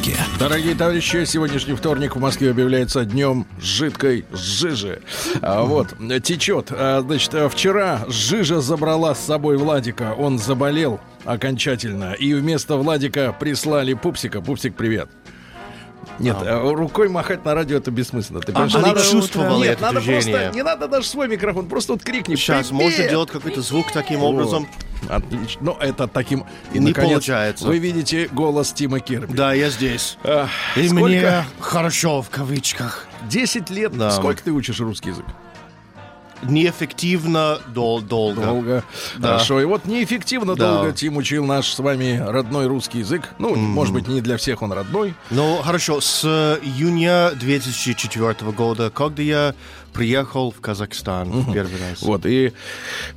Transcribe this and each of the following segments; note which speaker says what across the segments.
Speaker 1: маяке.
Speaker 2: Дорогие товарищи, сегодняшний вторник в Москве объявляется днем жидкой жижи. А, вот, течет. А, значит, вчера жижа забрала с собой Владика. Он заболел окончательно. И вместо Владика прислали Пупсика. Пупсик, привет. Нет, а, рукой махать на радио это бессмысленно. Ты
Speaker 3: А,
Speaker 2: понимаешь,
Speaker 3: ты
Speaker 2: надо-
Speaker 3: чувствовал
Speaker 2: Нет,
Speaker 3: это
Speaker 2: надо
Speaker 3: движение.
Speaker 2: просто, не надо даже свой микрофон, просто вот крикни.
Speaker 3: Сейчас
Speaker 2: «Привет!»
Speaker 3: можно делать какой-то звук таким образом.
Speaker 2: Отлично. Ну, это таким... И,
Speaker 3: Не
Speaker 2: наконец,
Speaker 3: получается.
Speaker 2: Вы видите голос Тима Кирби.
Speaker 3: Да, я здесь.
Speaker 2: Ах,
Speaker 3: И
Speaker 2: сколько?
Speaker 3: мне хорошо в кавычках.
Speaker 2: 10 лет.
Speaker 3: Да.
Speaker 2: Сколько ты учишь русский язык?
Speaker 3: Неэффективно дол- долго.
Speaker 2: Долго.
Speaker 3: Да.
Speaker 2: Хорошо. И вот неэффективно
Speaker 3: Да.
Speaker 2: долго Тим учил наш с вами родной русский язык. Ну, может быть, не для всех он родной.
Speaker 3: Ну, хорошо, с июня 2004 года, когда я приехал в Казахстан в первый раз.
Speaker 2: Вот, и,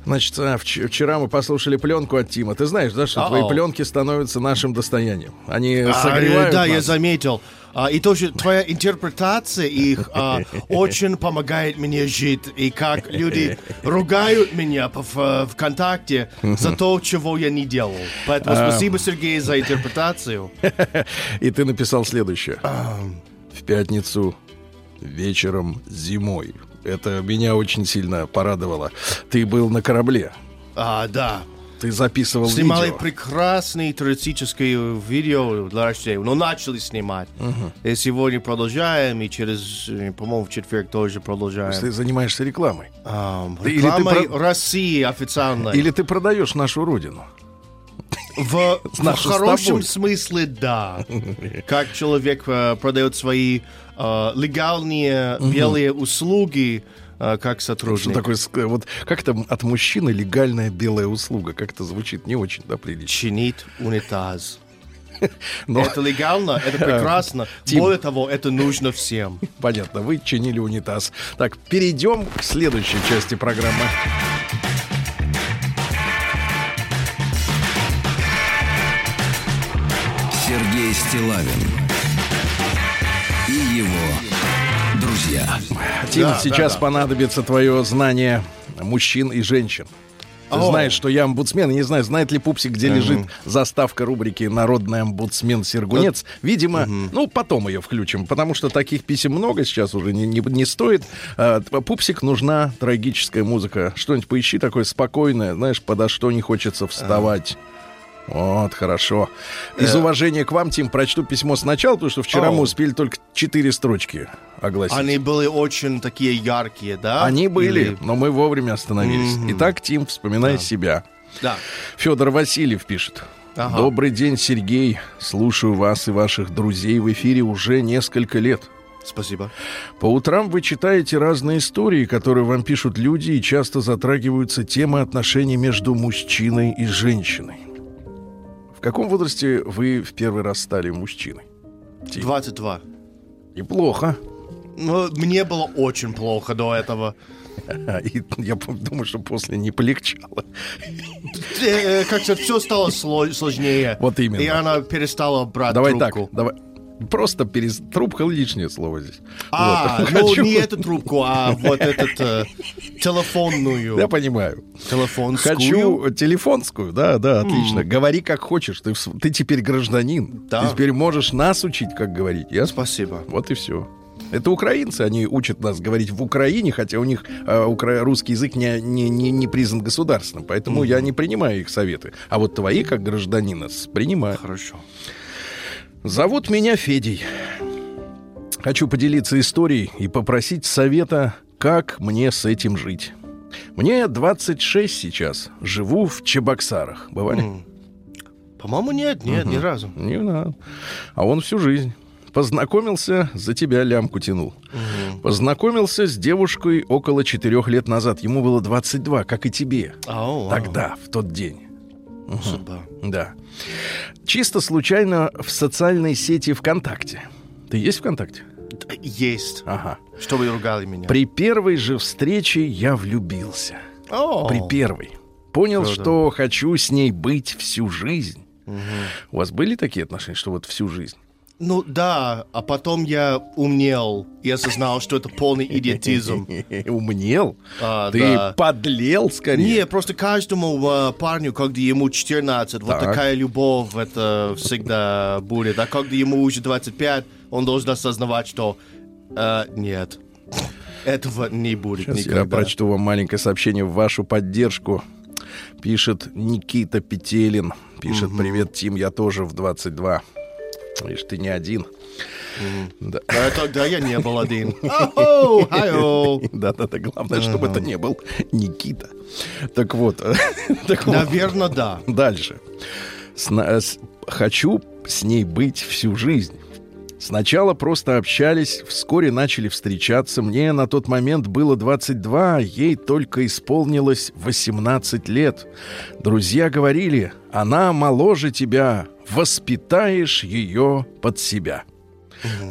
Speaker 2: значит, а, вч- вчера мы послушали пленку от Тима. Ты знаешь, да, что
Speaker 3: Ау.
Speaker 2: твои пленки становятся нашим достоянием. Они
Speaker 3: А,
Speaker 2: согревают
Speaker 3: да, я
Speaker 2: нас.
Speaker 3: заметил. А, и тоже твоя интерпретация их а, очень помогает мне жить. И как люди ругают меня в- ВКонтакте за то, чего я не делал. Поэтому спасибо, Сергей, за интерпретацию.
Speaker 2: И ты написал следующее. В пятницу вечером зимой. Это меня очень сильно порадовало. Ты был на корабле.
Speaker 3: А, да.
Speaker 2: Ты записывал
Speaker 3: Снимали
Speaker 2: видео.
Speaker 3: прекрасное туристическое видео для рождения. Но начали снимать. И сегодня продолжаем. И через, э, по-моему, в четверг тоже продолжаем.
Speaker 2: Ты занимаешься рекламой.
Speaker 3: Ам,
Speaker 2: Ты- или ты
Speaker 3: рекламой России официально.
Speaker 2: Или ты продаешь нашу родину.
Speaker 3: В, в хорошем смысле, да. Как человек э, продает свои э, легальные белые услуги, э, как
Speaker 2: Что
Speaker 3: сотрудник.
Speaker 2: такое, ск- вот как это от мужчины легальная белая услуга? Как это звучит не очень, да, прилично.
Speaker 3: Чинить унитаз.
Speaker 2: Но,
Speaker 3: Это легально, это прекрасно.
Speaker 2: Тим.
Speaker 3: Более того, это нужно всем.
Speaker 2: понятно, вы чинили унитаз. Так, перейдем к следующей части программы.
Speaker 1: Сергей Стилавин
Speaker 2: Тим,
Speaker 3: Да,
Speaker 2: сейчас
Speaker 3: да, да.
Speaker 2: понадобится твое знание мужчин и женщин. Ты
Speaker 3: О.
Speaker 2: знаешь, что я омбудсмен. Я не знаю, знает ли Пупсик, где лежит заставка рубрики «Народный омбудсмен Сергунец». Видимо, ну, потом ее включим, потому что таких писем много сейчас уже не, не, не стоит. А, Пупсик, нужна трагическая музыка. Что-нибудь поищи такое спокойное, знаешь, подо что не хочется вставать. Вот, хорошо. Из уважения к вам, Тим, прочту письмо сначала, потому что вчера мы успели только четыре строчки огласить.
Speaker 3: Они были очень такие яркие, да?
Speaker 2: Они были,
Speaker 3: Или-
Speaker 2: но мы вовремя остановились. Итак, Тим, вспоминай себя.
Speaker 3: Да.
Speaker 2: Федор Васильев пишет.
Speaker 3: Ага.
Speaker 2: Добрый день, Сергей. Слушаю вас и ваших друзей в эфире уже несколько лет.
Speaker 3: Спасибо.
Speaker 2: По утрам вы читаете разные истории, которые вам пишут люди, и часто затрагиваются темы отношений между мужчиной и женщиной. В каком возрасте вы в первый раз стали мужчиной? Тим.
Speaker 3: 22.
Speaker 2: Неплохо.
Speaker 3: Ну, мне было очень плохо до этого.
Speaker 2: И я думаю, что после не полегчало.
Speaker 3: Э, э, Как-то все стало сло- сложнее.
Speaker 2: Вот именно.
Speaker 3: И она перестала брать
Speaker 2: Давай
Speaker 3: трубку.
Speaker 2: так, давай. Просто перес... трубка лишнее слово здесь.
Speaker 3: А,
Speaker 2: Вот.
Speaker 3: ну
Speaker 2: Хочу-
Speaker 3: не эту трубку, а вот этот э, телефонную.
Speaker 2: Я понимаю.
Speaker 3: Телефонскую.
Speaker 2: Хочу телефонскую, да, да, отлично. Говори как хочешь. Ты, ты теперь гражданин.
Speaker 3: Да.
Speaker 2: Ты теперь можешь нас учить, как говорить. Я
Speaker 3: Спасибо.
Speaker 2: Вот и все. Это украинцы, они учат нас говорить в Украине, хотя у них э, укра- русский язык не, не, не, не признан государственным, поэтому я не принимаю их советы. А вот твои, как гражданина, принимаю.
Speaker 3: Хорошо.
Speaker 2: Зовут меня Федей. Хочу поделиться историей и попросить совета, как мне с этим жить. Мне 26 сейчас. Живу в Чебоксарах. Бывали?
Speaker 3: По-моему, нет, нет, ни разу.
Speaker 2: Не надо. А он всю жизнь. Познакомился, за тебя лямку тянул. Познакомился с девушкой около четырех лет назад. Ему было 22, как и тебе.
Speaker 3: Ау, ау.
Speaker 2: Тогда, в тот день.
Speaker 3: Судьба.
Speaker 2: Да. Чисто случайно в социальной сети ВКонтакте. Ты есть ВКонтакте?
Speaker 3: Есть.
Speaker 2: Ага.
Speaker 3: Чтобы ругали меня.
Speaker 2: При первой же встрече я влюбился.
Speaker 3: О,
Speaker 2: При первой. Понял,
Speaker 3: Круто.
Speaker 2: что хочу с ней быть всю жизнь. У вас были такие отношения, что вот всю жизнь?
Speaker 3: Ну да, а потом я умнел и осознал, что это полный идиотизм.
Speaker 2: Умнел?
Speaker 3: А,
Speaker 2: Ты
Speaker 3: да.
Speaker 2: подлел скорее?
Speaker 3: Не, просто каждому э, парню, когда ему 14, вот
Speaker 2: Так.
Speaker 3: такая любовь, это всегда будет. А когда ему уже 25, он должен осознавать, что э, нет, этого не будет
Speaker 2: Сейчас
Speaker 3: никогда.
Speaker 2: я прочту вам маленькое сообщение в вашу поддержку. Пишет Никита Петелин. Пишет, привет, Тим, я тоже в 22. Видишь, ты не один. Да.
Speaker 3: Да, тогда я не был один.
Speaker 2: Да-да-да, главное, чтобы это не был Никита. Так вот, вот.
Speaker 3: Наверное, да.
Speaker 2: Дальше. С- хочу с ней быть всю жизнь. Сначала просто общались, вскоре начали встречаться. Мне на тот момент было 22, ей только исполнилось 18 лет. Друзья говорили, она моложе тебя, воспитаешь ее под себя.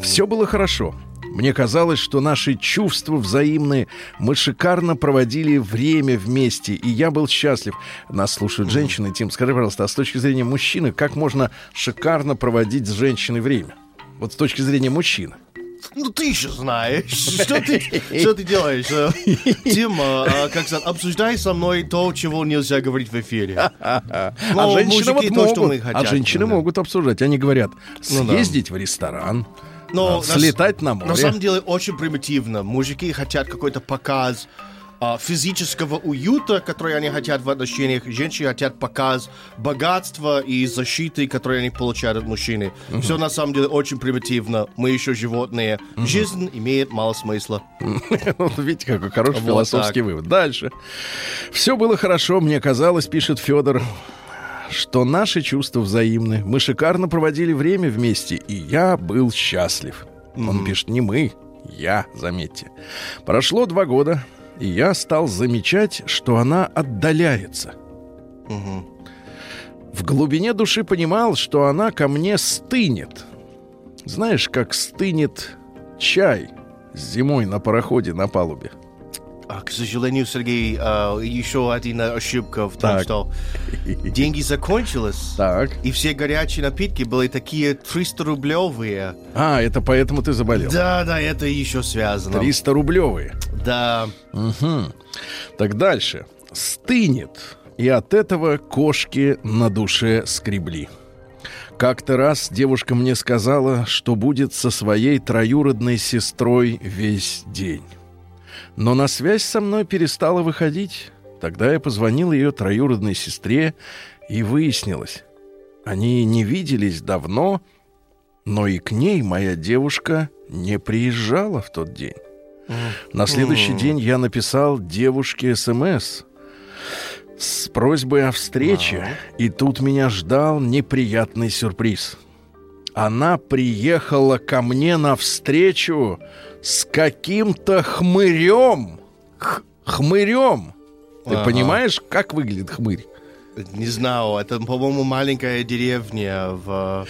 Speaker 2: Все было хорошо. Мне казалось, что наши чувства взаимны. Мы шикарно проводили время вместе, и я был счастлив. Нас слушают женщины. Тим, скажи, пожалуйста, а с точки зрения мужчины, как можно шикарно проводить с женщиной время? Вот с точки зрения мужчины.
Speaker 3: Ну ты еще знаешь, что ты, что ты делаешь? э? Тим, э, как сказать, обсуждай со мной то, чего нельзя говорить в эфире.
Speaker 2: а
Speaker 3: Ну,
Speaker 2: женщины вот
Speaker 3: мужики то, что
Speaker 2: могут.
Speaker 3: мы
Speaker 2: а
Speaker 3: хотят,
Speaker 2: женщины
Speaker 3: да.
Speaker 2: могут обсуждать. Они говорят,
Speaker 3: Ну да.
Speaker 2: съездить в ресторан,
Speaker 3: Но
Speaker 2: а,
Speaker 3: на
Speaker 2: слетать на море.
Speaker 3: На самом деле очень примитивно. Мужики хотят какой-то показ а, физического уюта, который они хотят в отношениях. Женщины хотят показ богатства и защиты, которые они получают от мужчины. Все на самом деле очень примитивно. Мы еще животные. Жизнь имеет мало смысла.
Speaker 2: Видите, какой хороший
Speaker 3: Вот
Speaker 2: философский
Speaker 3: так.
Speaker 2: вывод. Дальше. Все было хорошо, мне казалось, пишет Федор, что наши чувства взаимны. Мы шикарно проводили время вместе, и я был счастлив. Он пишет, не мы, я, заметьте. Прошло два года, и я стал замечать, что она отдаляется. В глубине души понимал, что она ко мне стынет. Знаешь, как стынет чай зимой на пароходе на палубе.
Speaker 3: А, к сожалению, Сергей, а, еще одна ошибка в том,
Speaker 2: Так.
Speaker 3: что деньги закончились.
Speaker 2: Так.
Speaker 3: И все горячие напитки были такие 300-рублевые.
Speaker 2: А, это поэтому ты заболел.
Speaker 3: Да, да, это еще связано.
Speaker 2: 300 рублевые.
Speaker 3: Да.
Speaker 2: Мгм. Так дальше. Стынет. И от этого кошки на душе скребли. Как-то раз девушка мне сказала, что будет со своей троюродной сестрой весь день. Но на связь со мной перестала выходить. Тогда я позвонил ее троюродной сестре, и выяснилось. Они не виделись давно, но и к ней моя девушка не приезжала в тот день. На следующий день я написал девушке СМС с просьбой о встрече, и тут меня ждал неприятный сюрприз. Она приехала ко мне навстречу с каким-то хмырем. Х- хмырем. Ты
Speaker 3: Ага.
Speaker 2: понимаешь, как выглядит хмырь?
Speaker 3: Не знаю, это, по-моему, маленькая деревня в...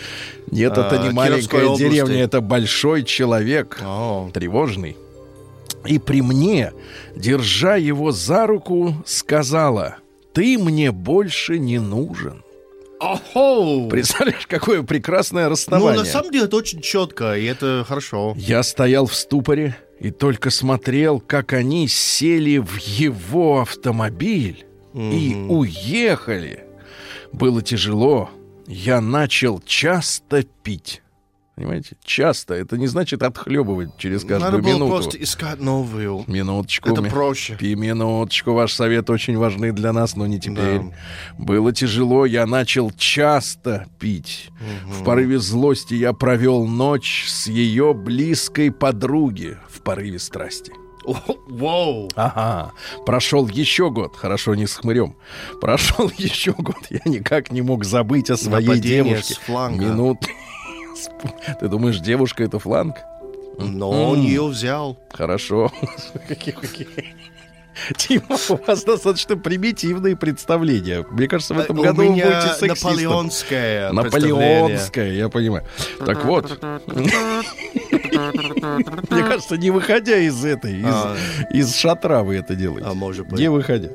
Speaker 2: Нет, это не маленькая
Speaker 3: Кировской области.
Speaker 2: деревня, это большой человек.
Speaker 3: О,
Speaker 2: тревожный. И при мне, держа его за руку, сказала, ты мне больше не нужен.
Speaker 3: Охо!
Speaker 2: Представляешь, какое прекрасное
Speaker 3: Ну,
Speaker 2: расставание.
Speaker 3: на самом деле, это очень четко, и это хорошо.
Speaker 2: Я стоял в ступоре и только смотрел, как они сели в его автомобиль и уехали. Было тяжело. Я начал часто пить. Понимаете? Часто. Это не значит отхлебывать через каждую
Speaker 3: Надо было
Speaker 2: минуту.
Speaker 3: просто искать новую.
Speaker 2: Минуточку.
Speaker 3: Это проще.
Speaker 2: Пи минуточку, ваш совет очень важны для нас, но не теперь.
Speaker 3: Да.
Speaker 2: Было тяжело, я начал часто пить. В порыве злости я провел ночь с ее близкой подруги в порыве страсти.
Speaker 3: Воу!
Speaker 2: Ага. Прошел еще год, хорошо, не с хмырем. Прошел еще год, я никак не мог забыть о своей
Speaker 3: Нападение
Speaker 2: девушке.
Speaker 3: с фланга.
Speaker 2: Минут. Ты думаешь, девушка это фланг?
Speaker 3: Но он ее взял.
Speaker 2: Хорошо. Тима, у вас достаточно примитивные представления. Мне кажется, в этом
Speaker 3: Э, У
Speaker 2: году вы
Speaker 3: меня
Speaker 2: будете сексистом.
Speaker 3: наполеонское представление.
Speaker 2: Наполеонское, я понимаю. Так вот. Мне кажется, не выходя из этой, из,
Speaker 3: А.
Speaker 2: из шатра вы это делаете.
Speaker 3: А, может быть.
Speaker 2: Не выходя.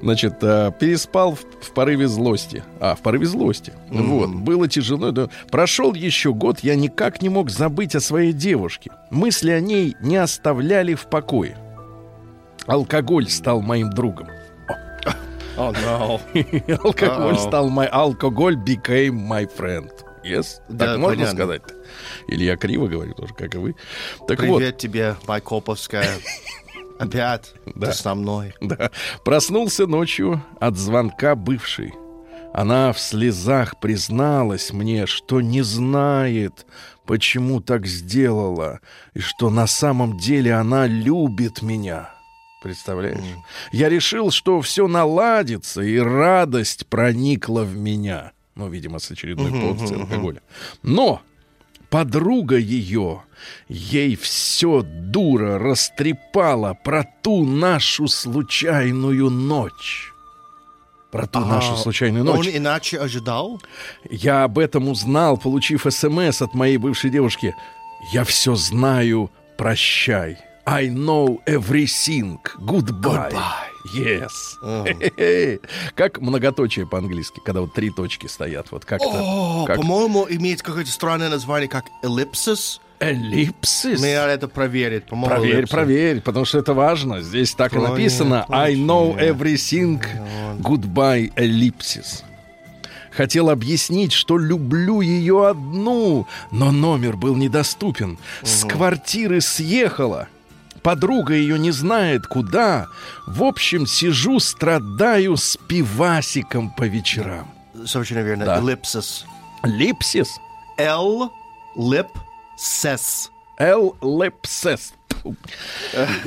Speaker 2: Значит, а, переспал в, в порыве злости. А, в порыве злости. Вот. Было тяжело. да. Прошел еще год, я никак не мог забыть о своей девушке. Мысли о ней не оставляли в покое. Алкоголь стал моим другом.
Speaker 3: Oh, no.
Speaker 2: Алкоголь
Speaker 3: Uh-oh.
Speaker 2: стал мой... Алкоголь became my friend. Yes?
Speaker 3: Да,
Speaker 2: так можно
Speaker 3: понятно.
Speaker 2: сказать? Или я криво говорю тоже, как и вы. Так вот,
Speaker 3: Привет тебе, Майкоповская. Опять
Speaker 2: Да.
Speaker 3: ты со мной.
Speaker 2: Да. Проснулся ночью от звонка бывшей. Она в слезах призналась мне, что не знает, почему так сделала, и что на самом деле она любит меня. Представляешь? Я решил, что все наладится, и радость проникла в меня. Ну, видимо, с очередной порцией алкоголя. Но подруга ее ей все дура растрепала про ту нашу случайную ночь. Про ту нашу
Speaker 3: А,
Speaker 2: случайную ночь.
Speaker 3: Он иначе ожидал?
Speaker 2: Я об этом узнал, получив СМС от моей бывшей девушки. Я все знаю, прощай. I know everything. Goodbye. Yes. Хе-хе-хе. Как многоточие по-английски, когда вот три точки стоят. Вот как-то. Как
Speaker 3: по-моему, имеет какое-то странное название, как эллипсис.
Speaker 2: эллипсис.
Speaker 3: Мне надо это проверить. По-моему,
Speaker 2: Проверь,
Speaker 3: эллипсис.
Speaker 2: проверь, потому что это важно. Здесь так и написано. I know everything. Goodbye, эллипсис. Хотел объяснить, что люблю ее одну, но номер был недоступен. С квартиры съехала. Подруга ее не знает куда. В общем, сижу, страдаю с пивасиком по вечерам.
Speaker 3: Совершенно верно.
Speaker 2: Да.
Speaker 3: Эллипсис.
Speaker 2: Липсис?
Speaker 3: Л лип сес.
Speaker 2: Эллипсис.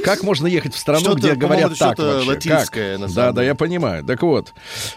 Speaker 2: Как можно ехать в страну, где говорят
Speaker 3: это
Speaker 2: так вообще? Как? Да, да, я понимаю. Так вот,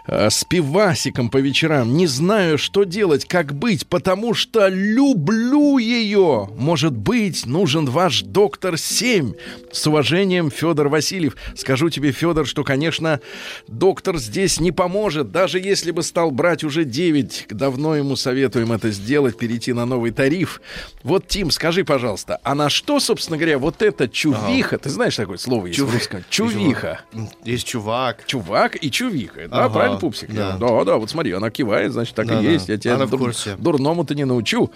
Speaker 2: э, с пивасиком по вечерам не знаю, что делать, как быть, потому что люблю ее. Может быть, нужен ваш доктор 7. С уважением, Федор Васильев. Скажу тебе, Федор, что, конечно, доктор здесь не поможет. Даже если бы стал брать уже 9, давно ему советуем это сделать, перейти на новый тариф. Вот, Тим, скажи, пожалуйста, а на что, собственно говоря, вот эта чувиха, ты знаешь такое слово есть в русском? Чувиха.
Speaker 3: Есть чувак.
Speaker 2: Чувак и чувиха. Да,
Speaker 3: Ага,
Speaker 2: правильно, пупсик?
Speaker 3: да.
Speaker 2: Да, да, вот смотри, она кивает, значит, так
Speaker 3: Да,
Speaker 2: и
Speaker 3: да.
Speaker 2: есть. Я тебя
Speaker 3: Она в
Speaker 2: дур-
Speaker 3: курсе.
Speaker 2: дурному-то не научу.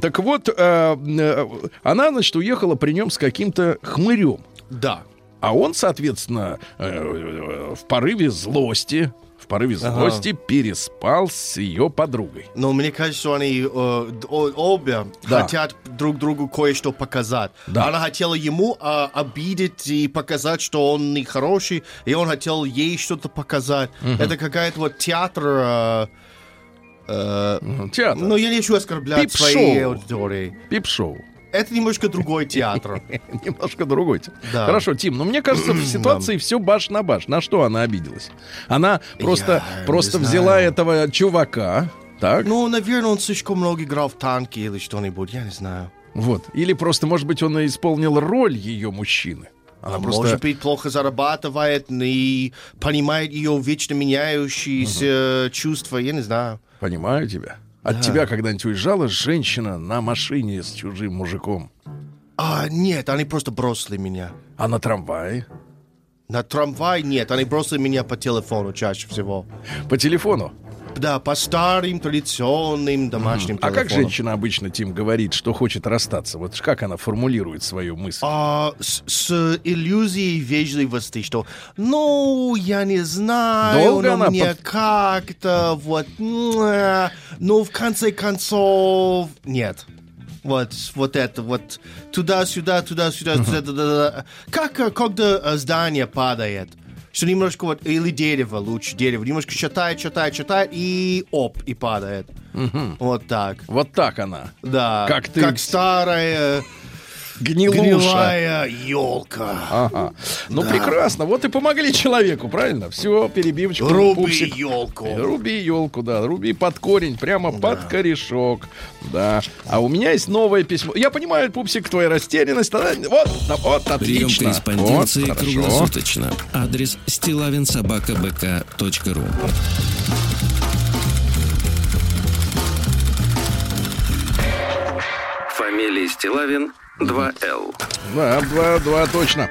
Speaker 2: Так вот, э, э, она, значит, уехала при нем с каким-то хмырем.
Speaker 3: Да.
Speaker 2: А он, соответственно, э, в порыве злости, порыве
Speaker 3: Ага.
Speaker 2: злости переспал с ее подругой.
Speaker 3: Но мне кажется, что они э, обе
Speaker 2: Да.
Speaker 3: хотят друг другу кое-что показать.
Speaker 2: Да.
Speaker 3: Она хотела ему э, обидеть и показать, что он нехороший, и он хотел ей что-то показать. Это какая-то вот театр... э, э,
Speaker 2: Театр.
Speaker 3: ну, я не хочу оскорблять
Speaker 2: Пип-шоу.
Speaker 3: своей аудитории.
Speaker 2: Пип-шоу.
Speaker 3: Это немножко другой театр.
Speaker 2: Немножко другой.
Speaker 3: Да.
Speaker 2: Хорошо, Тим, но мне кажется, в ситуации все баш на баш. На что она обиделась? Она просто,
Speaker 3: Я
Speaker 2: просто взяла
Speaker 3: знаю.
Speaker 2: этого чувака, так?
Speaker 3: Ну, наверное, он слишком много играл в танки или что-нибудь, я не знаю.
Speaker 2: Вот. Или просто, может быть, он исполнил роль ее мужчины. Она
Speaker 3: А
Speaker 2: просто...
Speaker 3: Может быть, плохо зарабатывает и понимает ее вечно меняющиеся чувства, я не знаю.
Speaker 2: Понимаю тебя. От тебя когда-нибудь уезжала женщина на машине с чужим мужиком?
Speaker 3: А, нет, они просто бросили меня.
Speaker 2: А на трамвае?
Speaker 3: На трамвай нет, они бросили меня по телефону чаще всего.
Speaker 2: По телефону?
Speaker 3: Да, по старым традиционным домашним
Speaker 2: А как женщина обычно, Тим, говорит, что хочет расстаться? Вот как она формулирует свою мысль?
Speaker 3: А, с, с иллюзией вежливости, что, ну, я не знаю,
Speaker 2: Долго
Speaker 3: но
Speaker 2: она
Speaker 3: мне
Speaker 2: под-
Speaker 3: как-то, вот, м, ну, в конце концов, нет. Вот, вот это, вот, туда-сюда, туда-сюда, туда-туда. Как, э, когда э, здание падает, что немножко вот, или дерево, лучше дерево, немножко шатает, шатает, шатает, и оп, и падает. Вот так.
Speaker 2: Вот так она.
Speaker 3: Да.
Speaker 2: Как ты-
Speaker 3: Как старая
Speaker 2: Гнилуша.
Speaker 3: гнилая елка.
Speaker 2: Ага. Ну, прекрасно. Вот и помогли человеку, правильно? Все, перебивочку.
Speaker 3: Руби
Speaker 2: пупсик.
Speaker 3: елку.
Speaker 2: Руби елку, да, руби под корень, прямо под корешок, да. А у меня есть новое письмо. Я понимаю, пупсик, твоя растерянность. тогда- Вот, да, вот,
Speaker 1: Прием
Speaker 2: отлично.
Speaker 1: корреспонденции
Speaker 2: Вот,
Speaker 1: круглосуточно. Адрес стилавинсобакабк.ру Фамилия Стилавин 2Л.
Speaker 2: Да, два, два, точно.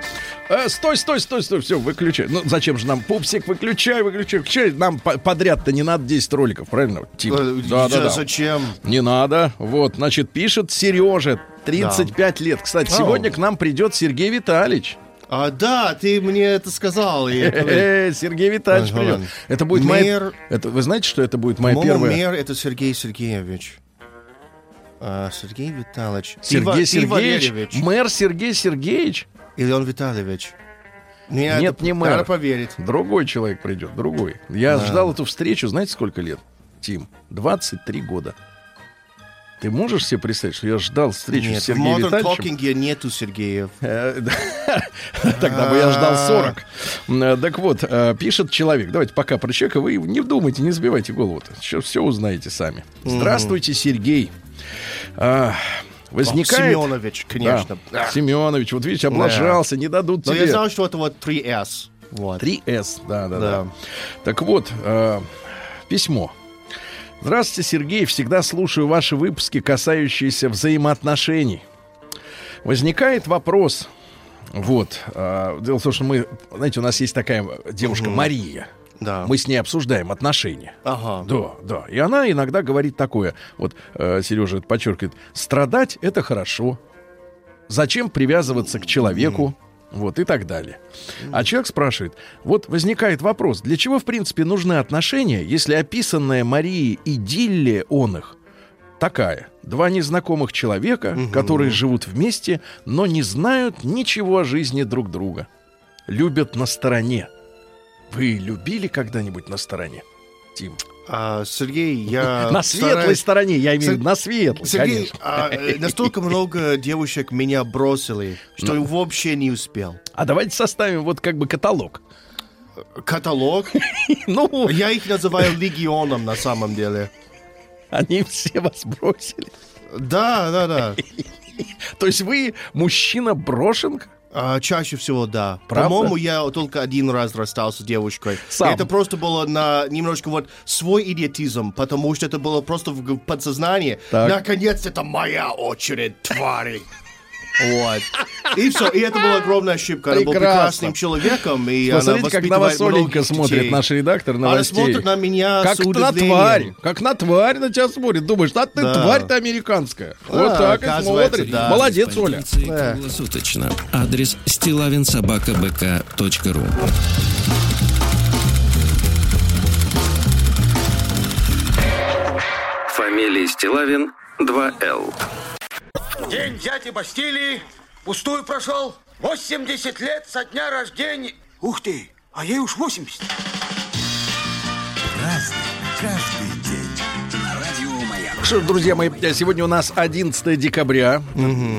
Speaker 2: Э, стой, стой, стой, стой, все, выключай. Ну, зачем же нам, пупсик, выключай, выключай, выключай. Нам по- подряд-то не надо 10 роликов, правильно, Тим?
Speaker 3: Э,
Speaker 2: Да, да, да.
Speaker 3: Зачем?
Speaker 2: Не надо. Вот, значит, пишет Сережа, 35 лет. Кстати,
Speaker 3: Ау.
Speaker 2: сегодня к нам придет Сергей Витальевич.
Speaker 3: А, да, ты мне это сказал. это-
Speaker 2: Э, Сергей Витальевич
Speaker 3: Ага.
Speaker 2: придет. Это будет моя...
Speaker 3: Мэр-
Speaker 2: Это, вы знаете, что это будет моя первая...
Speaker 3: мэр это Сергей Сергеевич. А, Сергей Витальевич.
Speaker 2: Сергей
Speaker 3: Ива-
Speaker 2: Сергеевич,
Speaker 3: Валерьевич.
Speaker 2: мэр Сергей Сергеевич.
Speaker 3: Или он Витальевич? Нет,
Speaker 2: Нет,
Speaker 3: это-
Speaker 2: не мэр.
Speaker 3: Надо поверить.
Speaker 2: Другой человек придет, другой. Я ждал эту встречу, знаете, сколько лет, Тим? 23 года. Ты можешь себе представить, что я ждал встречу
Speaker 3: Нет,
Speaker 2: с
Speaker 3: в
Speaker 2: Сергеем
Speaker 3: Modern
Speaker 2: Витальевичем?
Speaker 3: Talking нету Сергеев.
Speaker 2: Э, да. Тогда бы я ждал 40. Э, Так вот, э, пишет человек. Давайте пока про человека. Вы не думайте, не сбивайте голову-то. Сейчас все узнаете сами. Здравствуйте, Сергей. А, Возникает...
Speaker 3: Семенович, конечно.
Speaker 2: Да, Семенович, вот видите, облажался, не дадут
Speaker 3: Но я
Speaker 2: тебе.
Speaker 3: знал, что это вот 3S. Вот.
Speaker 2: 3С, да, да, да.
Speaker 3: Да.
Speaker 2: Так вот, э, письмо. Здравствуйте, Сергей. Всегда слушаю ваши выпуски, касающиеся взаимоотношений. Возникает вопрос. Вот. э, дело в том, что мы, знаете, у нас есть такая девушка Мария.
Speaker 3: Да.
Speaker 2: Мы с ней обсуждаем отношения.
Speaker 3: Ага.
Speaker 2: Да, да. И она иногда говорит такое. Вот э, Сережа это подчеркивает. Страдать это хорошо. Зачем привязываться к человеку? Вот и так далее. А человек спрашивает, вот возникает вопрос, для чего, в принципе, нужны отношения, если описанная Марией идиллия он их такая. Два незнакомых человека, которые живут вместе, но не знают ничего о жизни друг друга. Любят на стороне. Вы любили когда-нибудь на стороне, Тим?
Speaker 3: А, Сергей, я
Speaker 2: на светлой
Speaker 3: стараюсь-
Speaker 2: стороне, я имею в виду, на светлой,
Speaker 3: Сергей,
Speaker 2: конечно.
Speaker 3: а, э, настолько много девушек меня бросили, что я вообще не успел.
Speaker 2: А давайте составим вот как бы каталог.
Speaker 3: Каталог.
Speaker 2: Ну,
Speaker 3: Я их называю легионом на самом деле.
Speaker 2: они все вас бросили.
Speaker 3: Да, да, да.
Speaker 2: То есть вы мужчина брошенка?
Speaker 3: А, чаще всего, да.
Speaker 2: Правда?
Speaker 3: По-моему, я только один раз расстался с девушкой.
Speaker 2: Сам?
Speaker 3: Это просто было на немножко вот свой идиотизм, потому что это было просто в подсознании.
Speaker 2: Так.
Speaker 3: Наконец, это моя очередь, твари. Вот. И все. И это была огромная ошибка. Она была прекрасным человеком. И она
Speaker 2: Посмотрите, как на вас Оленька смотрит, наш редактор
Speaker 3: Она
Speaker 2: новостей.
Speaker 3: смотрит на меня
Speaker 2: как
Speaker 3: с
Speaker 2: на тварь, как на тварь на тебя смотрит. Думаешь, а ты
Speaker 3: Да.
Speaker 2: тварь-то американская. вот так и смотрит.
Speaker 3: да.
Speaker 2: Молодец, Оля.
Speaker 1: Круглосуточно. Адрес стилавинсобакабк.ру Фамилия Стилавин 2Л.
Speaker 4: День дяди Бастилии пустую прошел. 80 лет со дня рождения. Ух ты, а ей уж 80.
Speaker 2: Что ж, друзья мои, сегодня у нас 11 декабря,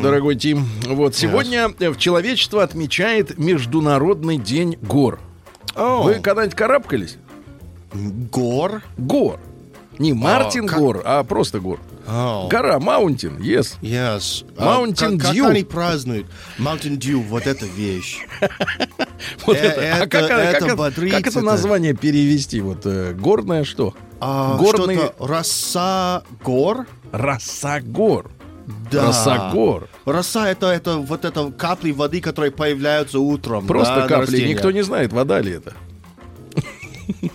Speaker 2: дорогой Тим. Вот сегодня э, человечество отмечает Международный день гор.
Speaker 3: О,
Speaker 2: Вы когда-нибудь карабкались?
Speaker 3: Гор?
Speaker 2: Гор. Не Мартин
Speaker 3: как-
Speaker 2: Гор, а просто гор.
Speaker 3: О.
Speaker 2: Гора, Маунтин, yes.
Speaker 3: Yes.
Speaker 2: Mountain
Speaker 3: а, как,
Speaker 2: Dew.
Speaker 3: Как они празднуют? Mountain Dew, вот эта вещь.
Speaker 2: Вот
Speaker 3: Э,
Speaker 2: это, а
Speaker 3: это-
Speaker 2: как,
Speaker 3: это
Speaker 2: как,
Speaker 3: бодрит,
Speaker 2: как это
Speaker 3: это-
Speaker 2: название перевести? Вот э, горное что?
Speaker 3: А,
Speaker 2: Горный
Speaker 3: Что-то роса гор?
Speaker 2: Росогор.
Speaker 3: Да.
Speaker 2: Росогор.
Speaker 3: Роса это, это вот это капли воды, которые появляются утром.
Speaker 2: Просто
Speaker 3: да,
Speaker 2: капли. Никто не знает, вода ли это.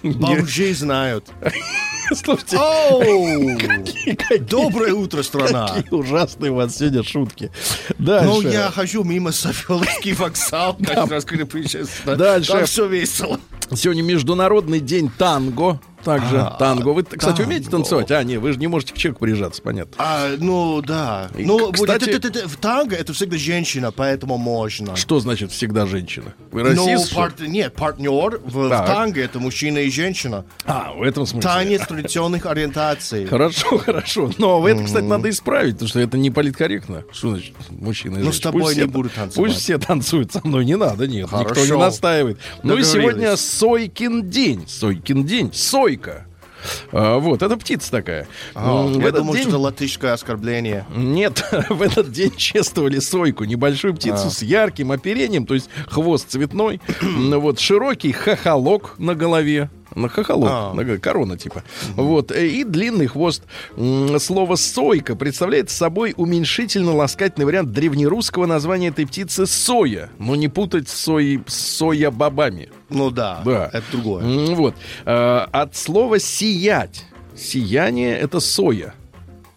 Speaker 3: Бомжи знают.
Speaker 2: Слушайте,
Speaker 3: Оу!
Speaker 2: какие
Speaker 3: Доброе утро, страна.
Speaker 2: какие ужасные у вас сегодня шутки.
Speaker 3: Ну,
Speaker 2: Дальше.
Speaker 3: я хожу мимо Савеловский вокзал, каждый раз, когда приезжаю.
Speaker 2: Дальше.
Speaker 3: Там все весело.
Speaker 2: Сегодня Международный день танго. Также
Speaker 3: А,
Speaker 2: танго. Вы, кстати, умеете танцевать? А, не, вы же не можете к человеку прижаться, понятно.
Speaker 3: А, ну, да.
Speaker 2: И,
Speaker 3: ну,
Speaker 2: кстати-
Speaker 3: это- это- это- в танго это всегда женщина, поэтому можно.
Speaker 2: Что значит всегда женщина? Вы
Speaker 3: Ну,
Speaker 2: расист? ли?
Speaker 3: пар- нет, партнер в, в танго это мужчина и женщина.
Speaker 2: А, в этом смысле.
Speaker 3: Танец традиционных ориентаций.
Speaker 2: Хорошо, хорошо. Но это, кстати, надо исправить, потому что это не политкорректно. Что значит мужчина и
Speaker 3: Ну, с
Speaker 2: женщина?
Speaker 3: тобой
Speaker 2: Пусть
Speaker 3: не
Speaker 2: все-
Speaker 3: буду танцевать.
Speaker 2: Пусть все танцуют со мной, не надо, нет, никто
Speaker 3: Хорошо.
Speaker 2: не настаивает. Ну и сегодня Сойкин день. Сойкин день. Сойка. А, вот, это птица такая.
Speaker 3: А,
Speaker 2: в
Speaker 3: я
Speaker 2: этот
Speaker 3: думал,
Speaker 2: день-
Speaker 3: что это латышское оскорбление.
Speaker 2: Нет, в этот день чествовали сойку, небольшую птицу
Speaker 3: А.
Speaker 2: с ярким оперением, то есть хвост цветной, ну вот широкий хохолок на голове, На хохолок,
Speaker 3: А.
Speaker 2: на- корона типа. Вот. э, И длинный хвост. Слово «сойка» представляет собой уменьшительно-ласкательный вариант древнерусского названия этой птицы «соя». Но не путать с соей, с соя-бобами.
Speaker 3: Ну да,
Speaker 2: Да.
Speaker 3: это другое.
Speaker 2: Вот. Э, От слова «сиять». Сияние — это соя.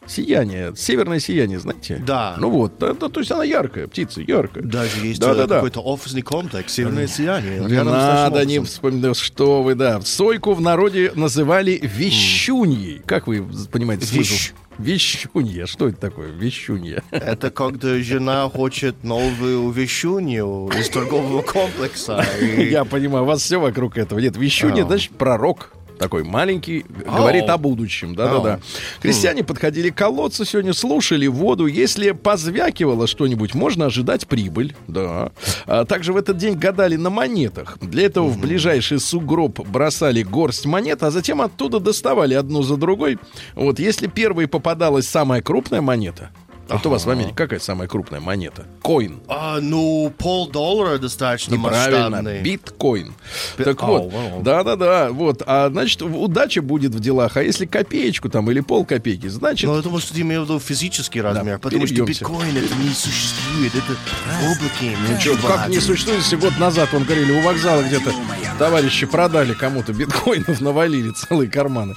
Speaker 2: Сияние, северное сияние, знаете?
Speaker 3: Да.
Speaker 2: Ну вот, да, да, то есть она яркая, птица, яркая.
Speaker 3: Даже есть
Speaker 2: Да,
Speaker 3: э,
Speaker 2: да, да.
Speaker 3: какой-то офисный комплекс, северное сияние.
Speaker 2: Не надо не вспоминать, что вы, да. Сойку в народе называли вещуньей. Как вы понимаете смысл?
Speaker 3: Вещ.
Speaker 2: Вещунья. Что это такое? Вещунья.
Speaker 3: Это когда жена хочет новую вещунью из торгового комплекса. и-
Speaker 2: Я понимаю, у вас все вокруг этого. Нет, вещунья,
Speaker 3: А.
Speaker 2: значит, пророк. Такой маленький, говорит о будущем. Да-да-да. Крестьяне подходили к колодцу сегодня, слушали воду. Если позвякивало что-нибудь, можно ожидать прибыль. Да. А также в этот день гадали на монетах. Для этого в ближайший сугроб бросали горсть монет, а затем оттуда доставали одну за другой. Вот если первой попадалась самая крупная монета, вот у вас в Америке какая самая крупная монета? Коин.
Speaker 3: А, ну, полдоллара достаточно
Speaker 2: Неправильно,
Speaker 3: масштабный.
Speaker 2: биткоин.
Speaker 3: Би-
Speaker 2: Так
Speaker 3: Ау,
Speaker 2: вот,
Speaker 3: вау.
Speaker 2: да-да-да, вот, а значит, в- удача будет в делах, а если копеечку там или полкопейки, значит,
Speaker 3: Но я думаю, что ты имел в виду физический размер, потому что
Speaker 2: перебьемся.
Speaker 3: биткоин это не существует, это облаки.
Speaker 2: ну чё, как не существует, если год назад, он говорили, у вокзала где-то товарищи продали кому-то биткоинов, навалили целые карманы.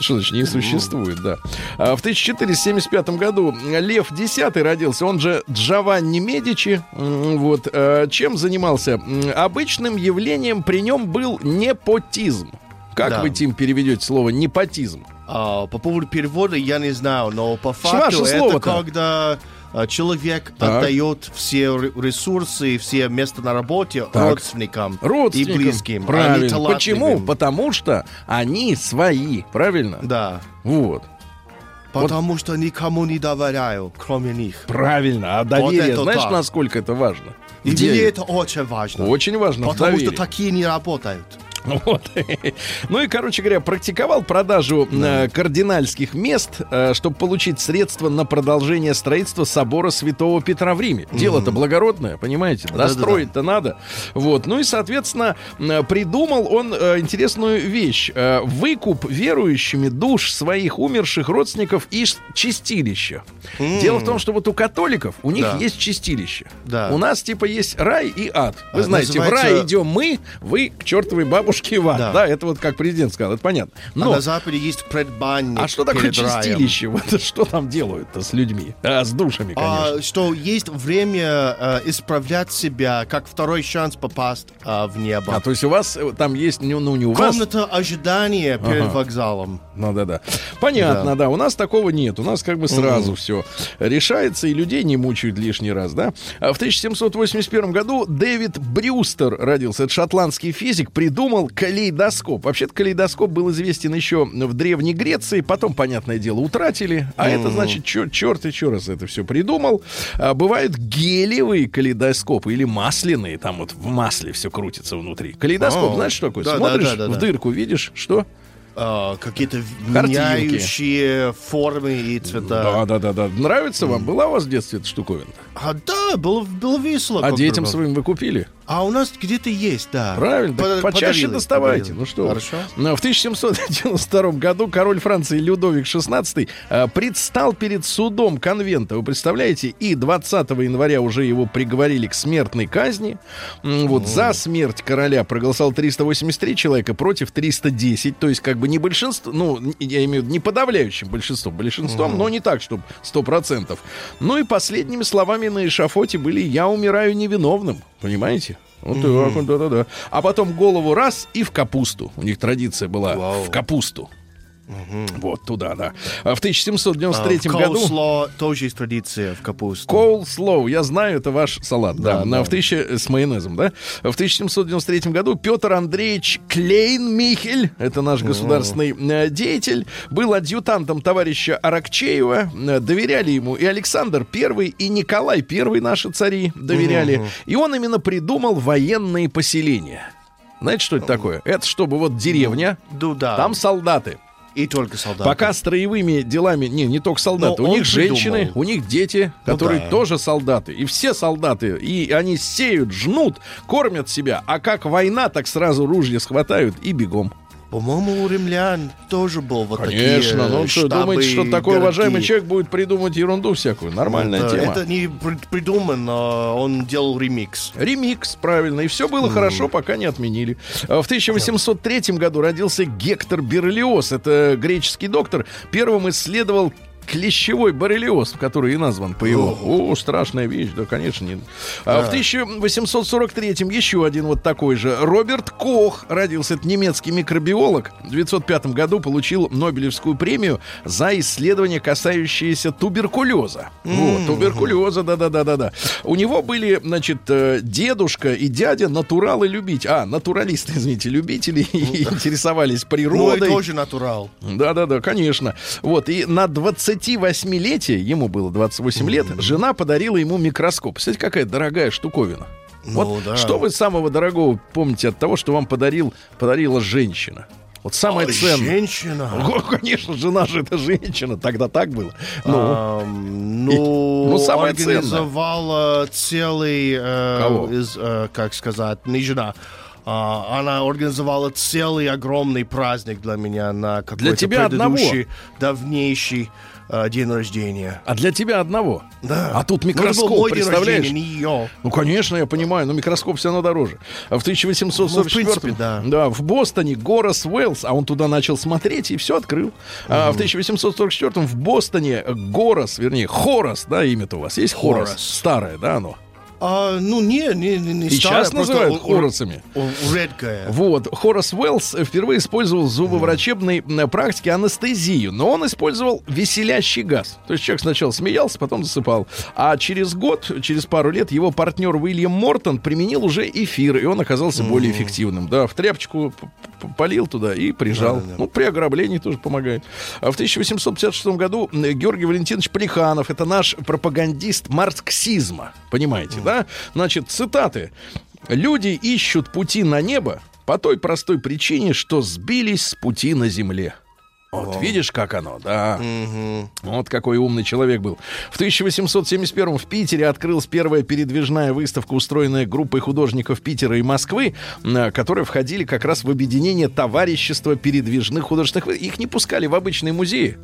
Speaker 2: Что значит, не существует, да. А в 1475 году Лев X родился, он же Джованни Медичи. Вот. э, Чем занимался? Обычным явлением при нем был непотизм. Как
Speaker 3: Да.
Speaker 2: вы, Тим, переведете слово непотизм?
Speaker 3: А, по поводу перевода я не знаю, но по
Speaker 2: ваше
Speaker 3: факту это
Speaker 2: слово-то.
Speaker 3: когда а, человек
Speaker 2: Так.
Speaker 3: отдает все ре- ресурсы, все места на работе
Speaker 2: Так.
Speaker 3: родственникам,
Speaker 2: Родственникам.
Speaker 3: и близким. Они
Speaker 2: Правильно. Почему? Потому что они свои. Правильно?
Speaker 3: Да.
Speaker 2: Вот.
Speaker 3: Потому что никому не доверяю, кроме них.
Speaker 2: Правильно. А доверие,
Speaker 3: это
Speaker 2: знаешь,
Speaker 3: так.
Speaker 2: насколько это важно?
Speaker 3: И
Speaker 2: Где-
Speaker 3: мне это очень важно.
Speaker 2: Очень важно.
Speaker 3: Потому что такие не работают.
Speaker 2: Вот. Ну и, короче говоря, практиковал продажу э, кардинальских мест, э, чтобы получить средства на продолжение строительства собора Святого Петра в Риме. Дело-то благородное, понимаете? Достроить-то надо. Вот. Ну и, соответственно, э, придумал он э, интересную вещь. Э, Выкуп верующими душ своих умерших родственников из чистилища. Дело в том, что вот у католиков у них
Speaker 3: Да.
Speaker 2: есть чистилище.
Speaker 3: Да.
Speaker 2: У нас типа есть рай и ад. Вы
Speaker 3: А,
Speaker 2: знаете, в
Speaker 3: называется-
Speaker 2: рай идем мы, вы к чертовой бабушке в ад. Да.
Speaker 3: Да.
Speaker 2: это вот как президент сказал, это понятно.
Speaker 3: А
Speaker 2: Но,
Speaker 3: на Западе есть предбанник
Speaker 2: а что такое чистилище? Вот что там делают-то с людьми? А, с душами, конечно.
Speaker 3: А, что есть время э, исправлять себя, как второй шанс попасть э, в небо.
Speaker 2: А, то есть у вас э, там есть, ну, ну, не у вас.
Speaker 3: Комната ожидания перед
Speaker 2: Ага.
Speaker 3: вокзалом.
Speaker 2: Ну да, да. Понятно, да. У нас такого нет. У нас как бы сразу все решается, и людей не мучают лишний раз, да. А в 1781 году Дэвид Брюстер родился. Это шотландский физик, придумал калейдоскоп. Вообще-то калейдоскоп был известен еще в Древней Греции, потом, понятное дело, утратили. А это значит, чер- черт еще раз это все придумал. А, бывают гелевые калейдоскопы или масляные, там вот в масле все крутится внутри. Калейдоскоп,
Speaker 3: О,
Speaker 2: знаешь, что такое?
Speaker 3: да, да,
Speaker 2: Смотришь
Speaker 3: да, да,
Speaker 2: в
Speaker 3: да.
Speaker 2: дырку, видишь, что?
Speaker 3: Э, какие-то
Speaker 2: Картинки.
Speaker 3: меняющие формы и цвета.
Speaker 2: Да, да, да, да. Нравится вам? Была у вас в детстве эта штуковина?
Speaker 3: А, да, было, было весело.
Speaker 2: А детям
Speaker 3: бы.
Speaker 2: своим вы купили?
Speaker 3: А у нас где-то есть, да.
Speaker 2: Правильно,
Speaker 3: Под-
Speaker 2: почаще
Speaker 3: подарили,
Speaker 2: доставайте.
Speaker 3: подарили.
Speaker 2: Ну что?
Speaker 3: Хорошо.
Speaker 2: В 1792 году король Франции Людовик XVI э, предстал перед судом конвента. Вы представляете? И 20 января уже его приговорили к смертной казни. Вот за смерть короля проголосовал 383 человека против 310. То есть как бы не большинство, ну, я имею в виду не подавляющим большинством, большинством, но не так, чтобы 100%. Ну и последними словами на эшафоте были «Я умираю невиновным». Понимаете? Вот так вот, да-да-да. А потом голову раз и в капусту. У них традиция была
Speaker 3: Вау.
Speaker 2: в капусту. Вот туда, да. А в
Speaker 3: А,
Speaker 2: 1793
Speaker 3: в
Speaker 2: году...
Speaker 3: coleslaw тоже есть традиция в капусту.
Speaker 2: Коулслоу, я знаю, это ваш салат, да,
Speaker 3: Да, да.
Speaker 2: в тысяче, с майонезом, да. В 1793 году Петр Андреевич Клейн-Михель, это наш государственный э, деятель, был адъютантом товарища Аракчеева, э, доверяли ему и Александр I, и Николай I, наши цари, доверяли. И он именно придумал военные поселения. Знаете, что это такое? Это чтобы вот деревня,
Speaker 3: Ну да.
Speaker 2: там солдаты.
Speaker 3: И только солдаты.
Speaker 2: Пока строевыми делами, не, не только солдаты,
Speaker 3: Но
Speaker 2: у
Speaker 3: он
Speaker 2: них женщины,
Speaker 3: придумал.
Speaker 2: у них дети,
Speaker 3: Ну
Speaker 2: которые
Speaker 3: да.
Speaker 2: тоже солдаты. И все солдаты, и они сеют, жнут, кормят себя. А как война, так сразу ружья схватают и бегом.
Speaker 3: По-моему, у римлян тоже был вот
Speaker 2: Конечно,
Speaker 3: такие
Speaker 2: ну что, думаете, что такой
Speaker 3: городки.
Speaker 2: уважаемый человек будет придумать ерунду всякую? Нормальная
Speaker 3: Это-
Speaker 2: тема.
Speaker 3: Это не при- придумано, он делал ремикс.
Speaker 2: Ремикс, правильно. И все было хорошо, пока не отменили. В 1803 году родился Гектор Берлиоз. Это греческий доктор. Первым исследовал клещевой боррелиоз, который и назван по его. О, страшная вещь, да, конечно. Не... А в 1843-м еще один вот такой же. Роберт Кох родился. Это немецкий микробиолог. В 1905 году получил Нобелевскую премию за исследование, касающееся туберкулеза. Вот, туберкулеза, да-да-да-да-да. У него были, значит, э, дедушка и дядя натуралы любить. А, натуралисты, извините, любители и интересовались
Speaker 3: Ну,
Speaker 2: природой.
Speaker 3: тоже натурал.
Speaker 2: Да-да-да, конечно. Вот, и на 28-летие, ему было 28 лет, жена подарила ему микроскоп. Кстати, какая дорогая штуковина.
Speaker 3: Ну,
Speaker 2: вот
Speaker 3: да.
Speaker 2: что вы самого дорогого помните от того, что вам подарил, подарила женщина? Вот самое
Speaker 3: А,
Speaker 2: ценное.
Speaker 3: Женщина.
Speaker 2: О, конечно, жена же это женщина. Тогда так было. Ну,
Speaker 3: Ам, ну,
Speaker 2: ну, самое ценное.
Speaker 3: организовала целый, э,
Speaker 2: Кого?
Speaker 3: из, э, как сказать, не жена. А, она организовала целый огромный праздник для меня на какой-то
Speaker 2: тебя одного?
Speaker 3: предыдущий, давнейший э, день рождения.
Speaker 2: а для тебя одного.
Speaker 3: Да.
Speaker 2: А тут
Speaker 3: Ну,
Speaker 2: микроскоп,
Speaker 3: день
Speaker 2: представляешь?
Speaker 3: рождения, не ее.
Speaker 2: Ну, конечно, я понимаю, но микроскоп все равно дороже. А в 1844
Speaker 3: Ну, в принципе, да.
Speaker 2: в Бостоне Горас Уэллс, а он туда начал смотреть и все открыл. А в 1844 в Бостоне Горас, вернее, Хорас, да, имя-то у вас есть? Хорас.
Speaker 3: Хорас.
Speaker 2: Старое, да, оно?
Speaker 3: А, ну, не, не, не,
Speaker 2: И
Speaker 3: старая,
Speaker 2: сейчас называют
Speaker 3: у- Редкая.
Speaker 2: Вот, Хорас Уэллс впервые использовал в зубоврачебной практике анестезию, но он использовал веселящий газ. То есть человек сначала смеялся, потом засыпал. А через год, через пару лет, его партнер Уильям Мортон применил уже эфир, и он оказался более эффективным. Да, в тряпочку полил туда и прижал.
Speaker 3: Да-да-да.
Speaker 2: Ну, при ограблении тоже помогает. А в 1856 году м, Георгий Валентинович Плеханов, это наш пропагандист марксизма, понимаете, да? Значит, цитаты. «Люди ищут пути на небо по той простой причине, что сбились с пути на земле». Вот видишь, как оно, да. Вот какой умный человек был. В 1871 в Питере открылась первая передвижная выставка, устроенная группой художников Питера и Москвы, э, которые входили как раз в объединение товарищества передвижных художественных. Их не пускали в обычные музеи.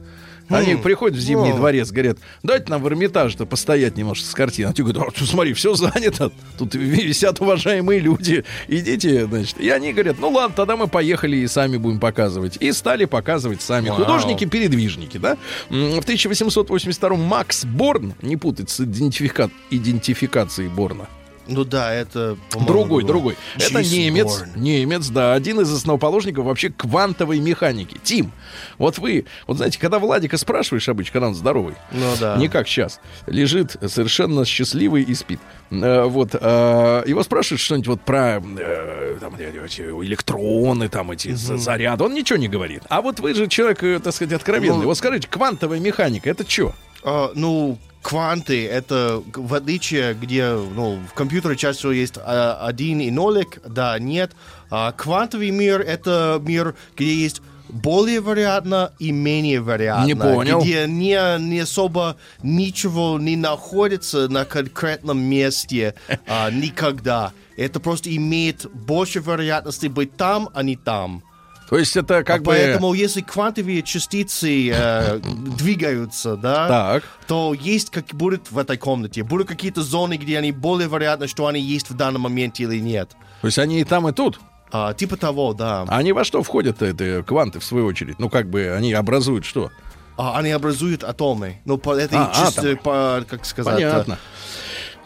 Speaker 2: Они приходят в Зимний
Speaker 3: Ну.
Speaker 2: дворец, говорят, дайте нам в Эрмитаже-то постоять немножко с картиной. А те говорят, «А, смотри, все занято. Тут висят уважаемые люди. Идите, значит. И они говорят, ну ладно, тогда мы поехали и сами будем показывать. И стали показывать сами. Художники-передвижники, да? В 1882 Макс Борн, не путать с идентифика- идентификацией Борна.
Speaker 3: Ну да, это...
Speaker 2: Другой,
Speaker 3: был
Speaker 2: другой. Это немец,
Speaker 3: Борн.
Speaker 2: немец, да, один из основоположников вообще квантовой механики. Тим, вот вы, вот знаете, когда Владика спрашиваешь обычно, когда он здоровый,
Speaker 3: Ну да.
Speaker 2: не как сейчас, лежит совершенно счастливый и спит. Э, вот, э, его спрашивают что-нибудь вот про э, там, эти электроны, там эти за- заряды, он ничего не говорит. А вот вы же человек, э, так сказать, откровенный.
Speaker 3: Ну,
Speaker 2: вот скажите, квантовая механика, это что?
Speaker 3: А, ну, кванты — это в отличие, где ну, в компьютере чаще всего есть а, один и нолик, да, нет. А квантовый мир — это мир, где есть более вероятно и менее вероятно.
Speaker 2: Не понял.
Speaker 3: Где не, не особо ничего не находится на конкретном месте а, никогда. Это просто имеет больше вероятности быть там, а не там.
Speaker 2: То есть это как
Speaker 3: А
Speaker 2: бы...
Speaker 3: Поэтому, если квантовые частицы э, двигаются, да,
Speaker 2: Так.
Speaker 3: то есть как будет в этой комнате. Будут какие-то зоны, где они более вероятно, что они есть в данном моменте или нет.
Speaker 2: То есть они и там, и тут.
Speaker 3: А, типа того, да.
Speaker 2: А они во что входят, это кванты, в свою очередь? Ну, как бы они образуют что?
Speaker 3: А, они образуют атомы. Ну, по этой
Speaker 2: А,
Speaker 3: чисто, по, как сказать...
Speaker 2: Понятно.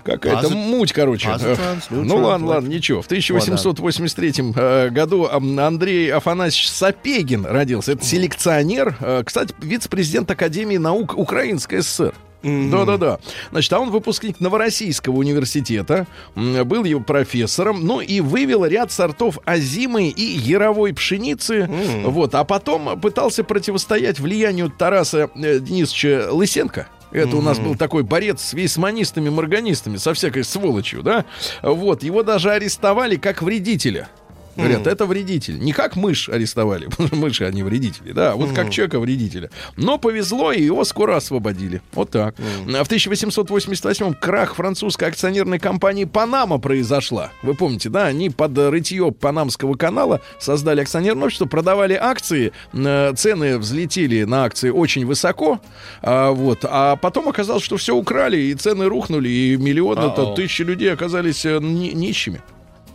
Speaker 2: Какая-то
Speaker 3: Азот-
Speaker 2: муть, короче.
Speaker 3: азотранс,
Speaker 2: ну ладно, ладно, ничего. В 1883 э, году Андрей Афанасьевич Сапегин родился. Это селекционер, э, кстати, вице-президент Академии наук Украинской ССР. Да-да-да. Значит, а он выпускник Новороссийского университета, был его профессором, ну и вывел ряд сортов озимой и яровой пшеницы. Вот, а потом пытался противостоять влиянию Тараса э, Денисовича Лысенко. Это у нас был такой борец с вейсманистами, морганистами, со всякой сволочью, да? Вот, его даже арестовали как вредителя. Говорят, это вредитель. Не как мышь арестовали, потому что мыши, они вредители, да, вот как человека вредителя. Но повезло, и его скоро освободили. Вот так. А В 1888 крах французской акционерной компании «Панама» произошла. Вы помните, да? Они под рытье Панамского канала создали акционерное общество, продавали акции, э, цены взлетели на акции очень высоко, а, вот, а потом оказалось, что все украли, и цены рухнули, и миллионы,
Speaker 3: А-о.
Speaker 2: тысячи людей оказались э, ни- нищими.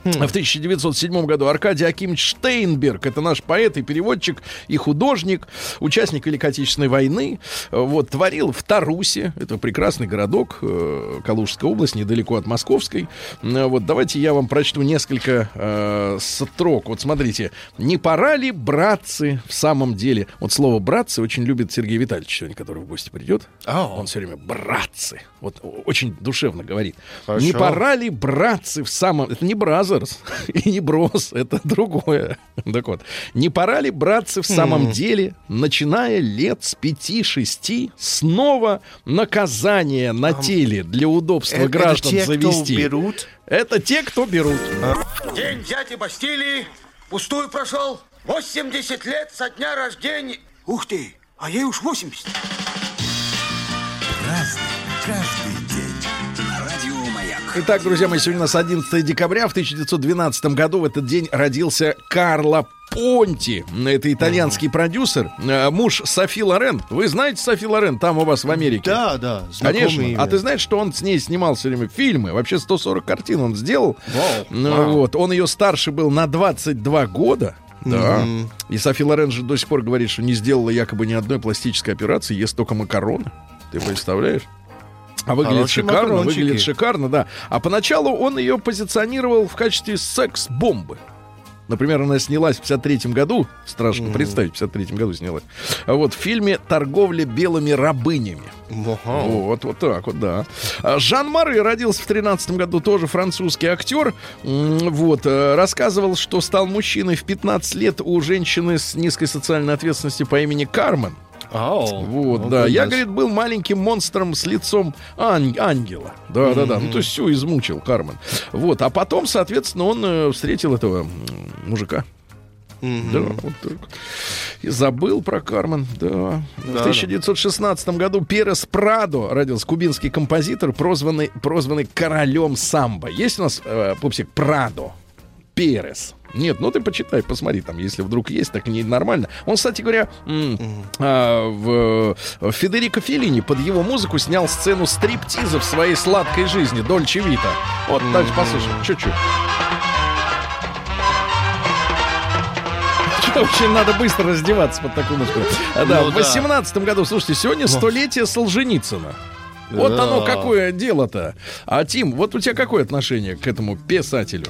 Speaker 2: В 1907 году Аркадий Акимович Штейнберг, это наш поэт и переводчик, и художник, участник Великой Отечественной войны, э, вот, творил в Тарусе, это прекрасный городок, э, Калужская область, недалеко от Московской. Э, Вот, давайте я вам прочту несколько э, строк. Вот смотрите, не пора ли, братцы, в самом деле, вот слово братцы очень любит Сергей Витальевич сегодня, который в гости придет.
Speaker 3: Ау.
Speaker 2: Он все время братцы, вот очень душевно говорит.
Speaker 3: Хорошо.
Speaker 2: Не пора ли, братцы, в самом... Это не бразерс и не брос, это другое. Так вот, не пора ли, братцы, в самом деле, начиная лет с пяти-шести, снова наказание на теле для удобства
Speaker 3: Это- это
Speaker 2: граждан
Speaker 3: те, кто
Speaker 2: завести?
Speaker 3: берут?
Speaker 2: Это те, кто берут.
Speaker 4: День дяди Бастилии пустую прошел. 80 лет со дня рождения. Ух ты, а ей уж 80.
Speaker 2: Итак, друзья мои, сегодня у нас 11 декабря. В 1912 году в этот день родился Карло Понти. Это итальянский продюсер, э, муж Софи Лорен. Вы знаете Софи Лорен там у вас в Америке?
Speaker 3: Да, да,
Speaker 2: Конечно.
Speaker 3: имя.
Speaker 2: А ты знаешь, что он с ней снимал все время фильмы? Вообще 140 картин он сделал.
Speaker 3: Вау.
Speaker 2: Ну,
Speaker 3: Вау.
Speaker 2: Вот. Он ее старше был на 22 года. Да. И Софи Лорен же до сих пор говорит, что не сделала якобы ни одной пластической операции, ест только макароны. Ты представляешь? А выглядит
Speaker 3: Хорошие
Speaker 2: шикарно,
Speaker 3: макарончики.
Speaker 2: выглядит шикарно, да. А поначалу он ее позиционировал в качестве секс-бомбы. Например, она снялась в 53 году, страшно представить, в 53 году снялась, вот в фильме «Торговля белыми рабынями».
Speaker 3: Ага.
Speaker 2: Вот, вот так вот, да. А Жан Мары родился в 13 году, тоже французский актер. Вот, э, рассказывал, что стал мужчиной в 15 лет у женщины с низкой социальной ответственностью по имени Кармен.
Speaker 3: Ау.
Speaker 2: Вот,
Speaker 3: Oh,
Speaker 2: да. Я, говорит, был маленьким монстром с лицом ань- ангела. Да, да, да. Ну, то есть все измучил Кармен. Вот. А потом, соответственно, он э, встретил этого мужика. Да, вот так. И забыл про Кармен, да. В
Speaker 3: Да,
Speaker 2: 1916 году Перес Прадо родился, кубинский композитор, прозванный, прозванный королем самбо. Есть у нас, э, пупсик, Прадо? Перес. Нет, ну ты почитай, посмотри, там, если вдруг есть, так не нормально. Он, кстати говоря, а, в, в Федерико Феллини под его музыку снял сцену стриптиза в своей сладкой жизни, Дольче Вита. Вот, дальше послушаем, чуть-чуть. Что очень надо быстро раздеваться под такую музыку. А, да,
Speaker 3: Ну
Speaker 2: в
Speaker 3: да.
Speaker 2: 18 году, слушайте, сегодня столетие Солженицына. Вот
Speaker 3: Да.
Speaker 2: оно какое дело-то. А Тим, вот у тебя какое отношение к этому писателю?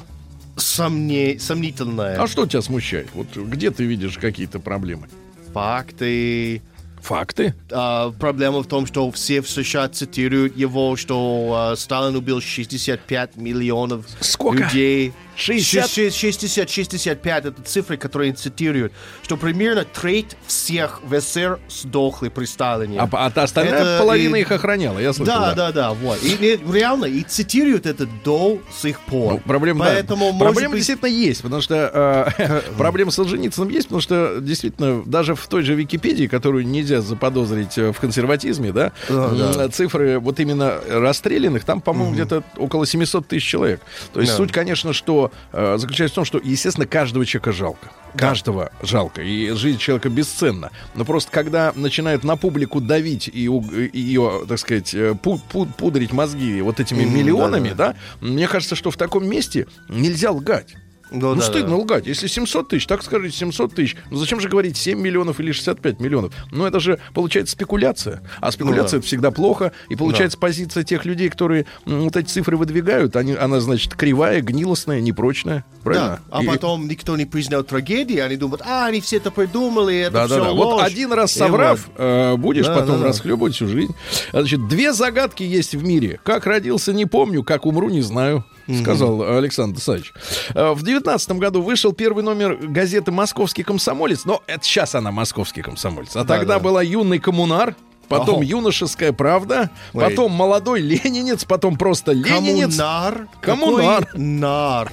Speaker 3: Сомне- Сомнительное.
Speaker 2: А что тебя смущает? Вот где ты видишь какие-то проблемы?
Speaker 3: Факты.
Speaker 2: Факты?
Speaker 3: А, проблема в том, что все в США цитируют его, что а, Сталин убил 65 миллионов
Speaker 2: Сколько?
Speaker 3: людей.
Speaker 2: 60?
Speaker 3: 60, 65 это цифры, которые цитируют, что примерно треть всех в СССР сдохли при Сталине.
Speaker 2: А, а та остальная
Speaker 3: Это
Speaker 2: половина
Speaker 3: и-
Speaker 2: их охраняла, я слышал.
Speaker 3: Да, да, да, вот. И, и реально, и цитируют это до сих пор.
Speaker 2: Ну, проблема, да.
Speaker 3: Поэтому, может
Speaker 2: проблема
Speaker 3: быть,
Speaker 2: действительно есть, потому что э, проблема с Солженицыным есть, потому что действительно даже в той же Википедии, которую нельзя заподозрить э, в консерватизме, да,
Speaker 3: Да, да.
Speaker 2: цифры вот именно расстрелянных, там, по-моему, где-то около 700 тысяч человек. То есть
Speaker 3: Да.
Speaker 2: суть, конечно, что э, заключается в том, что, естественно, каждого человека жалко. Каждого жалко. И жизнь человека бесценна. Но просто когда начинают на публику давить и ее, так сказать, э, пу- пу- пудрить мозги вот этими
Speaker 3: Мгм,
Speaker 2: миллионами,
Speaker 3: да-да.
Speaker 2: да, мне кажется, что в таком месте нельзя лгать.
Speaker 3: Ну,
Speaker 2: Ну,
Speaker 3: да,
Speaker 2: стыдно
Speaker 3: да.
Speaker 2: лгать. Если 700 тысяч, так скажите 700 тысяч. Ну, зачем же говорить 7 миллионов или 65 миллионов? Ну, это же, получается, спекуляция. А спекуляция
Speaker 3: Ну, да.
Speaker 2: это всегда плохо. И получается, позиция тех людей, которые м, вот эти цифры выдвигают, они, она, значит, кривая, гнилостная, непрочная. Правильно?
Speaker 3: Да, а
Speaker 2: И-
Speaker 3: потом никто не признал трагедии, они думают, а, они все это придумали, это
Speaker 2: Да, да,
Speaker 3: все
Speaker 2: да.
Speaker 3: ложь.
Speaker 2: Вот один раз соврав,
Speaker 3: вот.
Speaker 2: э, будешь
Speaker 3: Да,
Speaker 2: потом
Speaker 3: да, да.
Speaker 2: расхлебывать всю жизнь. Значит, две загадки есть в мире. Как родился, не помню, как умру, не знаю. Сказал Александр Саевич. Э, В девятнадцатом году вышел первый номер газеты «Московский комсомолец». Но это сейчас она «Московский комсомолец». А
Speaker 3: Да,
Speaker 2: тогда
Speaker 3: да.
Speaker 2: была «Юный коммунар». Потом
Speaker 3: Ого.
Speaker 2: юношеская правда,
Speaker 3: Ой.
Speaker 2: потом молодой ленинец, потом просто ленинец.
Speaker 3: Коммунар.
Speaker 2: Коммунар.
Speaker 3: Какой нар.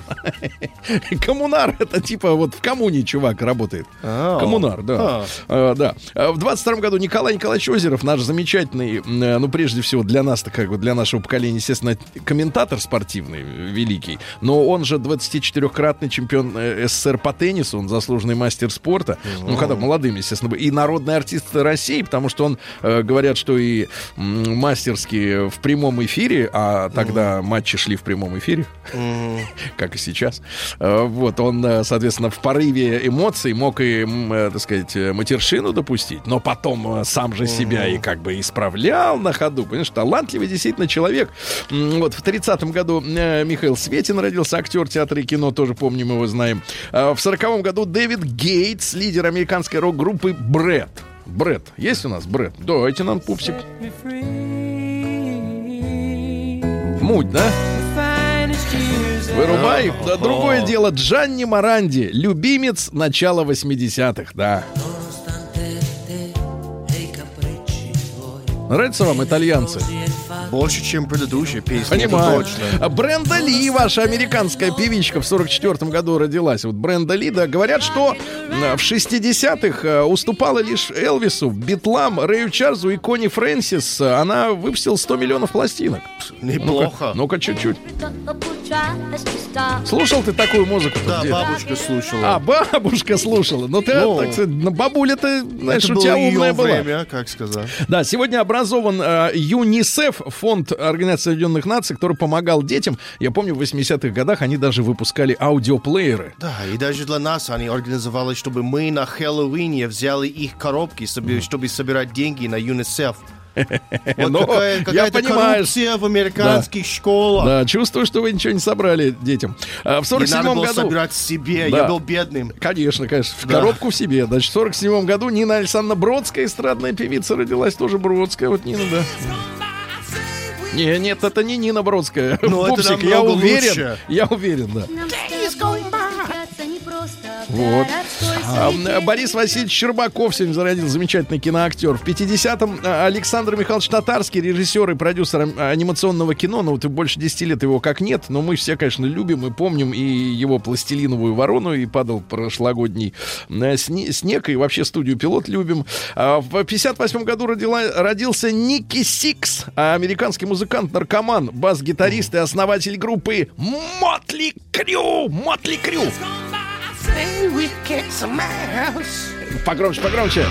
Speaker 2: Коммунар это типа вот в коммуне чувак работает.
Speaker 3: А.
Speaker 2: Коммунар, да.
Speaker 3: А.
Speaker 2: А, да. А В 22 году Николай Николаевич Озеров, наш замечательный, э, ну прежде всего для нас, как бы для нашего поколения, естественно, комментатор спортивный, э, великий, но он же 24-кратный чемпион э, СССР по теннису, он заслуженный мастер спорта, ну когда молодым, естественно, и народный артист России, потому что он, говорят, что и м, мастерски в прямом эфире, а тогда матчи шли в прямом эфире, как и сейчас. Э, Вот, он, э, соответственно, в порыве эмоций мог и, э, так сказать, матершину допустить, но потом сам же себя и как бы исправлял на ходу. Понимаешь, талантливый действительно человек. Вот, в 30-м году Михаил Светин родился, актер театра и кино, тоже помним его, знаем. В 40-м году Дэвид Гейтс, лидер американской рок-группы Брэд. Брэд. Есть у нас Брэд? Давайте нам пупсик. Муть, да? Вырубай. Да, другое дело. Джанни Маранди. Любимец начала 80-х, да. Нравятся вам итальянцы?
Speaker 3: Больше, чем предыдущая песня.
Speaker 2: Понимаю.
Speaker 3: точно.
Speaker 2: А Бренда Ли, ваша американская певичка, в 44 году родилась. Вот Бренда Ли, да, говорят, что э, в 60-х э, уступала лишь Элвису, Битлам, Рэю Чарльзу и Кони Фрэнсис. Она выпустила 100 миллионов пластинок.
Speaker 3: Неплохо.
Speaker 2: Ну-ка, ну-ка, чуть-чуть. Слушал ты такую музыку?
Speaker 3: Да, бабушка слушала.
Speaker 2: А, бабушка слушала. Ну, ты,
Speaker 3: Ну.
Speaker 2: так сказать, ну, бабуля-то, знаешь,
Speaker 3: это
Speaker 2: у тебя умная была.
Speaker 3: время, как сказать.
Speaker 2: Да, сегодня образован э, ЮНИСЕФ, фонд Организации Объединенных Наций, который помогал детям. Я помню, в 80-х годах они даже выпускали аудиоплееры.
Speaker 3: Да, и даже для нас они организовали, чтобы мы на Хэллоуине взяли их коробки, чтобы, чтобы собирать деньги на ЮНИСЕФ. Вот
Speaker 2: Но
Speaker 3: какая,
Speaker 2: я
Speaker 3: какая-то
Speaker 2: понимаю,
Speaker 3: коррупция в американских школах.
Speaker 2: Да, чувствую, что вы ничего не собрали детям. А, в
Speaker 3: Не надо
Speaker 2: 47
Speaker 3: было
Speaker 2: году...
Speaker 3: собирать себе,
Speaker 2: Да.
Speaker 3: я был бедным.
Speaker 2: Конечно, конечно, в
Speaker 3: Да.
Speaker 2: коробку в себе. Значит, в 47 году Нина Александровна Бродская, эстрадная певица, родилась тоже Бродская. Вот Нина, да. Не, нет, это не Нина Бродская.
Speaker 3: Ну, это
Speaker 2: Пупсик, я
Speaker 3: намного
Speaker 2: уверен.
Speaker 3: лучше.
Speaker 2: Я уверен, да. Вот. А, Борис Васильевич Щербаков сегодня зародил замечательный киноактер. В 50-м а, Александр Михайлович Татарский, режиссер и продюсер ам- анимационного кино. Ну, вот больше 10 лет его как нет, но мы все, конечно, любим и помним и его «Пластилиновую ворону», и «Падал прошлогодний э, сне- снег», и вообще студию «Пилот» любим. А В 58 году родила- родился Ники Сикс, а американский музыкант-наркоман, бас-гитарист и основатель группы «Мотли Крю». «Мотли Крю». Погромче, погромче.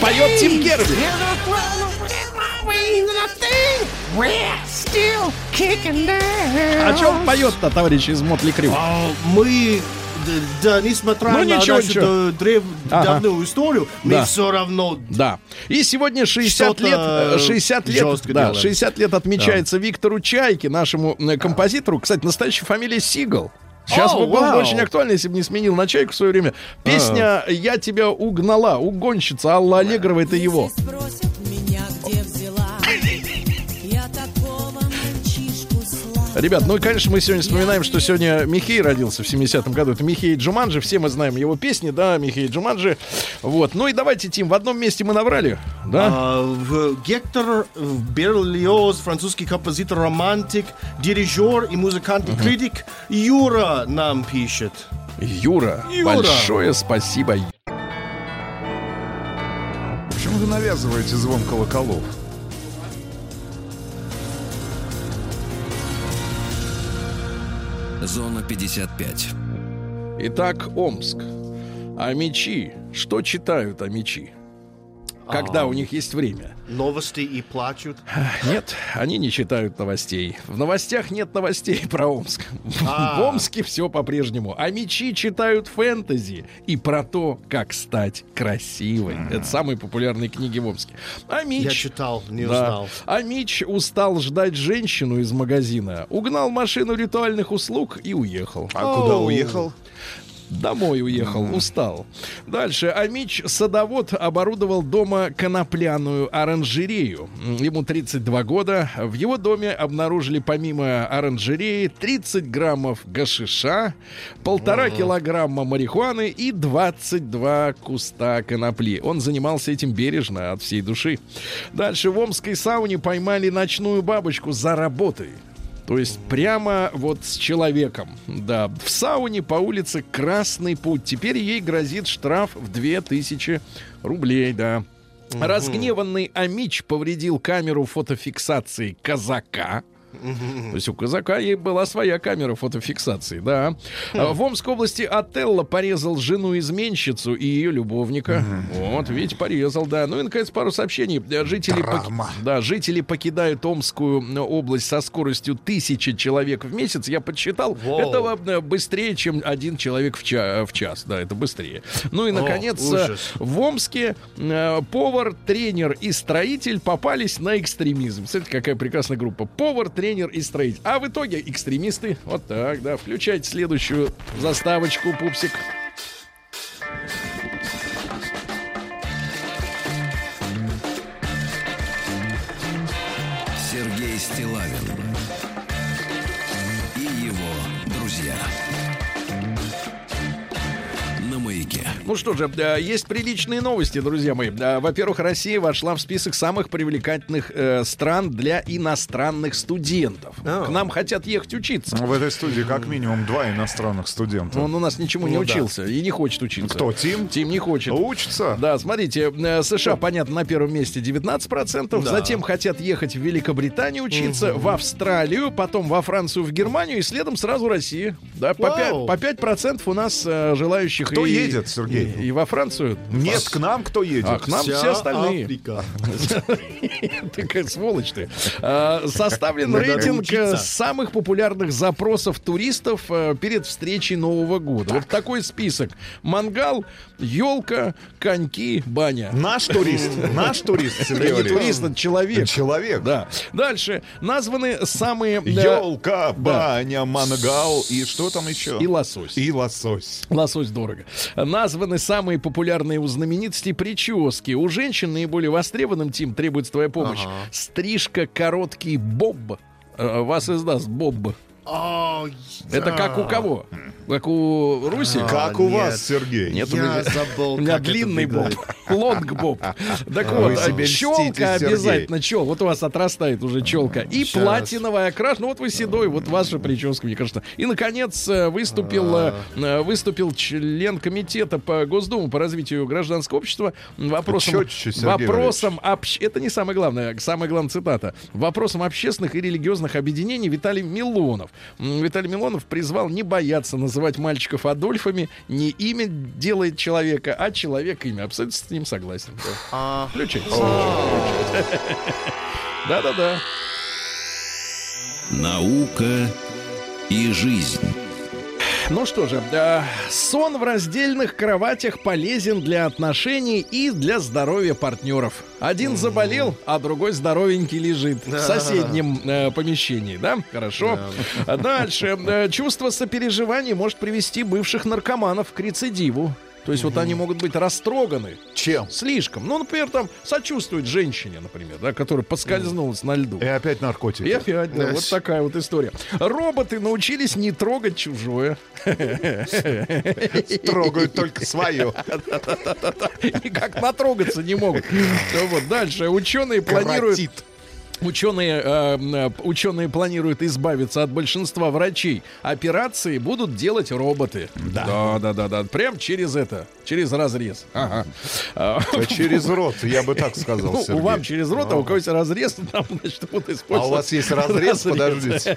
Speaker 2: Поет Тим Герби. О чем поет-то, товарищ из Мотли Крю?
Speaker 3: А мы, да, несмотря
Speaker 2: Ну,
Speaker 3: на
Speaker 2: ничего,
Speaker 3: нашу
Speaker 2: ничего.
Speaker 3: древ-
Speaker 2: Ага.
Speaker 3: давнюю историю, мы
Speaker 2: Да.
Speaker 3: все равно
Speaker 2: Да. И сегодня 60
Speaker 3: Что-то,
Speaker 2: лет, э,
Speaker 3: э,
Speaker 2: 60 лет, да,
Speaker 3: делаем.
Speaker 2: 60 лет отмечается Виктору Чайке, нашему э, композитору. Кстати, настоящая фамилия Сигал. Сейчас
Speaker 3: О,
Speaker 2: бы было бы
Speaker 3: вау.
Speaker 2: очень актуально, если бы не сменил на Чайку в свое время. Песня «Я тебя угнала», угонщица Алла Аллегрова, это его.
Speaker 5: Спросят
Speaker 2: Ребят, ну и, конечно, мы сегодня вспоминаем, что сегодня Михей родился в 70-м году. Это Михей Джуманджи, все мы знаем его песни, да, Михей Джуманджи. Вот, ну и давайте, Тим, в одном месте мы наврали, да?
Speaker 3: А, в Гектор Берлиоз, французский композитор, романтик, дирижер и музыкант и критик Юра нам пишет.
Speaker 2: Юра,
Speaker 3: Юра.
Speaker 2: большое спасибо.
Speaker 6: Почему вы навязываете звон колоколов?
Speaker 1: Зона 55.
Speaker 2: Итак, Омск. А мечи? Что читают о мечи? Когда у них есть время?
Speaker 3: Новости и плачут.
Speaker 2: Нет, они не читают новостей. В новостях нет новостей про Омск.
Speaker 3: А.
Speaker 2: В Омске все по-прежнему. А мечи читают фэнтези и про то, как стать красивой. Это самые популярные книги в Омске. А Мич...
Speaker 3: Я читал, не узнал.
Speaker 2: А Мич устал ждать женщину из магазина, угнал машину ритуальных услуг и уехал.
Speaker 6: А куда уехал?
Speaker 2: Домой уехал, устал. Дальше. Амич садовод оборудовал дома конопляную оранжерею. Ему 32 года. В его доме обнаружили помимо оранжереи 30 граммов гашиша, полтора килограмма марихуаны и 22 куста конопли. Он занимался этим бережно, от всей души. Дальше в Омской сауне поймали ночную бабочку за работой. То есть прямо вот с человеком. Да, в сауне по улице Красный путь. Теперь ей грозит штраф в 2000 рублей, да. Разгневанный Амич повредил камеру фотофиксации казака. То есть у казака ей была своя камера фотофиксации, да. А В Омской области Отелло порезал жену-изменщицу и ее любовника. Вот, видите, порезал, да. Ну и, наконец, пару сообщений. Э, Жители, пок-
Speaker 6: Драма.
Speaker 2: да, жители покидают Омскую э, область со скоростью тысячи человек в месяц. Я подсчитал,
Speaker 3: Воу.
Speaker 2: это э, быстрее, чем один человек в, ча- в час. Да, это быстрее. Ну и, наконец, э,
Speaker 3: ужас.
Speaker 2: в Омске э, повар, тренер и строитель попались на экстремизм. Смотрите, какая прекрасная группа. Повар, тренер и строитель. А в итоге экстремисты. Вот так, да. Включайте следующую заставочку, пупсик. Ну что же, э, есть приличные новости, друзья мои. Э, Во-первых, Россия вошла в список самых привлекательных э, стран для иностранных студентов.
Speaker 3: А.
Speaker 2: К нам хотят ехать учиться.
Speaker 6: В этой студии как минимум два иностранных студента.
Speaker 2: Он у нас ничему не
Speaker 3: Ну да.
Speaker 2: учился и не хочет учиться.
Speaker 6: Кто, Тим?
Speaker 2: Тим не хочет.
Speaker 6: Учится?
Speaker 2: Да, смотрите, США, понятно, на первом месте 19%,
Speaker 3: Да.
Speaker 2: затем хотят ехать в Великобританию учиться, в Австралию, потом во Францию, в Германию и следом сразу Россия. Да, по,
Speaker 3: Вау.
Speaker 2: 5, по 5% у нас э, желающих
Speaker 6: Кто
Speaker 2: и,
Speaker 6: едет, Сергей?
Speaker 2: И, и во Францию.
Speaker 6: Нет, к нам кто едет?
Speaker 2: А к нам
Speaker 3: Вся
Speaker 2: все остальные.
Speaker 3: Африка.
Speaker 2: Ты как сволочь ты. А, Составлен рейтинг э, самых популярных запросов туристов э, перед встречей Нового года. Вот такой список. Мангал, елка, коньки, баня.
Speaker 6: Наш турист. Наш турист,
Speaker 2: не турист, это человек.
Speaker 6: Человек.
Speaker 2: Да. Дальше. Названы самые... да,
Speaker 6: Елка, баня, мангал и что там еще?
Speaker 2: И лосось.
Speaker 6: И лосось.
Speaker 2: Лосось дорого. Названы самые популярные у знаменитостей прически. У женщин наиболее востребованным, Тим, требуется твоя помощь. Стрижка короткий боб. Э, Вас издаст боб. Это как у кого? Как у Руси?
Speaker 6: Как у
Speaker 3: нет.
Speaker 6: вас, Сергей?
Speaker 2: Нет, у
Speaker 3: Я
Speaker 2: меня,
Speaker 3: забыл,
Speaker 2: у меня длинный боб.
Speaker 3: выглядит.
Speaker 2: Лонг боб. Так
Speaker 6: Вы
Speaker 2: вот,
Speaker 6: себе
Speaker 2: челка обязательно, чел. Вот у вас отрастает уже челка. И платиновая окрас. Ну вот вы седой, вот ваша прическа, мне кажется. И, наконец, э, выступил,
Speaker 3: А.
Speaker 2: э, выступил член комитета по Госдуму по развитию гражданского общества вопросом... Вопросом Это не самое главное. Самая главная цитата. Вопросом общественных и религиозных объединений Виталий Милонов. Виталий Милонов призвал не бояться называть мальчиков Адольфами. Не имя делает человека, а человек имя. Абсолютно с ним согласен. Да. Включайте. Да-да-да.
Speaker 1: Наука и жизнь.
Speaker 2: Ну что же, э, сон в раздельных кроватях полезен для отношений и для здоровья партнеров. Один заболел, а другой здоровенький лежит в соседнем э, помещении, да? Хорошо. Дальше. Э, Чувство сопереживания может привести бывших наркоманов к рецидиву. То есть вот они могут быть растроганы
Speaker 6: Чем?
Speaker 2: слишком. Ну, например, там сочувствуют женщине, например, да, которая поскользнулась на льду.
Speaker 6: И опять наркотики.
Speaker 2: И опять, да, вот такая вот история. Роботы научились не трогать чужое.
Speaker 6: Трогают только свое.
Speaker 2: Никак натрогаться не могут. Вот дальше. Ученые планируют... Ученые, э, э, ученые планируют избавиться от большинства врачей. Операции будут делать роботы. Да, да, да, да. Прям через это, через разрез. Ага. А,
Speaker 6: А Через рот, я бы так сказал,
Speaker 2: Ну, у
Speaker 6: Сергей.
Speaker 2: вам через рот, а у кого-то разрез, там, значит, будут
Speaker 6: А
Speaker 2: использовать.
Speaker 6: у вас есть разрез? Подождите.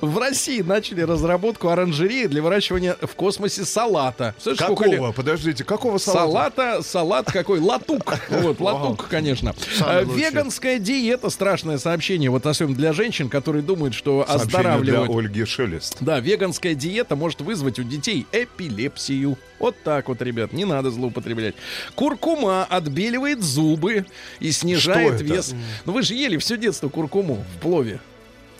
Speaker 2: В России начали разработку оранжереи для выращивания в космосе салата. Слышишь?
Speaker 6: Какого? Подождите, какого салата?
Speaker 2: Салата, салат какой? Латук. Вот, латук, конечно. Э. Веганская диета, страшное сообщение, вот особенно для женщин, которые думают, что
Speaker 6: Сообщение для
Speaker 2: оздоравливают.
Speaker 6: Ольги Шелест.
Speaker 2: Да, веганская диета может вызвать у детей эпилепсию. Вот так вот, ребят, не надо злоупотреблять. Куркума отбеливает зубы и снижает вес. Ну вы же ели все детство куркуму в плове.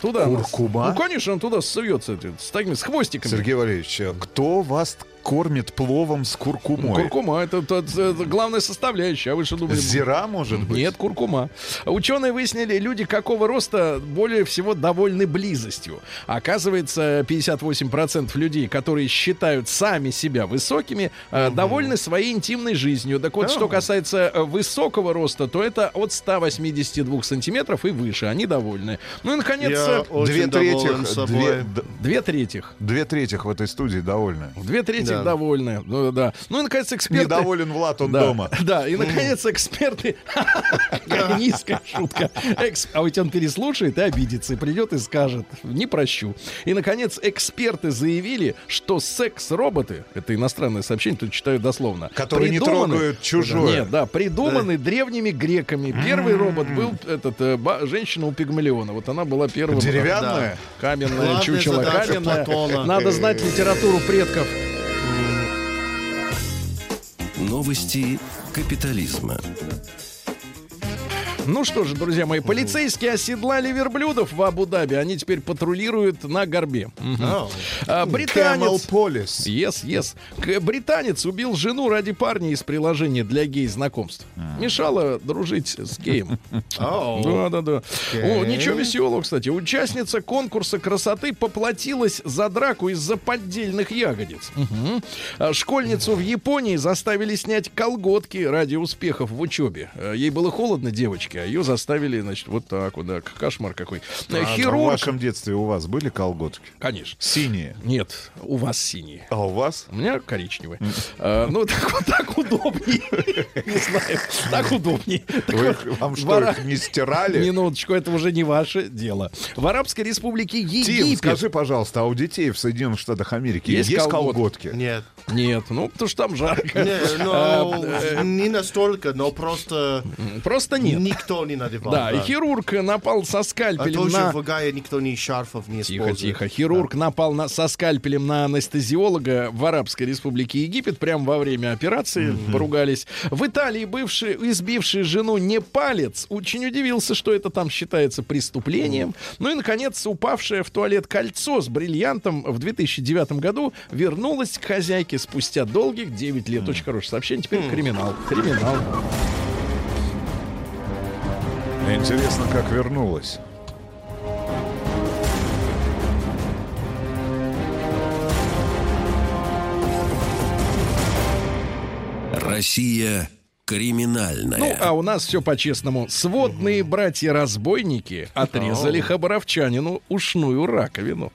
Speaker 2: Туда.
Speaker 6: Куркума?
Speaker 2: Ну, конечно, он туда суется, с такими, с хвостиками.
Speaker 6: Сергей Валерьевич, а кто вас кормит пловом с куркумой.
Speaker 2: Куркума это, это- это главная составляющая. А вы что думали?
Speaker 6: Зира, может быть?
Speaker 2: Нет, куркума. Ученые выяснили, люди какого роста более всего довольны близостью. Оказывается, 58% людей, которые считают сами себя высокими, э, довольны своей интимной жизнью. Так вот, что касается э, высокого роста, то это от 182 сантиметров и выше. Они довольны. Ну и, наконец,
Speaker 3: Я
Speaker 2: э,
Speaker 6: Две
Speaker 3: собой.
Speaker 6: две,
Speaker 2: две трети.
Speaker 6: две трети в этой студии довольны.
Speaker 2: Две трети
Speaker 3: Да.
Speaker 2: довольны. Ну, да. ну и, наконец, эксперты...
Speaker 6: Недоволен Влад, он
Speaker 2: да,
Speaker 6: дома.
Speaker 2: Да, и наконец эксперты. Низкая шутка. А ведь он переслушает и обидится, и придет и скажет: не прощу. И наконец эксперты заявили, что секс-роботы, это иностранное сообщение, тут читаю дословно.
Speaker 6: Которые не трогают чужое.
Speaker 2: Нет, да, придуманы древними греками. Первый робот был этот э, женщина у Пигмалиона. Вот она была первым.
Speaker 6: Деревянная?
Speaker 2: Каменное
Speaker 3: Главная
Speaker 2: чучело, каменное. Надо знать литературу предков.
Speaker 1: Новости капитализма.
Speaker 2: Ну что же, друзья мои, полицейские оседлали верблюдов в Абу-Даби. Они теперь патрулируют на горбе. А, британец... Yes, yes. Британец убил жену ради парня из приложения для гей-знакомств. Мешала дружить с геем. Да, да, да. О, ничего веселого, кстати. Участница конкурса красоты поплатилась за драку из-за поддельных ягодиц. А Школьницу в Японии заставили снять колготки ради успехов в учебе. Э, Ей было холодно, девочке, а ее заставили, значит, вот так вот, да, кошмар какой. Э,
Speaker 6: А в
Speaker 2: Хирург...
Speaker 6: вашем детстве у вас были колготки?
Speaker 2: Конечно.
Speaker 6: Синие.
Speaker 2: Нет, у вас синие.
Speaker 6: А у вас?
Speaker 2: У меня коричневый. А, ну, так, вот так удобнее. Не знаю, так удобнее.
Speaker 6: Вам что,
Speaker 2: в
Speaker 6: не стирали?
Speaker 2: Минуточку, это уже не ваше дело. В Арабской Республике
Speaker 6: Тим,
Speaker 2: Египет...
Speaker 6: скажи, пожалуйста, а у детей в Соединенных Штатах Америки
Speaker 2: Есть
Speaker 6: есть,
Speaker 2: колготки?
Speaker 3: Нет.
Speaker 2: Нет, ну, потому что там жарко.
Speaker 3: Не,
Speaker 2: А,
Speaker 3: ну,
Speaker 2: э,
Speaker 3: не настолько, но просто
Speaker 2: Просто нет.
Speaker 3: Никто не надевал.
Speaker 2: Да, и хирург напал со
Speaker 3: А
Speaker 2: скальпелем
Speaker 3: тоже
Speaker 2: на...
Speaker 3: Гае никто ни шарфов не
Speaker 2: Тихо, тихо. Хирург напал на, со скальпелем на анестезиолога в Арабской Республике Египет прямо во время операции. Поругались. В Италии бывший, избивший жену непалец очень удивился, что это там считается преступлением. Ну и, наконец, упавшее в туалет кольцо с бриллиантом в 2009 году вернулось к хозяйке спустя долгих 9 лет. Очень хорошее сообщение. Теперь криминал. Криминал.
Speaker 6: Интересно, как вернулась.
Speaker 1: Россия криминальная.
Speaker 2: Ну, а у нас все по-честному. Сводные братья-разбойники отрезали хабаровчанину ушную раковину.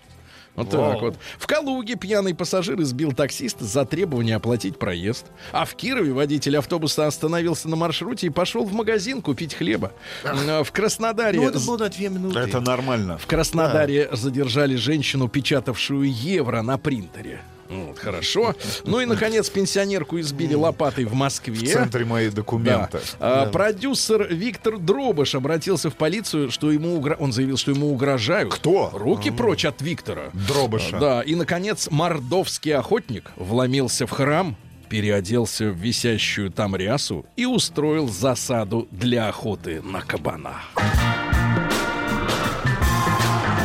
Speaker 2: Вот так вот. В Калуге пьяный пассажир избил таксиста за требование оплатить проезд. А в Кирове водитель автобуса остановился на маршруте и пошел в магазин купить хлеба. М, В Краснодаре...
Speaker 3: Ну, это было на две минуты.
Speaker 6: Это нормально.
Speaker 2: в Краснодаре задержали женщину, печатавшую евро на принтере. Вот, хорошо. Ну и, наконец, пенсионерку избили лопатой в Москве.
Speaker 6: В центре мои
Speaker 2: Да.
Speaker 6: документы.
Speaker 2: А, Продюсер Виктор Дробыш обратился в полицию, что ему угро- он заявил, что ему угрожают.
Speaker 6: Кто?
Speaker 2: Руки прочь от Виктора.
Speaker 6: Дробыша.
Speaker 2: Да, и, наконец, мордовский охотник вломился в храм, переоделся в висящую там рясу и устроил засаду для охоты на кабана.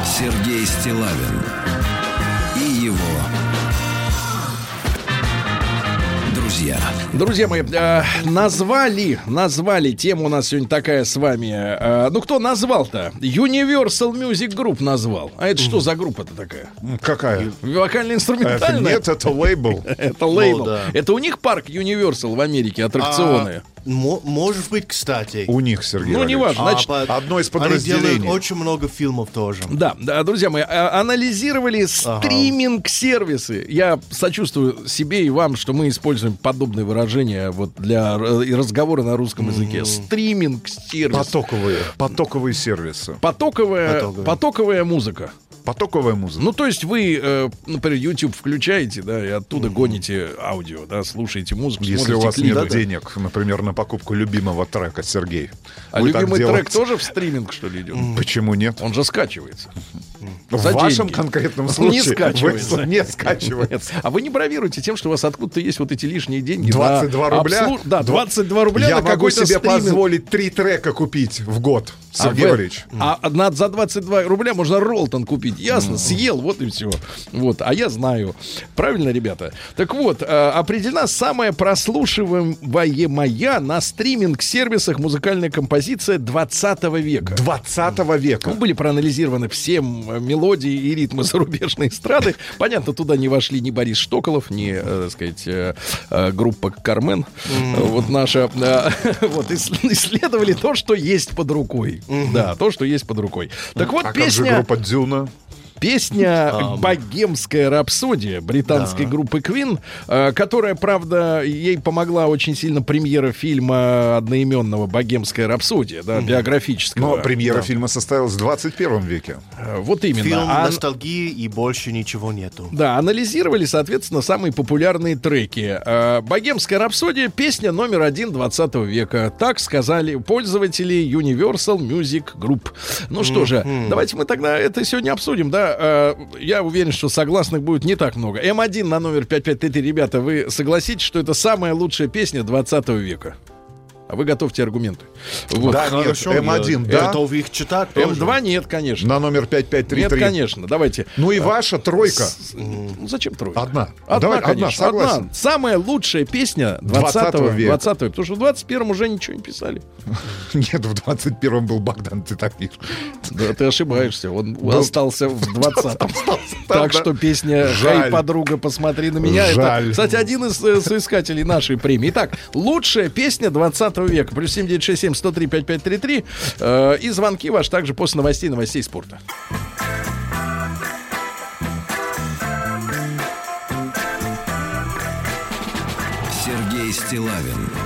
Speaker 1: Сергей Стилавин и его друзья.
Speaker 2: Друзья мои, э, назвали, назвали, тема у нас сегодня такая с вами. э, ну, кто назвал-то? Universal Music Group назвал. А это что за группа-то такая?
Speaker 6: Какая? Это,
Speaker 2: Вокально-инструментальная?
Speaker 6: нет, это лейбл.
Speaker 2: Это лейбл.
Speaker 3: да.
Speaker 2: Это у них парк Universal в Америке, аттракционы.
Speaker 3: А, может быть, кстати.
Speaker 6: У них, Сергей
Speaker 2: Ну, неважно. Значит,
Speaker 3: по-
Speaker 6: одно из
Speaker 3: Они делают
Speaker 6: подразделений.
Speaker 3: очень много фильмов тоже.
Speaker 2: Да, да, друзья мои, а- анализировали стриминг-сервисы. Я сочувствую себе и вам, что мы используем подобные выражения вот для э, разговора на русском языке. Стриминг-сервис.
Speaker 6: Потоковые. Потоковые сервисы.
Speaker 2: Потоковая,
Speaker 3: Потоковая.
Speaker 2: потоковая музыка.
Speaker 6: Потоковая музыка.
Speaker 2: Ну, то есть вы, э, например, YouTube включаете, да, и оттуда гоните аудио, да, слушаете музыку,
Speaker 6: Если у вас
Speaker 2: клипы.
Speaker 6: нет денег, например, на покупку любимого трека, Сергей.
Speaker 2: А любимый трек тоже в стриминг, что ли, идет?
Speaker 6: Почему нет?
Speaker 2: Он же скачивается.
Speaker 6: В
Speaker 2: За
Speaker 6: вашем
Speaker 2: деньги.
Speaker 6: конкретном
Speaker 2: Не
Speaker 6: случае
Speaker 2: скачивается.
Speaker 6: вы- не скачивается.
Speaker 2: А вы не бравируете тем, что у вас откуда-то есть вот эти лишние деньги?
Speaker 6: 22
Speaker 2: на
Speaker 6: рубля?
Speaker 2: обслуж- Да, 22 рубля
Speaker 6: Я
Speaker 2: на
Speaker 6: могу себе
Speaker 2: стриминг.
Speaker 6: позволить три трека купить в год,
Speaker 2: А
Speaker 6: Сергей
Speaker 2: вы-
Speaker 6: Валерьевич.
Speaker 2: А на- за 22 рубля можно Ролтон купить. Ясно, съел, вот и все. Вот, а я знаю. Правильно, ребята? Так вот, э, определена самая прослушиваемая на стриминг-сервисах музыкальная композиция 20 века.
Speaker 6: 20 века.
Speaker 2: Ну, были проанализированы все м, мелодии и ритмы зарубежной эстрады. Понятно, туда не вошли ни Борис Штоколов, ни, э, так сказать, э, э, группа Кармен. Э, Вот наша. э, Вот, ис- исследовали то, что есть под рукой. Да, то, что есть под рукой. Так вот,
Speaker 6: А как же
Speaker 2: песня...
Speaker 6: группа Дюна?
Speaker 2: Песня «Богемская рапсодия» британской группы Queen, э, которая, правда, ей помогла очень сильно премьера фильма одноименного «Богемская рапсодия», да, биографического.
Speaker 6: Но премьера
Speaker 2: Да.
Speaker 6: фильма состоялась в 21 веке.
Speaker 2: Э, Вот именно.
Speaker 3: Фильм
Speaker 2: А-
Speaker 3: ностальгии и больше ничего нету.
Speaker 2: Да, анализировали, соответственно, самые популярные треки. Э, «Богемская рапсодия» — песня номер один 20 века. Так сказали пользователи Universal Music Group. Ну что же, давайте мы тогда это сегодня обсудим, да? Э, Я уверен, что согласных будет не так много. М1 на номер 5533, ребята, вы согласитесь, что это самая лучшая песня 20 века? А вы готовьте аргументы. Вот.
Speaker 6: Да, нет,
Speaker 3: Хорошо,
Speaker 6: М1,
Speaker 3: я
Speaker 6: да.
Speaker 3: готов их читать тоже.
Speaker 2: М2 нет, конечно.
Speaker 6: На номер
Speaker 2: Нет,
Speaker 6: 5533.
Speaker 2: конечно. Давайте.
Speaker 6: Ну и ваша тройка.
Speaker 2: Ну, зачем тройка?
Speaker 6: Одна.
Speaker 2: Одна,
Speaker 6: Давай, одна,
Speaker 2: конечно,
Speaker 6: согласен.
Speaker 2: одна. Самая лучшая песня 20
Speaker 6: 20
Speaker 2: века.
Speaker 6: века.
Speaker 2: 20 века. Потому что в 21 уже ничего не писали.
Speaker 6: Нет, в 21-м был Богдан, ты так пишешь.
Speaker 2: Да, ты ошибаешься. Он остался в 20
Speaker 6: там,
Speaker 2: Так
Speaker 6: да.
Speaker 2: что песня
Speaker 6: Жаль.
Speaker 2: «Хай, подруга, посмотри на меня» кстати, один из э, соискателей нашей премии. Итак, лучшая песня 20 века. Плюс 7967 103 5533. Э, и звонки ваши также после новостей, новостей спорта.
Speaker 1: Сергей Стилавин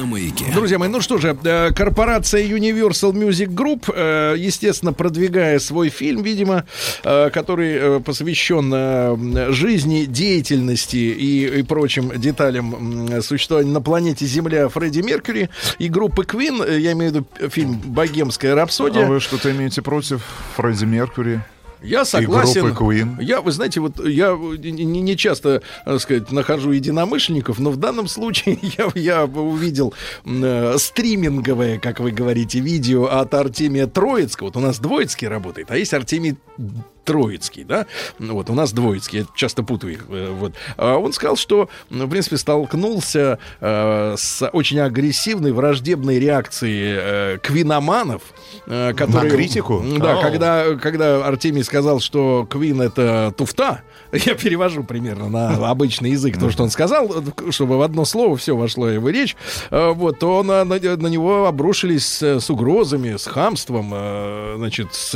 Speaker 1: На маяке.
Speaker 2: Друзья мои, ну что же, э, корпорация Universal Music Group, э, естественно, продвигая свой фильм, видимо, э, который посвящен жизни, деятельности и, и прочим деталям существования на планете Земля Фредди Меркьюри и группы Queen, э, я имею в виду фильм «Богемская рапсодия».
Speaker 6: А вы что-то имеете против Фредди Меркьюри?
Speaker 2: Я согласен.
Speaker 6: группы Queen.
Speaker 2: Я, вы знаете, вот я не, не- часто, так сказать, нахожу единомышленников, но в данном случае я, я увидел э, стриминговое, как вы говорите, видео от Артемия Троицкого. Вот у нас Двоицкий работает, а есть Артемий Троицкий, да? Вот, у нас Двоицкий, я часто путаю их. э, Вот. А он сказал, что, ну, в принципе, столкнулся э, с очень агрессивной, враждебной реакцией э, квиноманов, э, которые...
Speaker 6: критику?
Speaker 2: Да,
Speaker 3: О.
Speaker 2: когда, когда Артемий сказал, что Квин это туфта, я перевожу примерно на обычный язык то, что он сказал, чтобы в одно слово все вошло его речь, вот, то на, на, на него обрушились с, с угрозами, с хамством, значит, с,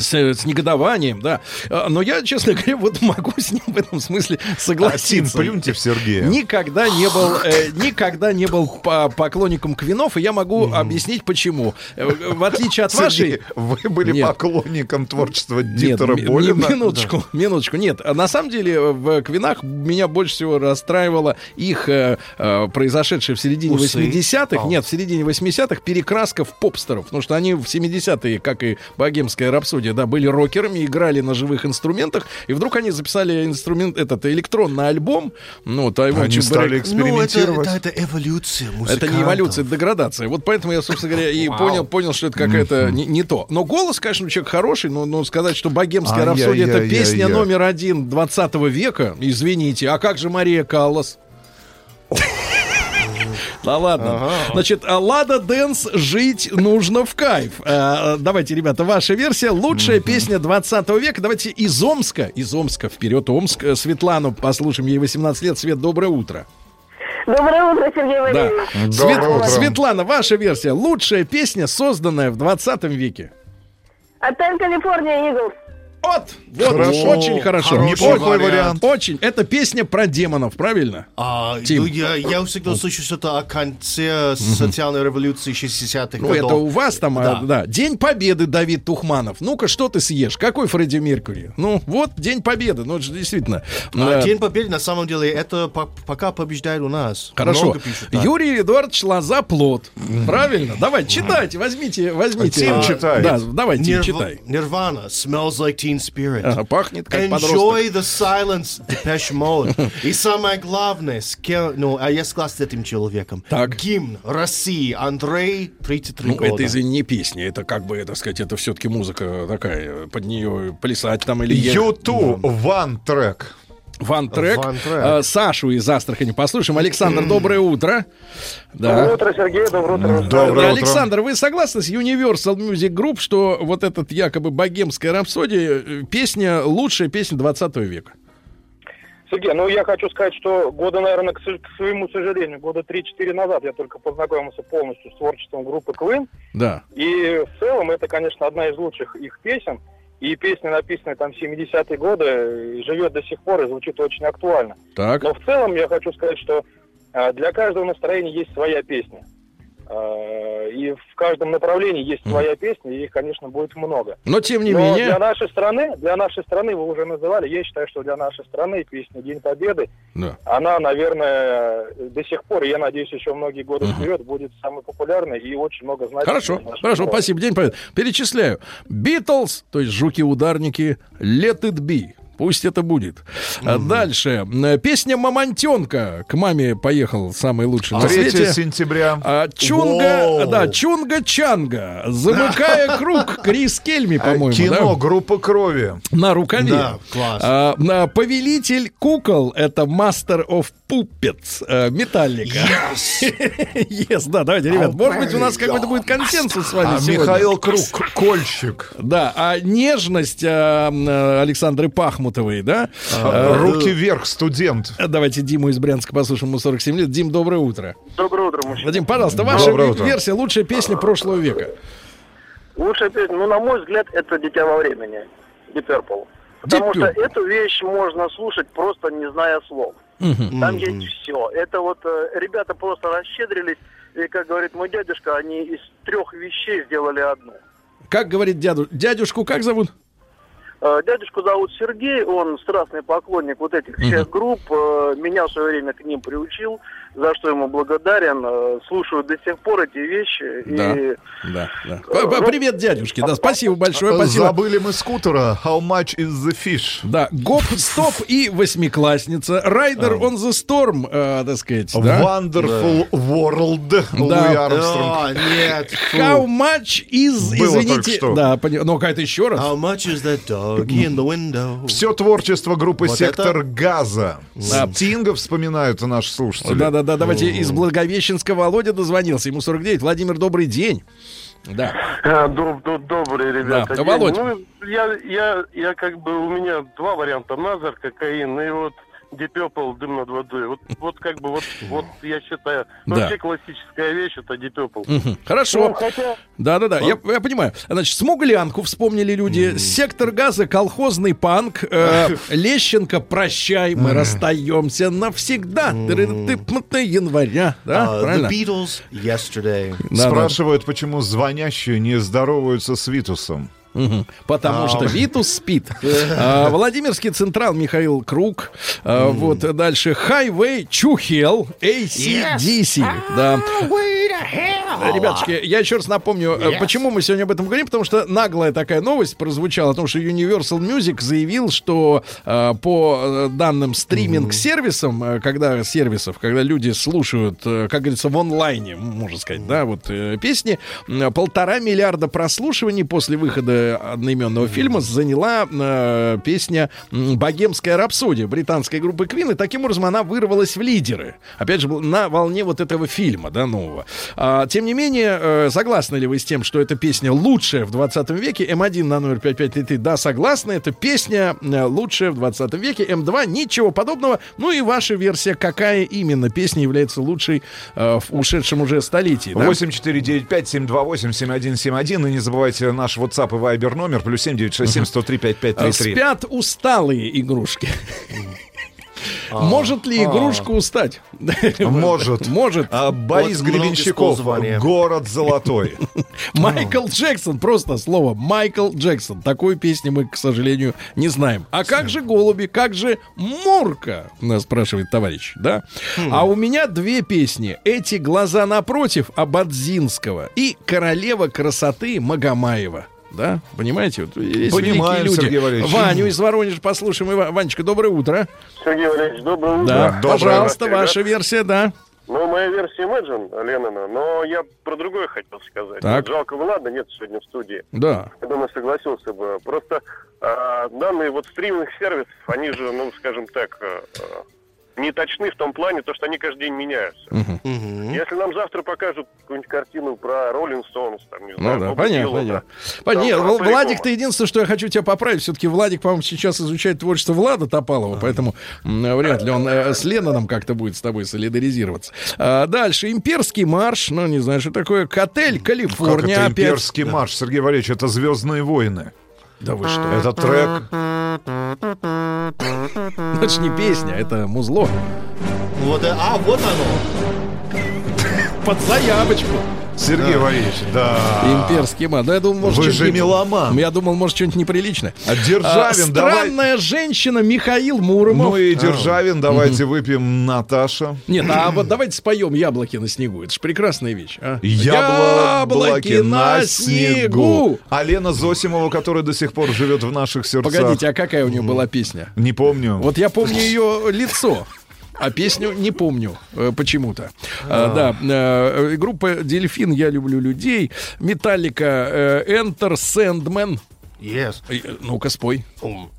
Speaker 2: с, с негодованием, да. Э, Но я, честно говоря, вот могу с ним в этом смысле согласиться.
Speaker 6: плюньте в Сергея.
Speaker 2: Никогда не был, э, никогда не был по- поклонником Квинов, и я могу объяснить почему. Э, В отличие от вашей,
Speaker 6: Сергей, вы были
Speaker 2: Нет.
Speaker 6: поклонником творчества
Speaker 2: нет,
Speaker 6: Дитера
Speaker 2: ми-
Speaker 6: Болина?
Speaker 2: минуточку, минуточку. Нет, а на самом деле в Квинах меня больше всего расстраивало их э, э, произошедшее в середине
Speaker 3: Усы?
Speaker 2: 80-х,
Speaker 3: А.
Speaker 2: нет, в середине 80-х перекраска в попстеров, потому что они в 70-е, как и богемская рапсодия, да, были рокерами, играли на живых инструментах, и вдруг они записали инструмент, этот электронный альбом, ну, Want
Speaker 6: Они стали
Speaker 2: Back.
Speaker 3: Ну, это,
Speaker 6: экспериментировать.
Speaker 3: это, это эволюция
Speaker 2: Это
Speaker 3: музыкантов.
Speaker 2: не эволюция, это деградация. Вот поэтому я, собственно говоря, и понял, понял, что это какая-то не, не то. Но голос, конечно, у человека хороший, но, но сказать, что богемская рапсодия это песня номер один 20 века, извините. А как же Мария Каллас? Да ладно. Значит, а, Лада Дэнс жить нужно в кайф. А, Давайте, ребята, ваша версия. Лучшая песня 20 века. Давайте из Омска. Из Омска вперед. Омск. Э, Светлану послушаем. Ей 18 лет. Свет, доброе утро.
Speaker 7: Доброе утро, Сергей
Speaker 2: Да.
Speaker 7: Валерьевич.
Speaker 2: Свет-
Speaker 6: Доброе утро.
Speaker 2: Светлана, ваша версия. Лучшая песня, созданная в 20 веке.
Speaker 7: Отель Калифорния Иглс.
Speaker 2: Вот, вот,
Speaker 6: Хорошо.
Speaker 2: очень хорошо.
Speaker 6: Неплохой
Speaker 3: вариант.
Speaker 2: Очень. Это песня про демонов, правильно?
Speaker 3: А,
Speaker 2: Тим.
Speaker 3: ну, я, я всегда слышу что-то о конце социальной революции 60-х
Speaker 2: Ну,
Speaker 3: годов.
Speaker 2: это у вас там, а,
Speaker 3: Да.
Speaker 2: да. День Победы, Давид Тухманов. Ну-ка, что ты съешь? Какой Фредди Меркьюри? Ну, вот День Победы. Ну, это же действительно.
Speaker 3: А
Speaker 2: э,
Speaker 3: День Победы, на самом деле, это по- пока побеждает у нас.
Speaker 2: Хорошо.
Speaker 3: Много пишут, да.
Speaker 2: Юрий Эдуардович Лоза Плод. Правильно? Давай, читайте, возьмите, возьмите.
Speaker 6: Тим
Speaker 2: А,
Speaker 6: читает.
Speaker 2: Да, давай, Тим,
Speaker 3: Нирв-
Speaker 2: читай.
Speaker 3: Nirvana, smells like teen spirit.
Speaker 2: Ага, пахнет как подросток.
Speaker 3: Enjoy the silence, Depeche Mode. И самое главное, с кем- ну, а я согласен с этим человеком.
Speaker 2: Так.
Speaker 3: Гимн России, Андрей, 33
Speaker 2: Ну,
Speaker 3: года.
Speaker 2: это, извини, не песня, это как бы, так сказать, это все-таки музыка такая, под нее плясать там или...
Speaker 6: Юту, ван трек.
Speaker 2: Ван трек.
Speaker 3: Ван трек.
Speaker 2: Э, Сашу из Астрахани послушаем. Александр, доброе утро.
Speaker 7: Доброе
Speaker 2: Да.
Speaker 7: утро, Сергей, доброе утро.
Speaker 6: Доброе утро.
Speaker 2: Александр, вы согласны с Universal Music Group, что вот этот якобы богемская рапсодия э, песня лучшая песня 20 века?
Speaker 8: Сергей, ну я хочу сказать, что года, наверное, к, к своему сожалению, года 3-4 назад я только познакомился полностью с творчеством группы Queen.
Speaker 2: Да.
Speaker 8: И в целом это, конечно, одна из лучших их песен. И песня, написанная там в 70-е годы, живет до сих пор и звучит очень актуально.
Speaker 2: Так.
Speaker 8: Но в целом я хочу сказать, что э, для каждого настроения есть своя песня. Э, И в каждом направлении есть своя песня, и их, конечно, будет много.
Speaker 2: Но тем не
Speaker 8: Но
Speaker 2: менее...
Speaker 8: для нашей страны, для нашей страны, вы уже называли, я считаю, что для нашей страны песня День Победы,
Speaker 2: Да.
Speaker 8: она, наверное, до сих пор, я надеюсь, еще многие годы вперед будет самой популярной и очень много значит.
Speaker 2: Хорошо, хорошо,
Speaker 8: страны.
Speaker 2: спасибо. День Победы. Перечисляю. Битлз, то есть жуки-ударники, Let It Be. Пусть это будет. А Дальше. Песня «Мамонтенка». К маме поехал самый лучший на
Speaker 6: 3
Speaker 2: свете.
Speaker 6: сентября.
Speaker 2: А, Чунга,
Speaker 3: Воу.
Speaker 2: да, Чунга-Чанга. Замыкая круг. Крис Кельми,
Speaker 6: А,
Speaker 2: по-моему,
Speaker 6: Кино
Speaker 2: да?
Speaker 6: Группа крови.
Speaker 2: На рукаве.
Speaker 3: Да, класс.
Speaker 2: А, на повелитель кукол это Master of Puppets э, Металлика. Yes, да, давайте, ребят. Может быть, у нас какой-то будет консенсус с вами
Speaker 6: А
Speaker 2: сегодня.
Speaker 6: Михаил Круг, Кольщик.
Speaker 2: Да, а нежность а, м, э, Пахмутовой, да?
Speaker 6: А, Руки вверх, студент.
Speaker 2: Э, Давайте Диму из Брянска послушаем, ему 47 лет. Дим, доброе утро.
Speaker 8: Доброе утро, мужчина.
Speaker 2: Вадим, пожалуйста, ваша
Speaker 6: Доброе утро.
Speaker 2: версия лучшая песня прошлого века.
Speaker 8: Лучшая песня, ну, на мой взгляд, это «Дитя во времени» Deep Purple. Потому
Speaker 2: Deep
Speaker 8: что эту вещь можно слушать просто не зная слов. Там есть все. Это вот э, ребята просто расщедрились, и, как говорит мой дядюшка, они из трех вещей сделали одну.
Speaker 2: Как говорит дяду, дядюшку, как зовут?
Speaker 8: Э, Дядюшку зовут Сергей, он страстный поклонник вот этих всех групп. Э, Меня в свое время к ним приучил, за что ему благодарен. Э, Слушаю до сих пор эти вещи.
Speaker 2: Да.
Speaker 8: И
Speaker 2: Да, да. П- Привет, дядюшке. Да, спасибо большое, спасибо.
Speaker 6: Забыли мы скутера. How much is the fish?
Speaker 2: Да, гоп, стоп и восьмиклассница. Райдер on the storm, э, так сказать, да?
Speaker 6: Wonderful World. Луи Армстронг.
Speaker 3: О, нет. фу.
Speaker 2: How much is,
Speaker 6: Было
Speaker 2: извините,
Speaker 6: что.
Speaker 2: да, пони- ну какая-то еще раз.
Speaker 3: How much is that doggy in the window?
Speaker 6: Все творчество группы
Speaker 3: Вот
Speaker 6: «Сектор
Speaker 3: это-
Speaker 6: газа».
Speaker 2: Да.
Speaker 6: Стинга вспоминают наши слушатели.
Speaker 2: Да, да, да, давайте из Благовещенска Володя дозвонился. Ему 49. Владимир, добрый день. Да.
Speaker 9: Добрый, ребята.
Speaker 2: Да. Володь.
Speaker 9: Ну, я, я, я как бы, у меня два варианта. Назар, кокаин и вот Purple, дым над водой. Вот, вот как бы, вот, вот я считаю,
Speaker 2: Да.
Speaker 9: вообще классическая вещь, это.
Speaker 2: Мгм. Хорошо.
Speaker 9: Ну, хотя,
Speaker 2: Да, да, да, я, я понимаю. Значит, Смуглянку вспомнили люди. Сектор газа, колхозный панк. э, Лещенко, прощай, мы расстаемся навсегда. Ты января. Да,
Speaker 3: the
Speaker 2: правильно?
Speaker 3: Beatles, yesterday.
Speaker 6: Спрашивают, почему звонящие не здороваются с Витусом.
Speaker 2: Потому что Витус спит. А, Владимирский Централ Михаил Круг. А, Вот дальше. Хайвей Чухел ACDC. Да. Ребятушки, я еще раз напомню, э, почему мы сегодня об этом говорим, потому что наглая такая новость прозвучала о том, что Universal Music заявил, что э, по э, данным стриминг-сервисам, э, когда сервисов, когда люди слушают, э, как говорится, в онлайне, можно сказать, да, вот э, песни, э, полтора миллиарда прослушиваний после выхода одноименного фильма заняла э, песня «Богемская рапсодия» британской группы Queen, и таким образом она вырвалась в лидеры. Опять же, на волне вот этого фильма, да, нового. А, тем не менее, э, согласны ли вы с тем, что эта песня лучшая в 20 веке? М1 на номер 5533, да, согласны. Это песня э, лучшая в 20 веке. М2 ничего подобного. Ну и ваша версия, какая именно песня является лучшей э, в ушедшем уже столетии? да?
Speaker 6: 8495-728-7171. И не забывайте наш WhatsApp и Viber номер. Плюс 7967 103 5533.
Speaker 2: Спят усталые игрушки. Может ли игрушка устать?
Speaker 6: Может.
Speaker 2: Может.
Speaker 6: А, Борис Гребенщиков. Город золотой.
Speaker 2: Майкл Джексон, просто слово Майкл Джексон. Такой песни мы, к сожалению, не знаем. А как же голуби, как же Мурка? Нас спрашивает товарищ, да? А у меня две песни. Эти глаза напротив Абадзинского и Королева красоты Магомаева. Да, понимаете? Вот есть
Speaker 6: Понимаем,
Speaker 2: люди.
Speaker 6: Сергей Валерьевич.
Speaker 2: Ваню из Воронежа послушаем. Ива- Ванечка, доброе утро.
Speaker 9: Сергей Валерьевич, доброе утро.
Speaker 2: Да,
Speaker 6: доброе
Speaker 2: пожалуйста,
Speaker 9: утро.
Speaker 2: ваша версия, да.
Speaker 9: Ну, моя версия Imagine Леннона, но я про другое хотел сказать.
Speaker 2: Так.
Speaker 9: Жалко, Влада нет сегодня в студии.
Speaker 2: Да.
Speaker 9: Я думаю, согласился бы. Просто а, данные вот стриминг сервисов, они же, ну, скажем так, а, а, не точны в том плане, то, что они каждый день меняются. Если нам завтра покажут какую-нибудь картину про Роллинг Стоунс, там, не
Speaker 2: Ну
Speaker 9: знаю,
Speaker 2: да,
Speaker 9: Боба
Speaker 2: понятно, понятно. Понятно. Вл- Владик, ты единственное, что я хочу тебя поправить. Все-таки Владик, по-моему, сейчас изучает творчество Влада Топалова, поэтому м, вряд ли он э, с Ленноном как-то будет с тобой солидаризироваться. А, дальше. Имперский марш. Ну, не знаю, что такое. Котель,
Speaker 6: Как
Speaker 2: Калифорния.
Speaker 6: это
Speaker 2: опять.
Speaker 6: имперский марш, Сергей Валерьевич, это «Звездные войны».
Speaker 2: Да вы что?
Speaker 6: Это трек.
Speaker 2: Это ж не песня, это музло.
Speaker 3: Вот, а, вот оно.
Speaker 2: Под заявочку.
Speaker 6: Сергей Валерьевич, да.
Speaker 2: Имперский марш. Да, я думал, может,
Speaker 6: Вы же меломан.
Speaker 2: Я думал, может, что-нибудь неприличное.
Speaker 6: А Державин, давай.
Speaker 2: Странная женщина Михаил Муромов.
Speaker 6: Ну и Державин, давайте выпьем Наташа.
Speaker 2: Нет, а вот давайте споем яблоки на снегу. Это же прекрасная вещь. а.
Speaker 6: Яблоки на снегу. А Лена Зосимова, которая до сих пор живет в наших сердцах.
Speaker 2: Погодите, а какая у нее была песня?
Speaker 6: Не помню.
Speaker 2: Вот я помню ее лицо. А песню не помню э, почему-то. А, да, э, группа Дельфин Я люблю людей. Металлика э, Enter Sandman.
Speaker 3: Yes.
Speaker 2: Э, Ну-ка, спой.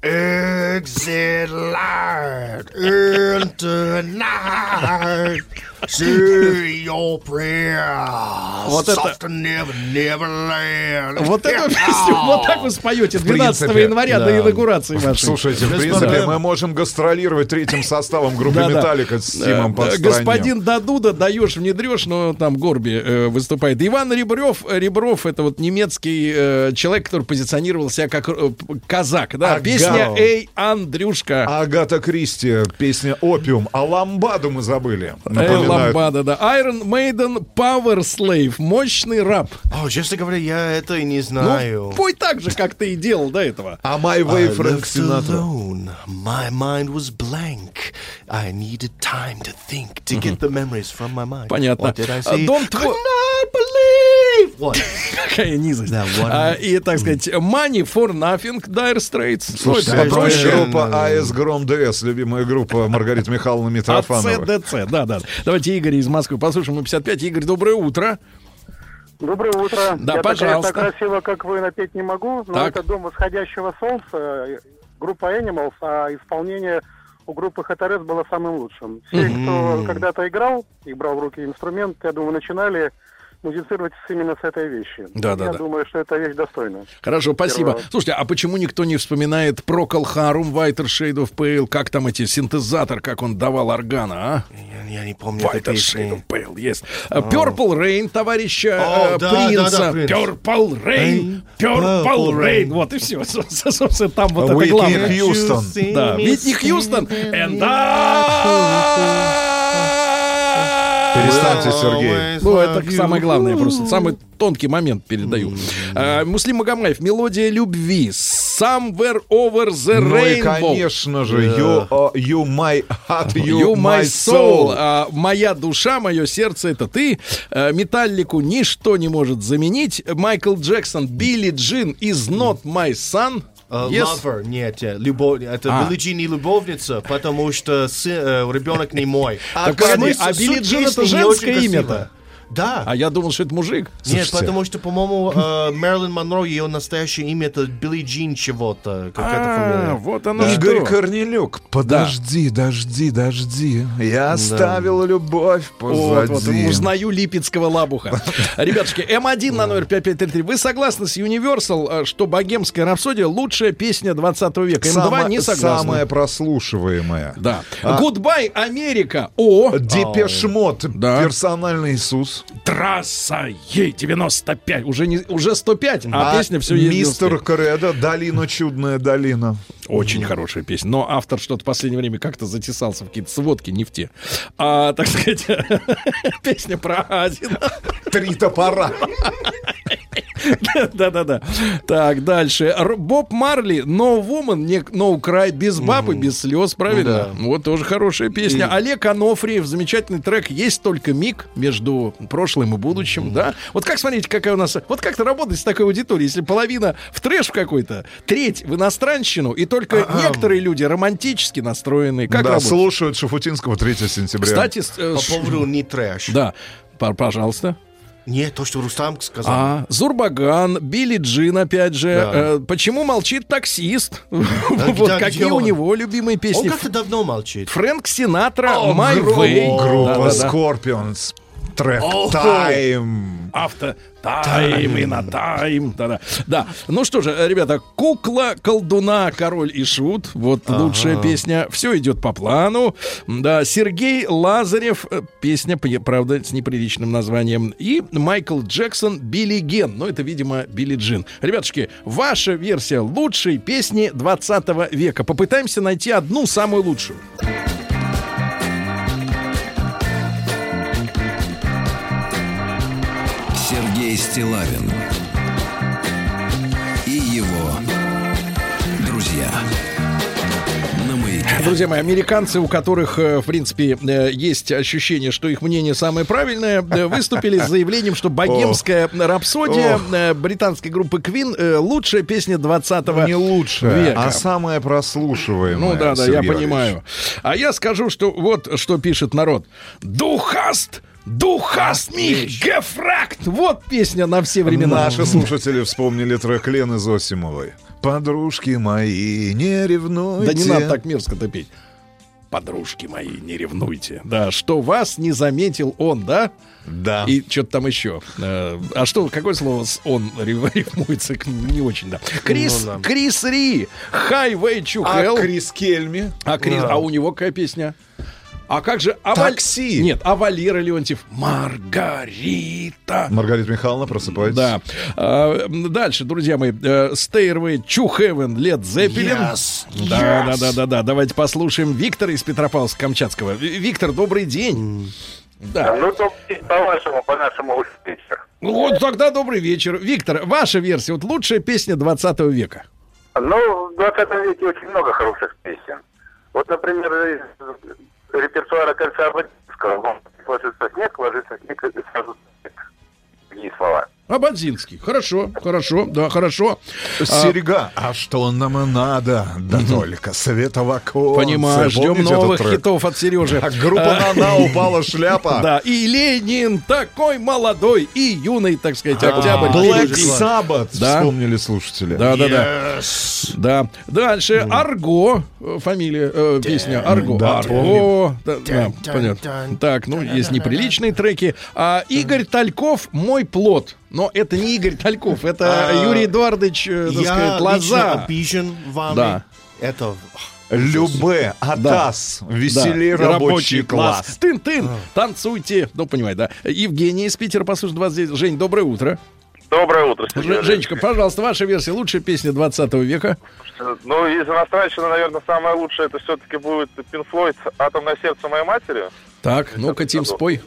Speaker 3: Exit light into night. Say your prayers.
Speaker 2: Вот это-
Speaker 3: never, never.
Speaker 2: Вот эту песню, вот так вы споете 12
Speaker 6: принципе,
Speaker 2: января до инаугурации вашей.
Speaker 6: Слушайте, в принципе, мы можем гастролировать третьим составом группы. Металлика с Тимом
Speaker 2: Э,
Speaker 6: по стране.
Speaker 2: Господин Дадуда, даешь, внедрешь, но там Горби э, выступает. Иван Ребров, Ребров, это вот немецкий э, человек, который позиционировал себя как э, казак, да.
Speaker 6: Ага.
Speaker 2: Песня «Эй, Андрюшка».
Speaker 6: Агата Кристи, песня «Опиум». А ламбаду мы забыли. Напоминаю.
Speaker 2: ламбада, да. Iron Maiden Power Slave. Мощный раб.
Speaker 3: О, честно говоря, я это и не
Speaker 2: Ну,
Speaker 3: знаю.
Speaker 2: пой так же, как ты и делал до этого.
Speaker 6: А My Way, Фрэнк Синатра.
Speaker 3: My mind was blank. I needed time to think, to get the memories from my mind.
Speaker 2: Понятно.
Speaker 3: What did
Speaker 2: А.
Speaker 3: What?
Speaker 2: Какая низость.
Speaker 3: Да,
Speaker 2: А, и, так сказать, Money for Nothing, Dire Straits.
Speaker 6: Слушайте,
Speaker 2: Ну, это
Speaker 6: группа АС Гром ДС, любимая группа Маргариты Михайловны Митрофановой.
Speaker 2: АЦДЦ, да, да. Давайте Игорь из Москвы послушаем. Мы 55. Игорь, доброе утро.
Speaker 7: Доброе утро.
Speaker 2: Да,
Speaker 7: Я
Speaker 2: пожалуйста.
Speaker 7: так красиво, как вы, напеть не могу, но
Speaker 2: Так.
Speaker 7: это «Дом восходящего солнца», группа Animals, а исполнение у группы ХТРС было самым лучшим. Все, кто когда-то играл и брал в руки инструмент, я думаю, начинали музицировать именно с этой вещи.
Speaker 2: Да, да,
Speaker 7: Я
Speaker 2: да.
Speaker 7: думаю, что эта вещь достойна.
Speaker 2: Хорошо, спасибо.
Speaker 7: Первого.
Speaker 2: Слушайте, а почему никто не вспоминает Procol Harum, Whiter Shade of Pale, как там эти синтезатор, как он давал органа, а?
Speaker 3: Я, я не помню
Speaker 2: Whiter Shade of. Pale, есть. А, Purple Rain, товарища
Speaker 3: О,
Speaker 2: э,
Speaker 3: да,
Speaker 2: принца.
Speaker 3: да, да, принц.
Speaker 2: Purple Rain, Purple
Speaker 3: Purple
Speaker 2: Rain.
Speaker 3: Rain.
Speaker 2: Вот и все. Собственно, там вот это главное.
Speaker 6: Хьюстон.
Speaker 2: Да, Витни Хьюстон. And I...
Speaker 6: Перестаньте, Сергей.
Speaker 2: Ну, это самое главное просто. Самый тонкий момент передаю. А, Муслим Магомаев. Мелодия любви. Somewhere over the
Speaker 6: Ну и,
Speaker 2: rainbow.
Speaker 6: конечно же, you, uh, you my heart, you,
Speaker 2: You my soul.
Speaker 6: soul.
Speaker 2: А, моя душа, мое сердце это ты. А, Металлику ничто не может заменить. Майкл Джексон, Билли Джин is not my son.
Speaker 3: Э,
Speaker 2: Yes.
Speaker 3: Lover, нет, нет, любовь, это
Speaker 2: А.
Speaker 3: Билли Джин не любовница, потому что сын, э, ребенок не мой.
Speaker 2: Так, погоди, а Билли Джин это женское имя-то?
Speaker 3: Да.
Speaker 2: А я думал, что это мужик.
Speaker 3: Нет, потому что, по-моему, э, Мэрилин Монро, ее настоящее имя это Билли Джин чего-то.
Speaker 2: А, вот оно
Speaker 6: Игорь
Speaker 2: что.
Speaker 6: Корнелюк, подожди, дожди, дожди. Я оставил любовь
Speaker 2: Вот, вот,
Speaker 6: позади.
Speaker 2: узнаю липецкого лабуха. Ребятушки, М1 на номер 5533. Вы согласны с Universal, э, что «Богемская рапсодия» лучшая песня 20 века? М2
Speaker 6: Сама-
Speaker 2: не согласны.
Speaker 6: Самая прослушиваемая.
Speaker 2: Да.
Speaker 6: А-
Speaker 2: Goodbye, Америка. О,
Speaker 6: Depeche Mode,
Speaker 2: Да.
Speaker 6: персональный Иисус.
Speaker 2: Трасса Е95. Уже, не, уже 105, а, песня все
Speaker 6: Мистер Кредо, Долина, чудная долина.
Speaker 2: Очень хорошая песня. Но автор что-то в последнее время как-то затесался в какие-то сводки, не в те. А, так сказать, песня про Азина.
Speaker 6: Три топора.
Speaker 2: Да-да-да. Так, дальше. Боб Марли, No Woman, No Cry, без бабы, без слез, правильно? Вот тоже хорошая песня. Олег Анофриев, замечательный трек «Есть только миг между прошлым и будущим», да? Вот как, смотрите, какая у нас... Вот как-то работать с такой аудиторией, если половина в трэш в какой-то, треть в иностранщину, и только некоторые люди романтически настроенные. Как
Speaker 6: да, слушают Шафутинского 3 сентября.
Speaker 2: Кстати, э,
Speaker 3: По поводу не трэш.
Speaker 2: да, пожалуйста.
Speaker 3: Нет, то, что Рустам сказал.
Speaker 2: А, Зурбаган, Билли Джин, опять же.
Speaker 3: Да.
Speaker 2: Э, почему молчит таксист? Вот какие у
Speaker 3: он?
Speaker 2: него любимые
Speaker 3: Он
Speaker 2: песни.
Speaker 3: как-то давно молчит.
Speaker 2: Фрэнк Синатра,
Speaker 3: О,
Speaker 2: My
Speaker 3: группа-
Speaker 2: Way.
Speaker 6: Трек Time.
Speaker 2: Авто тайм и на тайм. Да-да. Да. Ну что же, ребята, кукла, колдуна, король и шут. Вот лучшая песня. Все идет по плану. Да, Сергей Лазарев. э, Песня, правда, с неприличным названием. И Майкл Джексон Билли Ген. Ну, это, видимо, Билли Джин. Ребятушки, ваша версия лучшей песни 20 века. Попытаемся найти одну самую лучшую.
Speaker 1: Сергей Стилавин и его друзья.
Speaker 2: Друзья мои, американцы, у которых, э, в принципе, э, есть ощущение, что их мнение самое правильное, э, выступили с заявлением, что богемская рапсодия э, британской группы Queen лучшая песня 20
Speaker 6: Не лучшая,
Speaker 2: века.
Speaker 6: а самая прослушиваемая.
Speaker 2: Ну да, да,
Speaker 6: Сергей
Speaker 2: я
Speaker 6: Валерьевич.
Speaker 2: понимаю. А я скажу, что вот что пишет народ. Духаст! Духаст мих гефракт! Вот песня на все времена.
Speaker 6: Наши слушатели вспомнили трек Лены Зосимовой. Подружки мои, не ревнуйте.
Speaker 2: Да не надо так мерзко-то петь. Подружки мои, не ревнуйте. Да, что вас не заметил он, да?
Speaker 6: Да.
Speaker 2: И что-то там еще. Э, А что, какое слово с он рифмуется? К- Не очень, да. Крис,
Speaker 3: Ну да.
Speaker 2: Крис Ри, Highway to
Speaker 6: А. Крис Кельми?
Speaker 2: А, Крис- а у него какая песня? А как же... А Валь-
Speaker 6: Такси.
Speaker 2: Нет, а Валера Леонтьев? Маргарита.
Speaker 6: Маргарита Михайловна, просыпайтесь.
Speaker 2: Да. А, дальше, друзья мои. э, Stairway to Heaven, Led Zeppelin.
Speaker 3: Yes.
Speaker 2: Да, да, да, да, да. Давайте послушаем Виктора из Петропавловска-Камчатского. Ви- Виктор, добрый день. Да.
Speaker 9: Ну, то по-вашему, по-нашему вечер.
Speaker 2: Ну вот тогда добрый вечер. Виктор, ваша версия. Вот лучшая песня 20 века.
Speaker 9: Ну, в 20 веке очень много хороших песен. Вот, например, из репертуара кольца Ободзинского. Ложится снег, ложится снег, и сразу снег. Такие слова.
Speaker 2: Абадзинский. Хорошо, хорошо, да, хорошо.
Speaker 6: Серега, а что нам надо? Да только света в оконце.
Speaker 2: Понимаю, ждем новых хитов от Сережи.
Speaker 6: А группа «Нана» упала шляпа.
Speaker 2: Да, и Ленин такой молодой и юный, так сказать, октябрь.
Speaker 6: Black
Speaker 2: впереди.
Speaker 6: Sabbath, вспомнили слушатели.
Speaker 2: Да, да, да. Да. Дальше Арго. э, Фамилия, э, песня Арго. Арго. Понятно. Так, ну, есть неприличные треки. А Игорь Тальков «Мой плод». Но это не Игорь Тальков, это
Speaker 3: А,
Speaker 2: Юрий Эдуардович, э, так
Speaker 3: Я
Speaker 2: сказать, Лоза.
Speaker 3: обижен вами.
Speaker 2: Да.
Speaker 3: Это...
Speaker 6: Любе, Атас, веселье
Speaker 2: Да,
Speaker 6: рабочий класс.
Speaker 2: Тын-тын, танцуйте. Ну, понимаете, да. Евгений из Питера, послушай, 29. Жень, доброе утро.
Speaker 9: Доброе утро,
Speaker 2: Ж- Женечка, пожалуйста, ваша версия. Лучшая песня 20 века.
Speaker 9: Ну, из иностранщины, наверное, самое лучшее это все-таки будет Pink Floyd «Атомное сердце моей матери».
Speaker 2: Так, ну-ка, Тим, спой.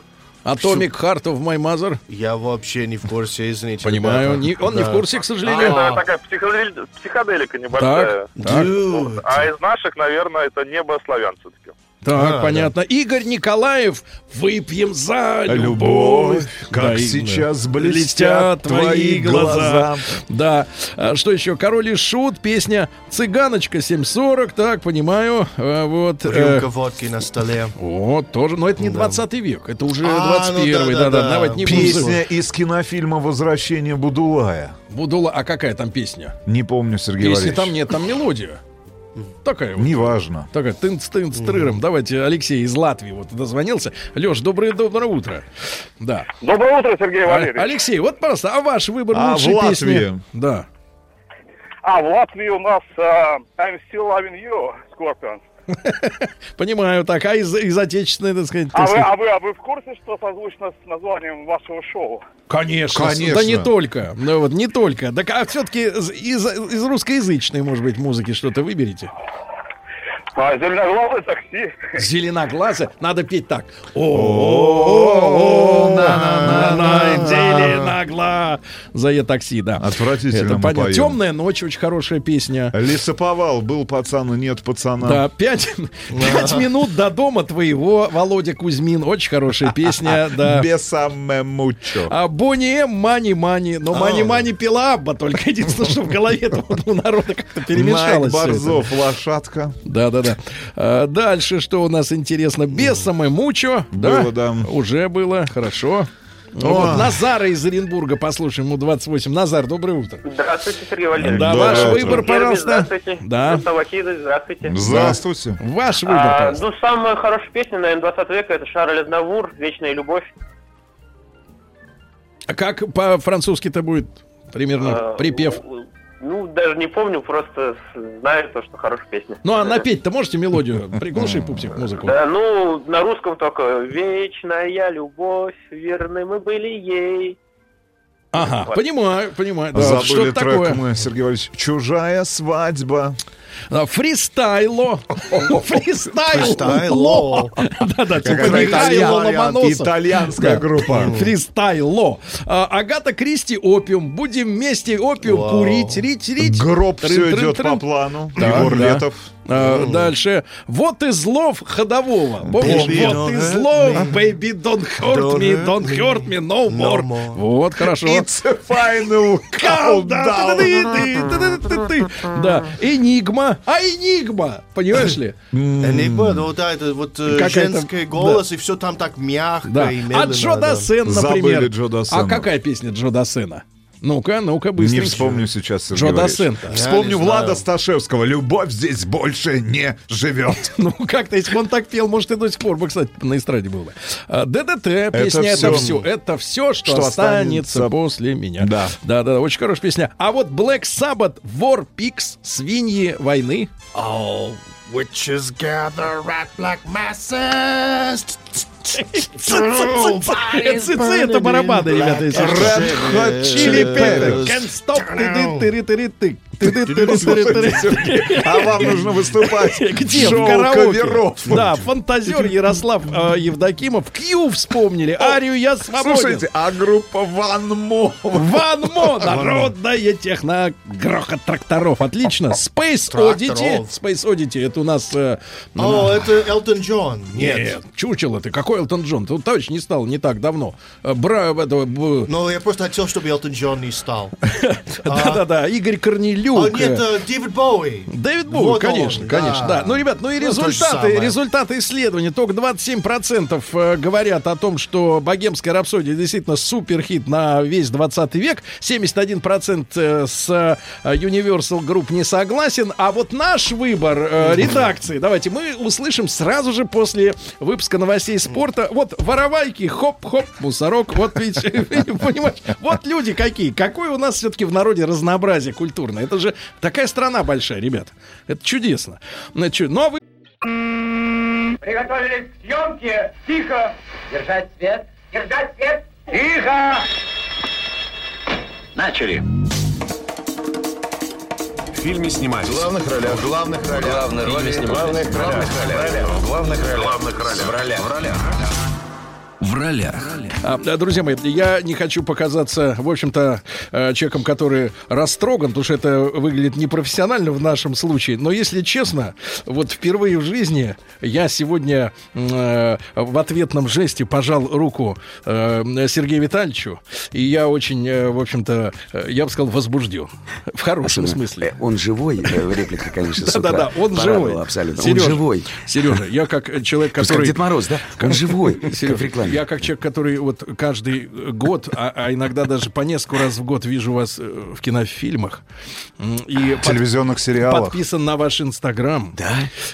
Speaker 2: Atomic Heart of My Mother.
Speaker 3: Я вообще не в курсе, извините.
Speaker 2: Понимаю. Не- он не в
Speaker 3: Да.
Speaker 2: курсе, к сожалению.
Speaker 9: Это
Speaker 3: А.
Speaker 9: такая психодели- психоделика небольшая.
Speaker 2: Так, так.
Speaker 3: Dude.
Speaker 9: А из наших, наверное, это «Небо славян» все-таки.
Speaker 2: Так,
Speaker 3: А,
Speaker 2: понятно. Игорь Николаев, выпьем за любовь.
Speaker 6: Любовь, как
Speaker 2: Да,
Speaker 6: сейчас
Speaker 2: да.
Speaker 6: блестят твои глаза.
Speaker 2: Да. А что еще? Король и Шут, песня «Цыганочка 740». Так, понимаю. А, Вот. э,
Speaker 3: Рюмка водки на столе.
Speaker 2: Вот, тоже. Но это не 20 век, это уже
Speaker 3: А,
Speaker 2: 21
Speaker 3: ну
Speaker 2: да, да,
Speaker 3: да-да-да.
Speaker 2: Давайте не
Speaker 6: Песня из кинофильма «Возвращение Будулая».
Speaker 2: Будула, а какая там песня?
Speaker 6: Не помню, Сергей
Speaker 2: Если
Speaker 6: Валерьевич.
Speaker 2: там нет, там мелодия. Такая вот.
Speaker 6: Неважно.
Speaker 2: Такая тынц тынц трыром. Давайте Алексей из Латвии вот дозвонился. Леш, доброе доброе утро. Да.
Speaker 9: Доброе утро, Сергей
Speaker 2: А-
Speaker 9: Валерьевич.
Speaker 2: Алексей, вот просто, а ваш выбор
Speaker 6: А
Speaker 2: лучшей
Speaker 6: в
Speaker 2: песни?
Speaker 6: Латвии?
Speaker 2: Да.
Speaker 9: А, в Латвии у нас а, I'm still loving you, Scorpions.
Speaker 2: Понимаю, так, а из, из отечественной, так сказать,
Speaker 9: А
Speaker 2: так
Speaker 9: вы,
Speaker 2: сказать,
Speaker 9: а, вы, а вы в курсе, что созвучно с названием вашего шоу?
Speaker 2: Конечно,
Speaker 6: Конечно.
Speaker 2: да не только, ну вот не только. Так, а все-таки из, из, из русскоязычной, может быть, музыки что-то выберите?
Speaker 9: А, зеленоглазое такси.
Speaker 2: Зеленоглазая, надо петь так. О, на на на зеленоглазое такси, да.
Speaker 6: Отвратительно
Speaker 2: понятно. Темная ночь, очень хорошая песня.
Speaker 6: Лесоповал. Был пацан и нет пацана.
Speaker 2: Да, пять, пять минут до дома твоего, Володя Кузьмин. Очень хорошая песня, да.
Speaker 6: Бесаме мучо.
Speaker 2: А Бонни М, Мани Мани. Но Мани Мани пила Абба, только единственное, что в голове у народа как-то
Speaker 6: Найк
Speaker 2: перемешалось. это.
Speaker 6: Борзов, лошадка.
Speaker 2: Да, да, да. А, дальше, что у нас интересно? Без самой мучо. Да?
Speaker 6: Было, да.
Speaker 2: Уже было, хорошо. Ну, вот Назара из Оренбурга, послушаем, ему 28. Назар, доброе утро.
Speaker 10: Здравствуйте, Сергей Валерьевич.
Speaker 2: Да, ваш выбор, пожалуйста.
Speaker 10: Здравствуйте.
Speaker 2: Да.
Speaker 10: Здравствуйте.
Speaker 6: Здравствуйте.
Speaker 2: Ваш выбор,
Speaker 10: А, ну, самая хорошая песня, наверное, 20 века это Шарль Азнавур «Вечная любовь».
Speaker 2: А как по-французски-то будет примерно
Speaker 10: А,
Speaker 2: припев?
Speaker 10: Ну, даже не помню, просто знаю то, что хорошая песня.
Speaker 2: Ну, а напеть-то можете мелодию? Приглуши, пупсик, музыку.
Speaker 10: Да, ну, на русском только «Вечная любовь, верны мы были ей».
Speaker 2: Ага, понимаю, понимаю. Да,
Speaker 6: Забыли
Speaker 2: что
Speaker 6: трек
Speaker 2: такое?
Speaker 6: мы, Сергей Валерьевич. Чужая свадьба.
Speaker 2: А, Фристайло. Фристайло. Да-да, типа Михаила Ломоносов.
Speaker 6: итальянская группа.
Speaker 2: Фристайло. А, Агата Кристи опиум. Будем вместе опиум курить, рить, рить.
Speaker 6: Гроб все идет по плану. Егор. Летов.
Speaker 2: А, Дальше. Вот и злов ходового. Помнишь?
Speaker 3: Baby,
Speaker 2: вот и злов. Baby, don't hurt
Speaker 3: Don't
Speaker 2: me. Don't hurt me no more.
Speaker 3: more.
Speaker 2: Вот, хорошо.
Speaker 6: It's a final countdown.
Speaker 2: Да. Энигма. А энигма. Понимаешь ли?
Speaker 3: Энигма, ну да, это вот э, женский голос, и все там так мягко и
Speaker 2: А
Speaker 3: медленно.
Speaker 2: Джо
Speaker 3: да.
Speaker 2: Дассен,
Speaker 6: Забыли
Speaker 2: например.
Speaker 6: Джо Дассена.
Speaker 2: А какая песня Джо Дассена? Ну-ка, ну-ка,
Speaker 6: Не
Speaker 2: быстренько.
Speaker 6: вспомню сейчас, Сергей
Speaker 2: Джо. Дассен-то.
Speaker 6: Вспомню
Speaker 3: не
Speaker 6: Влада
Speaker 3: знаю.
Speaker 6: Сташевского. Любовь здесь больше не живет.
Speaker 2: Ну, как-то, если бы он так пел, может, и до сих пор бы, кстати, на эстраде был бы. А, ДДТ, песня «Это все». Это все, что,
Speaker 6: Что
Speaker 2: останется,
Speaker 6: останется
Speaker 2: после меня.
Speaker 6: Да.
Speaker 2: Да, да, очень хорошая песня. А вот Black Sabbath, War Pigs, свиньи войны.
Speaker 3: All witches gather at black masses.
Speaker 2: Это барабаны, ребята.
Speaker 6: Red Hot Chili Peppers.
Speaker 2: Can't Stop. Тыры-тыры-тыры-тыры.
Speaker 6: А вам нужно выступать
Speaker 2: Где?
Speaker 6: в
Speaker 2: В
Speaker 6: шоу
Speaker 2: караоке. Да, фантазер Ярослав Евдокимов. Кью вспомнили. Арию я свободен.
Speaker 6: Слушайте, а группа Ван Мо.
Speaker 2: Ван Мо, народная техно, грохот тракторов. Отлично. Space. Oddity. Space Oddity, это у нас...
Speaker 3: О, это Элтон Джон. Нет,
Speaker 2: чучело ты. Какой Элтон Джон? Тут товарищ не стал не так давно. Э, Бра... этого, б-
Speaker 3: Но я просто хотел, чтобы Элтон Джон не стал.
Speaker 2: Да-да-да, Игорь Корнелюк.
Speaker 3: О, нет, э, Дэвид Боуи.
Speaker 2: Дэвид Боуи, конечно, конечно, да. Ну, ребят, ну и
Speaker 3: Ну,
Speaker 2: результаты, результаты исследования. Только 27% э, говорят о том, что «Богемская рапсодия» действительно суперхит на весь 20 век. 71% э, с э, Universal Group не согласен. А вот наш выбор э, редакции, давайте мы услышим сразу же после выпуска новостей спорта. Вот воровайки, хоп-хоп, мусорок. Вот ведь, понимаешь, вот люди какие. Какое у нас все-таки в народе разнообразие культурное. Это же такая страна большая, ребят. Это чудесно. Значит, ну а вы...
Speaker 11: Приготовились к съемке. Тихо. Держать свет. Держать свет. Тихо.
Speaker 1: Начали.
Speaker 12: В фильме снимались.
Speaker 1: В главных ролях. В главных ролях. Главные роли снимались. В главных ролях. В главных ролях. В главных ролях. В ролях. В ролях.
Speaker 12: в ролях.
Speaker 2: А, да, друзья мои, я не хочу показаться, в общем-то, э, человеком, который растроган, потому что это выглядит непрофессионально в нашем случае. Но если честно, вот впервые в жизни я сегодня э, в ответном жесте пожал руку э, Сергею Витальевичу, и я очень, э, в общем-то, э, я бы сказал, возбужден. В хорошем
Speaker 13: Особенно,
Speaker 2: смысле.
Speaker 13: э, Он живой, э, реплика, конечно.
Speaker 2: Да-да-да, он живой.
Speaker 13: Абсолютно.
Speaker 2: Сережа,
Speaker 13: Он живой.
Speaker 2: Сережа, я как человек, который...
Speaker 13: как Дед Мороз, да? Он живой,
Speaker 2: Серёж,
Speaker 13: в рекламе.
Speaker 2: Я как человек, который вот каждый год, а, а иногда даже по несколько раз в год вижу вас э, в кинофильмах. И под-
Speaker 6: телевизионных сериалах.
Speaker 2: Подписан на ваш Инстаграм,
Speaker 13: Да?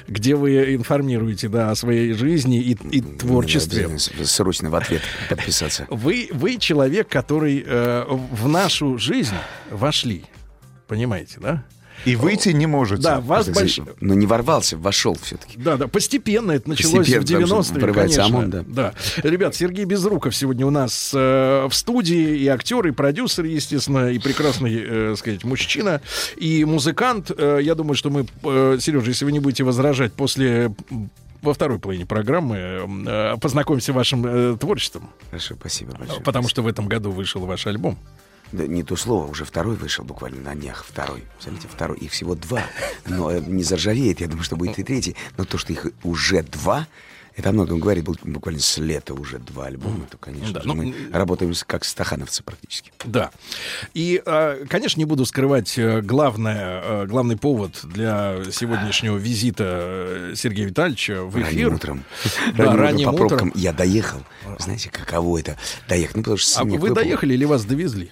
Speaker 2: где вы информируете да, о своей жизни и, и творчестве.
Speaker 13: Надо Срочно в ответ подписаться.
Speaker 2: Вы, вы человек, который э, в нашу жизнь вошли. Понимаете, да?
Speaker 6: И выйти не можете.
Speaker 2: Да, вас
Speaker 13: Так
Speaker 2: больш...
Speaker 13: сказать, Но не ворвался, вошел все-таки.
Speaker 2: Да, да, постепенно это началось
Speaker 13: Постепенно,
Speaker 2: в
Speaker 13: потому что
Speaker 2: 90-е,
Speaker 13: врывается
Speaker 2: конечно.
Speaker 13: ОМОН, да.
Speaker 2: Ребят, Сергей Безруков сегодня у нас э, в студии, и актер, и продюсер, естественно, и прекрасный, э, сказать, мужчина, и музыкант. Э, я думаю, что мы, э, Сережа, если вы не будете возражать после во второй половине программы э, познакомимся с вашим э, творчеством,
Speaker 13: Хорошо, спасибо большое.
Speaker 2: потому что в этом году вышел ваш альбом.
Speaker 13: Да, не то слово, уже второй вышел буквально на днях. Второй. Смотрите, второй. Их всего два. Но э, не заржавеет, я думаю, что будет и третий. Но то, что их уже два, это о многом говорит. Был буквально с лета уже два альбома. То, конечно,
Speaker 2: Да,
Speaker 13: же,
Speaker 2: ну,
Speaker 13: мы работаем как стахановцы практически.
Speaker 2: Да. И, э, конечно, не буду скрывать э, главное, э, главный повод для сегодняшнего визита э, Сергея Витальевича в эфир.
Speaker 13: Ранним утром.
Speaker 2: Да,
Speaker 13: ранним,
Speaker 2: ранним
Speaker 13: утром по пробкам я доехал. Знаете, каково это? Доехать. Ну, потому что
Speaker 2: А вы
Speaker 13: выпал.
Speaker 2: доехали или вас довезли?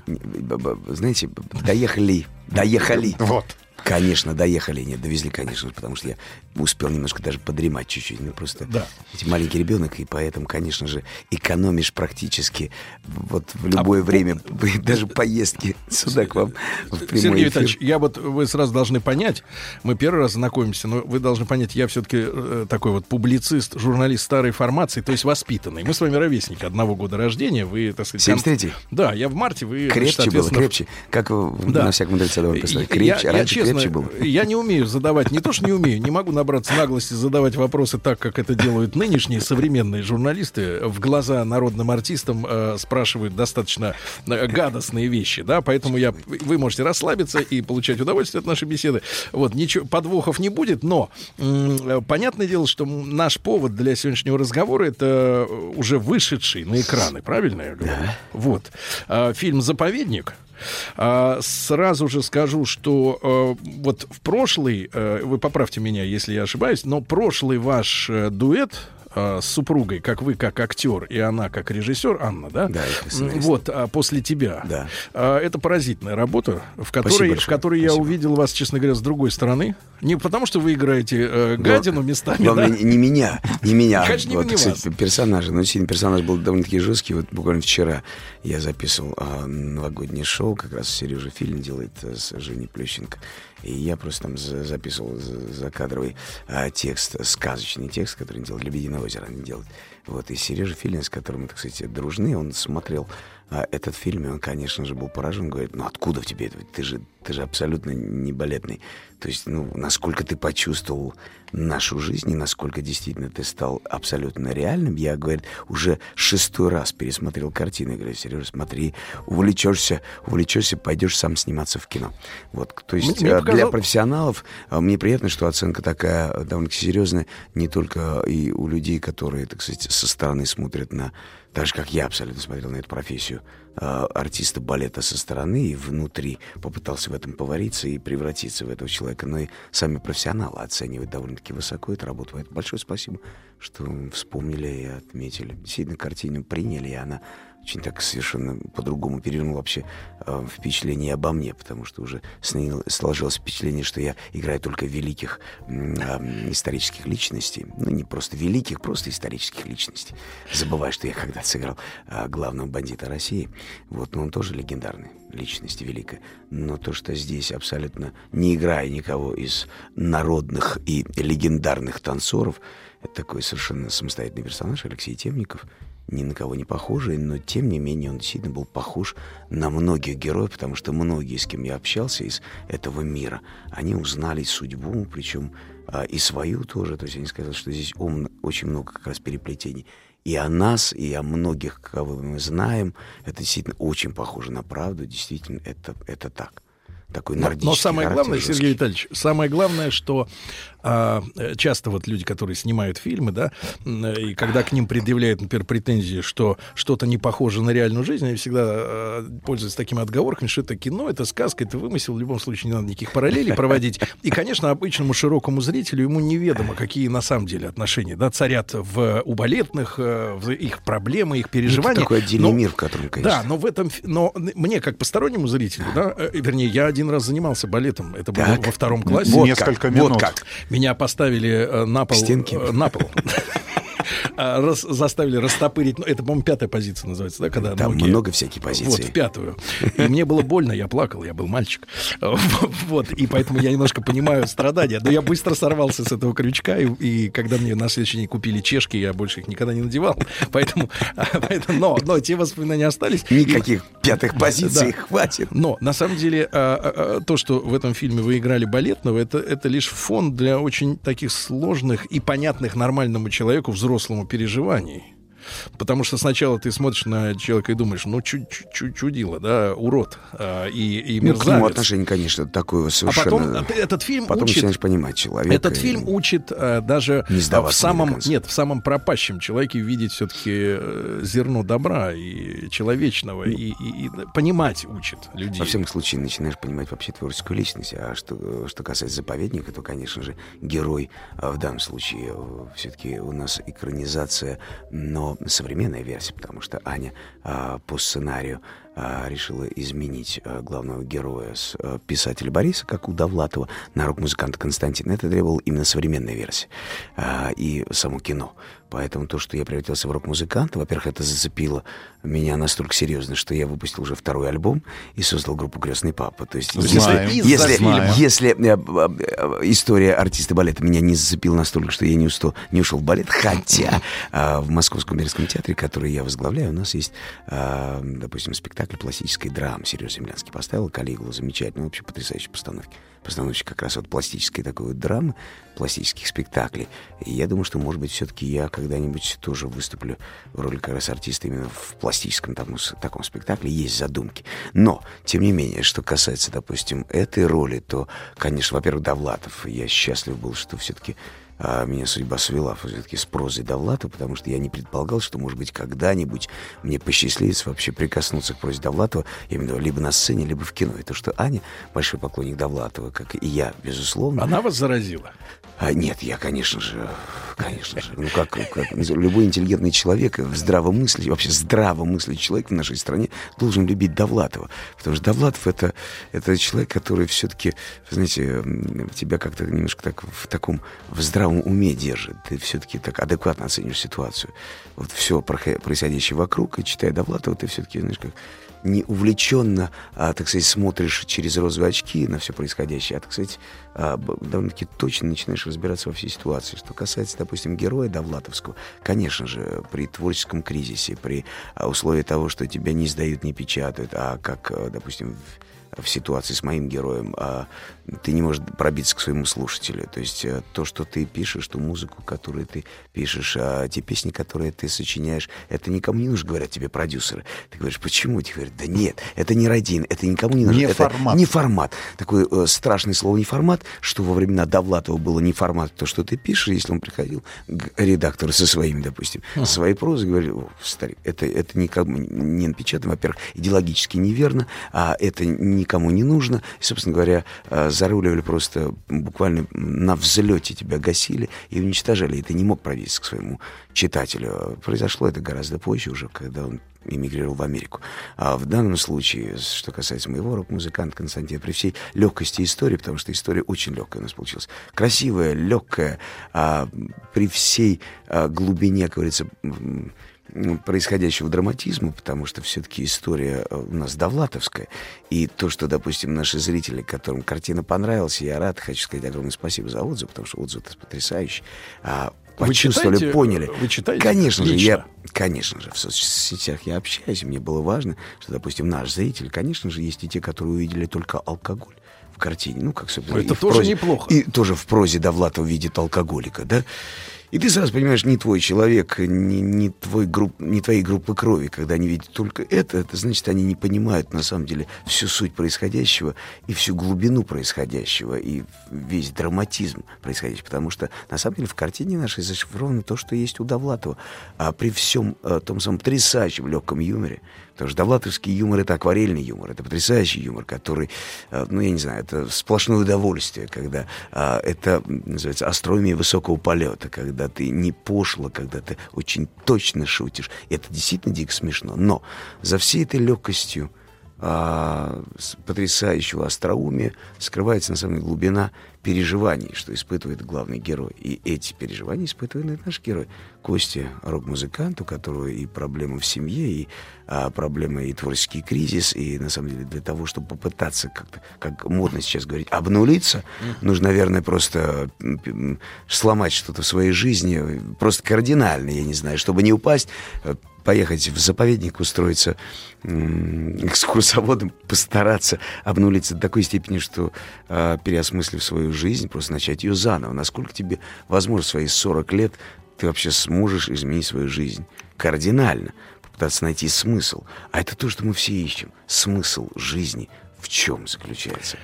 Speaker 13: Знаете, доехали. Доехали.
Speaker 6: Вот.
Speaker 13: Конечно, доехали. Нет, довезли, конечно, потому что я успел немножко даже подремать чуть-чуть. Ну, просто
Speaker 2: Да.
Speaker 13: маленький ребенок, и поэтому, конечно же, экономишь практически вот в
Speaker 2: А
Speaker 13: любое время, даже поездки сюда к вам в прямой
Speaker 2: Сергей
Speaker 13: эфир.
Speaker 2: Витальевич, я вот вы сразу должны понять, мы первый раз знакомимся, но вы должны понять, я все-таки такой вот публицист, журналист старой формации, то есть воспитанный. Мы с вами ровесники одного года рождения, вы, так сказать... кон-
Speaker 13: 73-й?
Speaker 2: Да, я в марте, вы... значит,
Speaker 13: Крепче было,
Speaker 2: соответственно,
Speaker 13: крепче. Как вы
Speaker 2: Да.
Speaker 13: на всяком мудреце давно?
Speaker 2: Я-
Speaker 13: Крепче,
Speaker 2: я,
Speaker 13: раньше
Speaker 2: честно,
Speaker 13: крепче было.
Speaker 2: Я не умею задавать, не то что не умею, не могу набраться наглости задавать вопросы так, как это делают нынешние современные журналисты. В глаза народным артистам э, спрашивают достаточно э, гадостные вещи, да, поэтому я, вы можете расслабиться и получать удовольствие от нашей беседы. Вот, ничего, подвохов не будет, но м, э, понятное дело, что наш повод для сегодняшнего разговора это уже вышедший на экраны, правильно я говорю? Вот. А, фильм «Заповедник». А, сразу же скажу, что э, вот в прошлый, э, вы поправьте меня, если я ошибаюсь, но прошлый ваш э, дуэт э, с супругой, как вы как актер и она как режиссер, Анна, да?
Speaker 13: Да.
Speaker 2: Вот, а после тебя.
Speaker 13: Да.
Speaker 2: А, это поразительная работа, в которой, в которой я увидел вас, честно говоря, с другой стороны. Не потому, что вы играете э, гадину местами,
Speaker 13: Главное,
Speaker 2: да?
Speaker 13: не, не меня, не меня.
Speaker 2: Конечно, не
Speaker 13: вот,
Speaker 2: не
Speaker 13: кстати,
Speaker 2: вас.
Speaker 13: персонажа. Но действительно, персонаж был довольно-таки жесткий. Вот буквально вчера я записывал а, новогоднее шоу, как раз Сережа Филин делает а, с Женей Плющенко. И я просто там за- записывал за- закадровый а, текст, сказочный текст, который он делал «Лебединое озеро» они делают. Вот, и Сережа Филин, с которым мы, так сказать, дружны, он смотрел а, этот фильм, и он, конечно же, был поражен. Говорит, ну откуда в тебе это? Ты же, ты же абсолютно не балетный. То есть, ну, насколько ты почувствовал нашу жизнь и насколько действительно ты стал абсолютно реальным. Я, говорит, уже шестой раз пересмотрел картины. Говорю, Сережа, смотри, увлечешься, увлечешься, пойдешь сам сниматься в кино. Вот, то есть
Speaker 2: Мне
Speaker 13: э,
Speaker 2: показал-
Speaker 13: для профессионалов э, мне приятно, что оценка такая э, довольно-таки серьезная не только и у людей, которые, так сказать, со стороны смотрят на, так же, как я абсолютно смотрел на эту профессию, э, артиста балета со стороны и внутри попытался в этом повариться и превратиться в этого человека, но и сами профессионалы оценивают довольно-таки высоко эту работу. Поэтому большое спасибо, что вспомнили и отметили. Действительно, картину приняли, и она очень так совершенно по-другому перевернул вообще э, впечатление обо мне, потому что уже сны- сложилось впечатление, что я играю только великих а, исторических личностей. Ну, не просто великих, просто исторических личностей. Забывая, что я когда-то сыграл а, главного бандита России. Вот, но он тоже легендарный, личность великая. Но то, что здесь абсолютно не играя никого из народных и легендарных танцоров, это такой совершенно самостоятельный персонаж Алексей Темников – ни на кого не похожий, но тем не менее он действительно был похож на многих героев, потому что многие, с кем я общался из этого мира, они узнали судьбу, причем а, и свою тоже. То есть они сказали, что здесь ум- очень много как раз переплетений и о нас, и о многих, кого мы знаем. Это действительно очень похоже на правду. Действительно, это, это так. Такой
Speaker 2: Но,
Speaker 13: нордический
Speaker 2: но самое
Speaker 13: характер
Speaker 2: главное,
Speaker 13: жесткий.
Speaker 2: Сергей Витальевич, самое главное, что а, э, часто вот люди, которые снимают фильмы, да, э, и когда к ним предъявляют, например, претензии, что что-то не похоже на реальную жизнь, они всегда э, пользуются такими отговорками, что это кино, это сказка, это вымысел, в любом случае не надо никаких параллелей проводить. И, конечно, обычному широкому зрителю ему неведомо, какие на самом деле отношения, да, царят в, у балетных, в их проблемы, их переживания.
Speaker 13: Это такой отдельный
Speaker 2: Но-
Speaker 13: мир, в котором, конечно.
Speaker 2: Да, но в этом, но мне как постороннему зрителю, да, вернее, я один раз занимался балетом, это было
Speaker 13: Так.
Speaker 2: во втором классе.
Speaker 6: Вот
Speaker 2: как,
Speaker 6: Несколько
Speaker 2: Вот
Speaker 6: минут.
Speaker 2: как. Меня поставили э, на пол.
Speaker 13: стенке?
Speaker 2: э, На пол. А, раз- заставили растопырить, ну, это, по-моему, пятая позиция называется, да, когда
Speaker 13: Там
Speaker 2: ноги-
Speaker 13: много всяких позиций.
Speaker 2: Вот, в пятую. И мне было больно, я плакал, я был мальчик. Вот, и поэтому я немножко понимаю страдания. Но я быстро сорвался с этого крючка, и, и когда мне на следующий день купили чешки, я больше их никогда не надевал. Поэтому, поэтому но, но те воспоминания остались. И-
Speaker 13: Никаких пятых позиций
Speaker 2: Да.
Speaker 13: хватит.
Speaker 2: но на самом деле а, а, то, что в этом фильме вы играли балетного, это, это лишь фон для очень таких сложных и понятных нормальному человеку взрослому переживаний. Потому что сначала ты смотришь на человека и думаешь, ну, чу- чу- чу- чудило, да, урод а, и, и
Speaker 13: Ну, к нему
Speaker 2: мерзавец.
Speaker 13: отношение, конечно, такое
Speaker 2: а
Speaker 13: совершенно...
Speaker 2: потом э, этот фильм
Speaker 13: Потом
Speaker 2: учит...
Speaker 13: начинаешь понимать человека.
Speaker 2: Этот
Speaker 13: и-
Speaker 2: фильм учит э, даже
Speaker 13: Не
Speaker 2: э,
Speaker 13: сдаваться
Speaker 2: в самом нет в самом пропащем человеке видеть все-таки зерно добра и человечного и, и- и понимать учит людей.
Speaker 13: Во всяком случае, начинаешь понимать вообще творческую личность. А что, что касается заповедника, то, конечно же, герой а, в данном случае все-таки у нас экранизация, но современная версия, потому что Аня а, по сценарию решила изменить а, главного героя с а, писателя Бориса, как у Довлатова, на рок-музыканта Константина. Это требовало именно современная версия а, и само кино. Поэтому то, что я превратился в рок-музыканта, во-первых, это зацепило меня настолько серьезно, что я выпустил уже второй альбом и создал группу «Крестный папа». То есть,
Speaker 6: Знаем.
Speaker 13: если, если,
Speaker 6: Знаем.
Speaker 13: если, э, э, э, история артиста балета меня не зацепила настолько, что я не, усто- не ушел в балет, хотя в Московском Березском театре, который я возглавляю, у нас есть, допустим, спектакль пластической драмы. Сереж Землянский поставил Калигулу, замечательно, вообще потрясающие постановки. Постановщик как раз вот пластической такой вот драмы, пластических спектаклей. И я думаю, что, может быть, все-таки я когда-нибудь тоже выступлю в роли как раз артиста именно в пластическом там, таком спектакле. Есть задумки. Но, тем не менее, что касается, допустим, этой роли, то, конечно, во-первых, Довлатов. Я счастлив был, что все-таки а, меня судьба свела все-таки с прозой Довлатова, потому что я не предполагал, что, может быть, когда-нибудь мне посчастливится вообще прикоснуться к прозе Довлатова, именно либо на сцене, либо в кино. И то, что Аня большой поклонник Довлатова, как и я, безусловно.
Speaker 2: Она вас заразила.
Speaker 13: А, нет, я, конечно же, конечно же, ну как, как любой интеллигентный человек, здравомыслящий, вообще здравомыслящий человек в нашей стране должен любить Довлатова. Потому что Довлатов это, это человек, который все-таки, знаете, тебя как-то немножко так в таком, в здравом уме держит. Ты все-таки так адекватно оценишь ситуацию. Вот все происходящее вокруг, и читая Довлатова, ты все-таки, знаешь, как не увлеченно, а, так сказать, смотришь через розовые очки на все происходящее, а, так сказать, а, довольно-таки точно начинаешь разбираться во всей ситуации. Что касается, допустим, героя Довлатовского, конечно же, при творческом кризисе, при а, условии того, что тебя не издают, не печатают, а как, а, допустим, в в ситуации с моим героем, а ты не можешь пробиться к своему слушателю. То есть э, то, что ты пишешь, ту музыку, которую ты пишешь, а те песни, которые ты сочиняешь, это никому не нужно, говорят тебе продюсеры. Ты говоришь, почему? Тебе говорят, да нет, это не родин, это никому не нужно.
Speaker 6: Не
Speaker 13: это
Speaker 6: формат.
Speaker 13: Не формат. Такое э, страшное слово не формат, что во времена Довлатова было не формат, то, что ты пишешь, если он приходил к редактору со своими, допустим, со своей прозой, говорил, «О, старик, это, это никому не напечатано, во-первых, идеологически неверно, а это никому не нужно. И, собственно говоря, э, заруливали просто буквально на взлете тебя гасили и уничтожали. И ты не мог пробиться к своему читателю. Произошло это гораздо позже уже, когда он эмигрировал в Америку. А в данном случае, что касается моего рок-музыканта Константина, при всей легкости истории, потому что история очень легкая у нас получилась, красивая, легкая, а, при всей а, глубине, как говорится, происходящего драматизма, потому что все-таки история э, у нас довлатовская, и то, что, допустим, наши зрители, которым картина понравилась, я рад, хочу сказать огромное спасибо за отзыв, потому что отзыв потрясающий, а,
Speaker 2: Вы
Speaker 13: почувствовали,
Speaker 2: читаете,
Speaker 13: поняли.
Speaker 2: вы читаете
Speaker 13: Конечно же,
Speaker 2: лично?
Speaker 13: я, конечно же, в соцсетях я общаюсь, и мне было важно, что, допустим, наш зритель, конечно же, есть и те, которые увидели только алкоголь в картине, ну, как, собственно,
Speaker 2: Это тоже
Speaker 13: прозе-
Speaker 2: неплохо.
Speaker 13: И тоже в прозе Довлатов видит алкоголика, да? И ты сразу понимаешь, не твой человек, не, не, твой групп, не твоей группы крови. Когда они видят только это, это значит, они не понимают на самом деле всю суть происходящего и всю глубину происходящего, и весь драматизм происходящего. Потому что, на самом деле, в картине нашей зашифровано то, что есть у Довлатова. А при всем э, том самом потрясающем легком юморе, Потому что довлатовский юмор — это акварельный юмор, это потрясающий юмор, который, э, ну, я не знаю, это сплошное удовольствие, когда а, это, называется, астрономия высокого полета, когда ты не пошло, когда ты очень точно шутишь. Это действительно дико смешно. Но за всей этой легкостью, а, потрясающего остроумия скрывается, на самом деле, глубина переживаний, что испытывает главный герой. И эти переживания испытывает наш герой. Костя — рок-музыкант, у которого и проблемы в семье, и а, проблемы, и творческий кризис, и, на самом деле, для того, чтобы попытаться как-то, как модно сейчас говорить, обнулиться, нужно, наверное, просто сломать что-то в своей жизни, просто кардинально, я не знаю, чтобы не упасть, поехать в заповедник, устроиться экскурсоводом, постараться обнулиться до такой степени, что э, переосмыслив свою жизнь, просто начать ее заново. Насколько тебе возможно в свои 40 лет ты вообще сможешь изменить свою жизнь кардинально, попытаться найти смысл. А это то, что мы все ищем. Смысл жизни в чем заключается?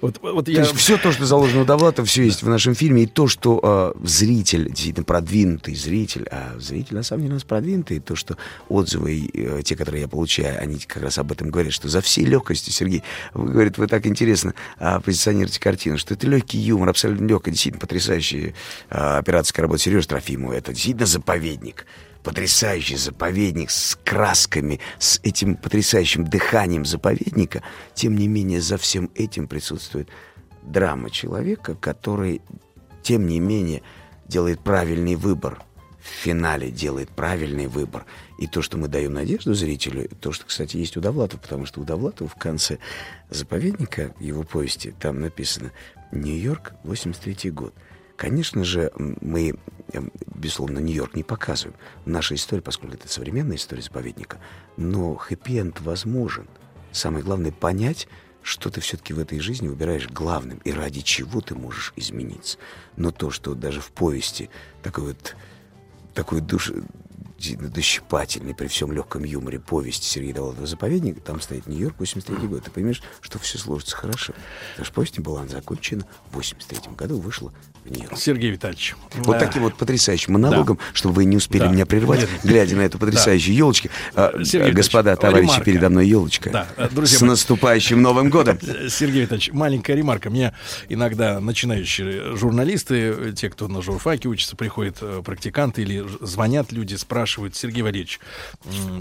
Speaker 2: Вот, вот
Speaker 13: я... То есть все то, что заложено у Довлатова, все есть в нашем фильме. И то, что э, зритель, действительно продвинутый зритель, а зритель на самом деле у нас продвинутый, и то, что отзывы, э, те, которые я получаю, они как раз об этом говорят, что за всей легкостью, Сергей, вы, говорит, вы так интересно э, позиционируете картину, что это легкий юмор, абсолютно легкий, действительно потрясающая э, операторская работа Сережи Трофимова. Это действительно заповедник потрясающий заповедник с красками, с этим потрясающим дыханием заповедника, тем не менее за всем этим присутствует драма человека, который, тем не менее, делает правильный выбор. В финале делает правильный выбор. И то, что мы даем надежду зрителю, то, что, кстати, есть у Довлатова, потому что у Довлатова в конце заповедника, его повести, там написано «Нью-Йорк, 83 год». Конечно же, мы, эм, безусловно, Нью-Йорк не показываем в нашей истории, поскольку это современная история заповедника, но хэппи-энд возможен. Самое главное — понять, что ты все-таки в этой жизни выбираешь главным и ради чего ты можешь измениться. Но то, что даже в повести такой вот такой душ, дощипательный при всем легком юморе повесть Сергея Довлатова «Заповедник», там стоит Нью-Йорк, 83 год. Ты понимаешь, что все сложится хорошо. Потому что повесть была закончена в 83 году, вышла Нью-Йорк.
Speaker 2: Сергей Витальевич.
Speaker 13: Вот да. таким вот потрясающим монологом, да. чтобы вы не успели да. меня прервать, Нет. глядя на эту потрясающую да. елочку. А, Сергей Господа, товарищи, ремарка. передо мной елочка. Да. Э, друзья, С наступающим Новым годом!
Speaker 2: Сергей Витальевич, маленькая ремарка. Мне иногда начинающие журналисты, те, кто на журфаке учатся, приходят э, практиканты или звонят люди, спрашивают, Сергей Валерьевич,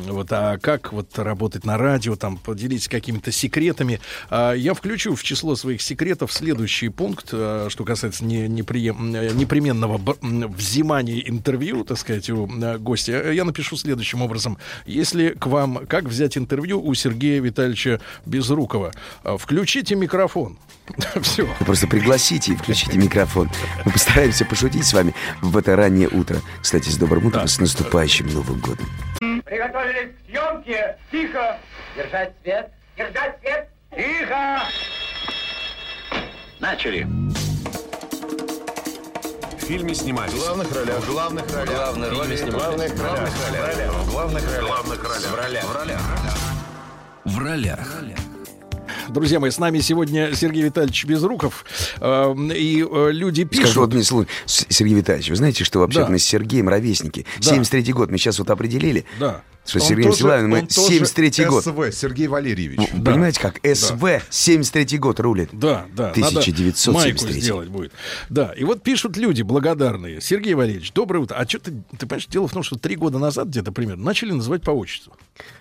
Speaker 2: вот, а как вот работать на радио, там, поделитесь какими-то секретами. А я включу в число своих секретов следующий пункт, э, что касается не, не непременного взимания интервью, так сказать, у э, гостя, я напишу следующим образом. Если к вам, как взять интервью у Сергея Витальевича Безрукова, э, включите микрофон. Все.
Speaker 13: Вы просто пригласите и включите микрофон. Мы постараемся пошутить с вами в это раннее утро. Кстати, с добрым утром, да. с наступающим Новым годом.
Speaker 11: Приготовились к съемке. Тихо. Держать свет. Держать свет. Тихо. Начали
Speaker 1: фильме снимались? В главных ролях. В главных ролях. Роли снимались. Главных ролях. В главных ролях. Главных ролях. В ролях. В ролях.
Speaker 2: В ролях. Друзья мои, с нами сегодня Сергей Витальевич Безруков. Э, и э, люди пишут...
Speaker 13: Скажу одну слово. Сергей Витальевич, вы знаете, что вообще да. мы с Сергеем ровесники? Да. 73-й год мы сейчас вот определили.
Speaker 2: Да.
Speaker 13: Что Сергей мы 73-й год.
Speaker 6: СВ, Сергей Валерьевич.
Speaker 13: Да. Понимаете как? СВ, да. 73-й год рулит.
Speaker 2: Да, да.
Speaker 13: 1973
Speaker 2: майку сделать будет. Да, и вот пишут люди благодарные. Сергей Валерьевич, доброе утро. А что ты, ты понимаешь, дело в том, что три года назад где-то примерно начали называть по отчеству.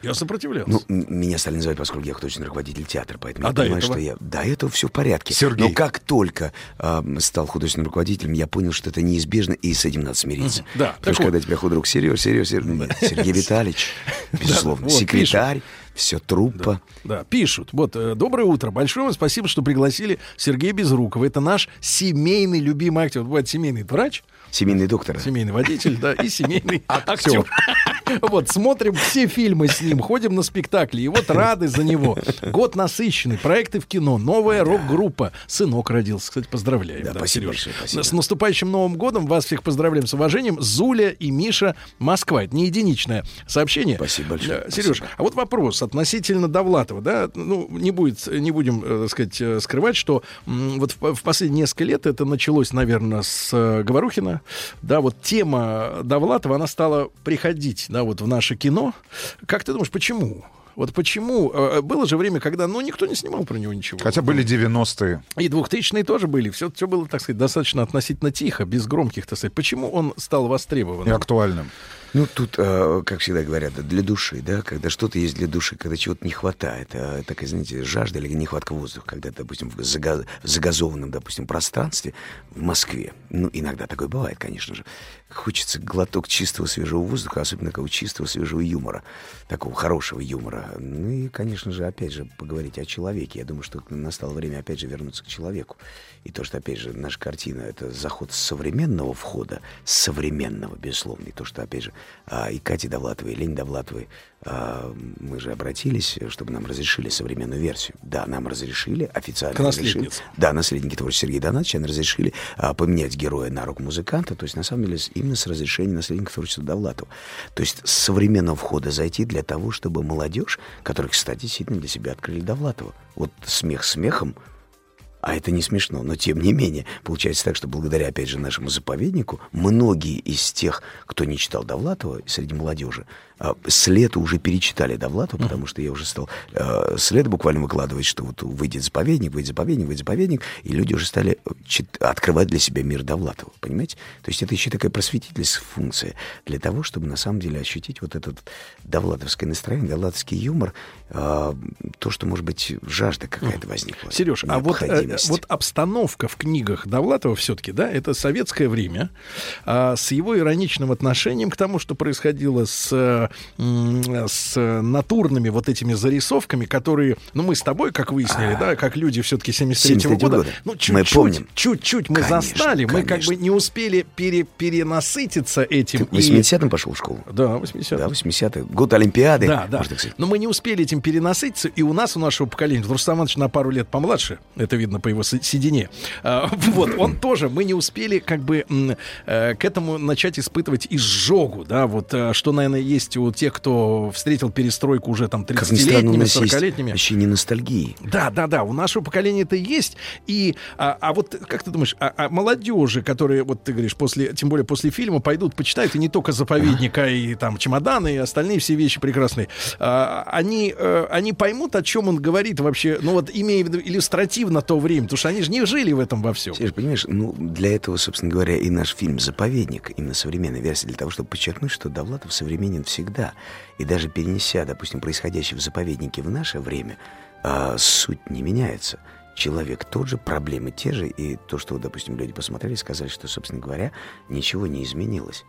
Speaker 2: Я сопротивлялся.
Speaker 13: Ну, меня стали называть, поскольку я художественный руководитель театра, поэтому а я понимаю, этого? что я... До этого все в порядке. Сергей. Но как только э, стал художественным руководителем, я понял, что это неизбежно, и с этим надо смириться.
Speaker 2: Да.
Speaker 13: Потому что вот. когда тебя худрук Сереж, Сереж, Сереж, Сергей Витальевич, безусловно, секретарь, все труппа.
Speaker 2: Да, да, пишут. Вот, э, доброе утро. Большое вам спасибо, что пригласили Сергея Безрукова. Это наш семейный любимый актер. Вот бывает семейный врач.
Speaker 13: Семейный доктор.
Speaker 2: Семейный водитель, да, и семейный актер. Вот, смотрим все фильмы с ним, ходим на спектакли, и вот рады за него. Год насыщенный, проекты в кино, новая рок-группа. Сынок родился, кстати, поздравляем.
Speaker 13: Да, спасибо
Speaker 2: Серёж.
Speaker 13: большое, спасибо.
Speaker 2: С наступающим Новым годом, вас всех поздравляем с уважением. Зуля и Миша, Москва. Это не единичное сообщение.
Speaker 13: Спасибо большое.
Speaker 2: Э, Сереж, а вот вопрос относительно Довлатова, да, ну, не будет, не будем, э, так сказать, э, скрывать, что вот в, в последние несколько лет это началось, наверное, с э, Говорухина, да, вот тема Довлатова, она стала приходить, да, вот в наше кино. Как ты думаешь, почему? Вот почему? Э, Было же время, когда, ну, никто не снимал про него ничего.
Speaker 6: Хотя были 90-е.
Speaker 2: И 2000-е тоже были. Все, все было, так сказать, достаточно относительно тихо, без громких, так сказать. Почему он стал востребованным?
Speaker 6: И актуальным.
Speaker 13: Ну, тут, э, как всегда говорят, для души, да, когда что-то есть для души, когда чего-то не хватает, э, такая, знаете, жажда или нехватка воздуха, когда, допустим, в загазованном, допустим, пространстве в Москве, ну, иногда такое бывает, конечно же, хочется глоток чистого свежего воздуха, особенно такого чистого свежего юмора, такого хорошего юмора. Ну и, конечно же, опять же, поговорить о человеке. Я думаю, что настало время, опять же, вернуться к человеку. И то, что, опять же, наша картина — это заход современного входа, современного, безусловно. И то, что, опять же, а, и Кате Довлатовой, и Лене Довлатовой, а, мы же обратились, чтобы нам разрешили современную версию. Да, нам разрешили, официально
Speaker 2: К
Speaker 13: разрешили. Да, наследники творчества Сергея Донатовича разрешили а, поменять героя на руку музыканта, то есть, на самом деле, именно с разрешения наследников творчества Довлатова. То есть, с современного входа зайти для того, чтобы молодежь, которая, кстати, действительно для себя открыли Довлатова. Вот смех смехом, а это не смешно, но тем не менее, получается так, что благодаря, опять же, нашему заповеднику, многие из тех, кто не читал Довлатова среди молодежи, а, с лета уже перечитали Довлатова, потому что я уже стал э, с лета буквально выкладывать, что вот выйдет заповедник, выйдет заповедник, выйдет заповедник, и люди уже стали э, чит- открывать для себя мир Довлатова, понимаете? То есть это еще такая просветительская функция для того, чтобы на самом деле ощутить вот этот довлатовское настроение, довлатовский юмор, э, то, что, может быть, жажда какая-то возникла.
Speaker 2: Сереж, а вот, э, вот обстановка в книгах Довлатова все-таки, да, это советское время а, с его ироничным отношением к тому, что происходило с, с натурными вот этими зарисовками, которые, ну, мы с тобой, как выяснили, да, как люди все-таки 73
Speaker 13: 73-го
Speaker 2: года,
Speaker 13: года.
Speaker 2: ну,
Speaker 13: Мы
Speaker 2: чуть-чуть, чуть-чуть мы
Speaker 13: Конечно,
Speaker 2: застали, мы как
Speaker 13: конечно.
Speaker 2: бы не успели пере- перенасытиться этим.
Speaker 13: В 80-м пошел в школу?
Speaker 2: Да, 80
Speaker 13: Да, 80-й. Год Олимпиады.
Speaker 2: Да, да.
Speaker 13: можно.
Speaker 2: Но мы не успели этим перенасытиться, и у нас, у нашего поколения, Рустам Иванович на пару лет помладше, это видно по его седине, А, вот, он тоже, мы не успели как бы э, к этому начать испытывать изжогу, да, вот, э, что, наверное, есть у тех, кто встретил перестройку уже там
Speaker 13: Как ни странно, у
Speaker 2: 30-летними,
Speaker 13: нас есть
Speaker 2: 40-летними.
Speaker 13: ощущение ностальгии.
Speaker 2: Да, да, да, у нашего поколения это есть. И, а, а вот как ты думаешь, а, а молодежи, которые, вот ты говоришь, после, тем более после фильма, пойдут, почитают, и не только заповедника, и там чемоданы, и остальные все вещи прекрасные, а, они, э, они поймут, о чем он говорит вообще, ну вот имея в виду иллюстративно то время, потому что они же не жили в этом во всем.
Speaker 13: Сереж, понимаешь, ну, для этого, собственно говоря, и наш фильм «Заповедник», именно современная версия, для того, чтобы подчеркнуть, что Довлатов современен всегда. И даже перенеся, допустим, происходящее в «Заповеднике» в наше время, а, суть не меняется. Человек тот же, проблемы те же, и то, что, допустим, люди посмотрели, сказали, что, собственно говоря, ничего не изменилось.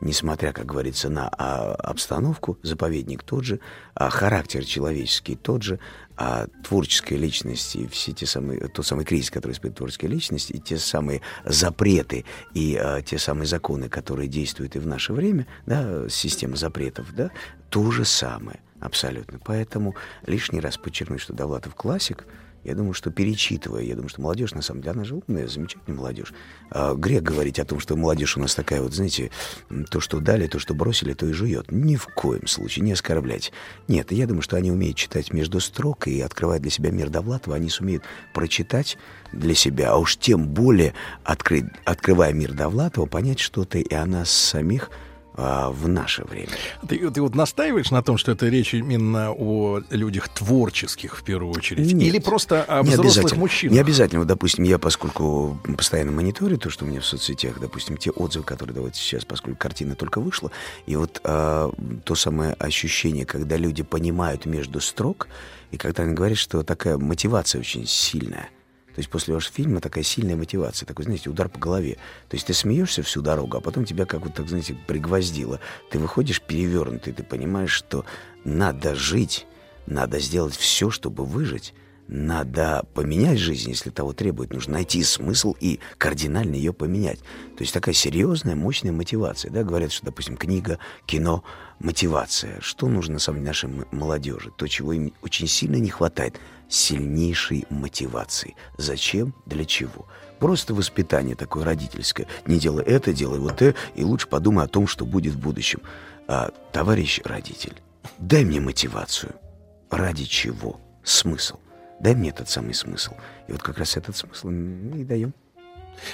Speaker 13: Несмотря, как говорится, на а, обстановку, заповедник тот же, а характер человеческий тот же, а творческая личность и все те самые, тот самый кризис, который испытывает творческая личность, и те самые запреты, и а, те самые законы, которые действуют и в наше время, да, система запретов, да, то же самое абсолютно. Поэтому лишний раз подчеркнуть, что Довлатов классик, я думаю, что перечитывая, я думаю, что молодежь, на самом деле, она же умная, замечательная молодежь. А, грех говорить о том, что молодежь у нас такая вот, знаете, то, что дали, то, что бросили, то и жует. Ни в коем случае, не оскорблять. Нет, я думаю, что они умеют читать между строк и открывать для себя мир Довлатова, они сумеют прочитать для себя, а уж тем более, открыть, открывая мир Довлатова, понять что-то и о нас самих а, в наше время.
Speaker 2: Ты, ты вот настаиваешь на том, что это речь именно о людях творческих в первую очередь?
Speaker 13: Нет.
Speaker 2: Или просто о
Speaker 13: Не
Speaker 2: взрослых мужчинах?
Speaker 13: Не обязательно. Вот, допустим, я, поскольку постоянно мониторю то, что у меня в соцсетях, допустим, те отзывы, которые давайте сейчас, поскольку картина только вышла, и вот а, то самое ощущение, когда люди понимают между строк, и когда они говорят, что такая мотивация очень сильная. То есть после вашего фильма такая сильная мотивация, такой, знаете, удар по голове. То есть ты смеешься всю дорогу, а потом тебя как вот так, знаете, пригвоздило. Ты выходишь перевернутый, ты понимаешь, что надо жить, надо сделать все, чтобы выжить, надо поменять жизнь, если того требует. Нужно найти смысл и кардинально ее поменять. То есть такая серьезная, мощная мотивация. Да? Говорят, что, допустим, книга, кино, мотивация. Что нужно на самом нашей молодежи? То, чего им очень сильно не хватает. Сильнейшей мотивации. Зачем? Для чего? Просто воспитание такое родительское. Не делай это, делай вот это, и лучше подумай о том, что будет в будущем. А, товарищ родитель, дай мне мотивацию. Ради чего? Смысл. Дай мне этот самый смысл. И вот как раз этот смысл мы и даем.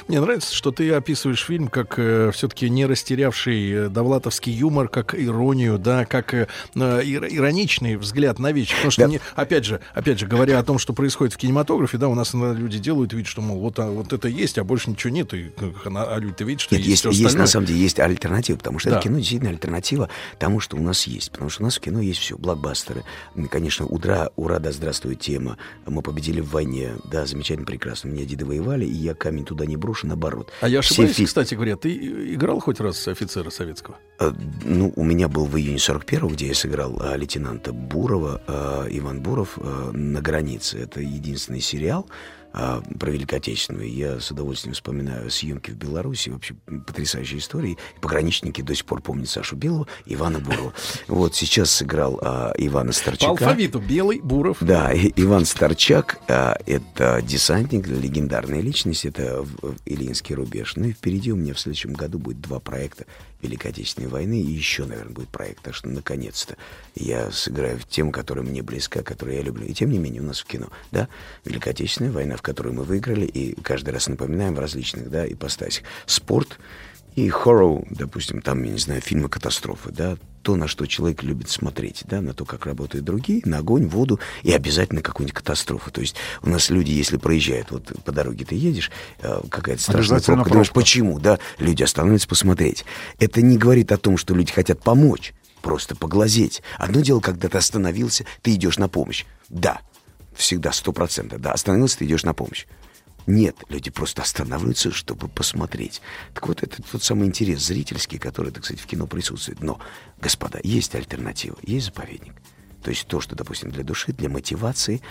Speaker 2: Мне нравится, что ты описываешь фильм как э, все-таки не растерявший э, довлатовский юмор, как иронию, да, как э, э ироничный взгляд на вещи. Потому что, да. не, опять же, опять же, говоря о том, что происходит в кинематографе, да, у нас люди делают вид, что, мол, вот, а, вот это есть, а больше ничего нет, и, а, люди-то видят, что
Speaker 13: нет, есть, есть, есть на самом деле есть альтернатива, потому что да. это кино действительно альтернатива тому, что у нас есть. Потому что у нас в кино есть все, блокбастеры. Конечно, ура, ура, да здравствует тема. Мы победили в войне, да, замечательно, прекрасно. Меня деды воевали, и я камень туда не брошу, наоборот.
Speaker 2: А я ошибаюсь, Все... кстати говоря, ты играл хоть раз офицера советского?
Speaker 13: А, ну, у меня был в июне 41-го, где я сыграл а, лейтенанта Бурова, а, Иван Буров а, на границе. Это единственный сериал, а, про Великую Отечественную. Я с удовольствием вспоминаю съемки в Беларуси, вообще потрясающие истории. Пограничники до сих пор помнят Сашу Белого, Ивана Бурова. Вот сейчас сыграл а, Ивана Старчака. По
Speaker 2: алфавиту Белый, Буров.
Speaker 13: Да, и, Иван Старчак а, это десантник, легендарная личность, это Ильинский рубеж. Ну и впереди у меня в следующем году будет два проекта Великой Отечественной войны, и еще, наверное, будет проект, так что наконец-то я сыграю в тему, которая мне близка, которую я люблю. И тем не менее у нас в кино, да, Великая Отечественная война, в которой мы выиграли, и каждый раз напоминаем в различных, да, ипостасях. Спорт и хоррор, допустим, там, я не знаю, фильмы катастрофы, да, то, на что человек любит смотреть, да, на то, как работают другие, на огонь, воду и обязательно какую-нибудь катастрофу. То есть у нас люди, если проезжают, вот по дороге ты едешь, э, какая-то страшная пробка, думаешь, почему, да, люди останавливаются посмотреть. Это не говорит о том, что люди хотят помочь, просто поглазеть. Одно дело, когда ты остановился, ты идешь на помощь. Да, всегда сто процентов, да, остановился, ты идешь на помощь. Нет, люди просто останавливаются, чтобы посмотреть. Так вот, это тот самый интерес зрительский, который, так сказать, в кино присутствует. Но, господа, есть альтернатива, есть заповедник. То есть то, что, допустим, для души, для мотивации,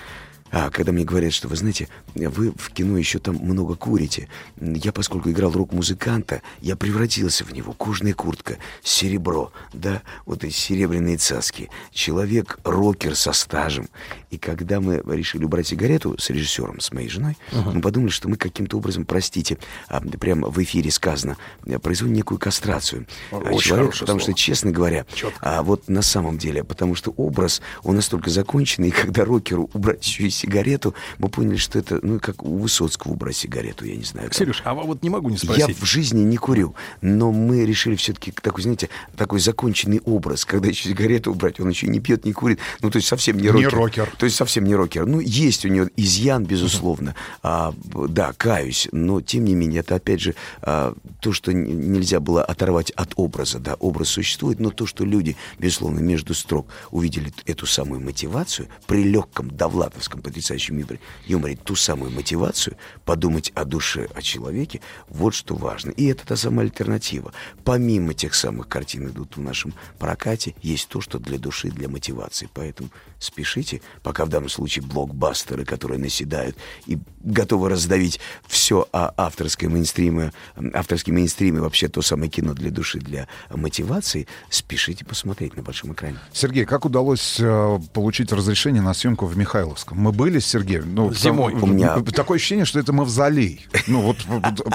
Speaker 13: а когда мне говорят, что, вы знаете, вы в кино еще там много курите, я, поскольку играл рок-музыканта, я превратился в него. Кожная куртка, серебро, да, вот эти серебряные цаски. Человек-рокер со стажем. И когда мы решили убрать сигарету с режиссером, с моей женой, uh-huh. мы подумали, что мы каким-то образом, простите, а, прямо в эфире сказано, производим некую кастрацию. Очень человека, потому слово. что, честно говоря, а вот на самом деле, потому что образ, он настолько законченный, и когда рокеру убрать еще и сигарету, мы поняли, что это, ну, как у Высоцкого убрать сигарету, я не знаю.
Speaker 2: Сереж, а вот не могу не спросить.
Speaker 13: Я в жизни не курю, но мы решили все-таки такой, знаете, такой законченный образ, когда еще сигарету убрать, он еще не пьет, не курит, ну, то есть совсем не рокер. Не рокер. То есть совсем не рокер. Ну, есть у него изъян, безусловно. А, да, каюсь, но тем не менее, это опять же а, то, что нельзя было оторвать от образа, да, образ существует, но то, что люди, безусловно, между строк увидели эту самую мотивацию при легком довлатовском потрясающем юморе ту самую мотивацию подумать о душе, о человеке, вот что важно. И это та самая альтернатива. Помимо тех самых картин идут в нашем прокате, есть то, что для души, для мотивации. Поэтому спешите, пока в данном случае блокбастеры, которые наседают и готовы раздавить все о авторской мейнстриме, авторский мейнстрим и вообще то самое кино для души, для мотивации, спешите посмотреть на большом экране.
Speaker 6: Сергей, как удалось э, получить разрешение на съемку в Михайловском? Мы были с Сергеем? Ну,
Speaker 2: Зимой.
Speaker 6: Там, у меня... Такое ощущение, что это мавзолей. Ну, вот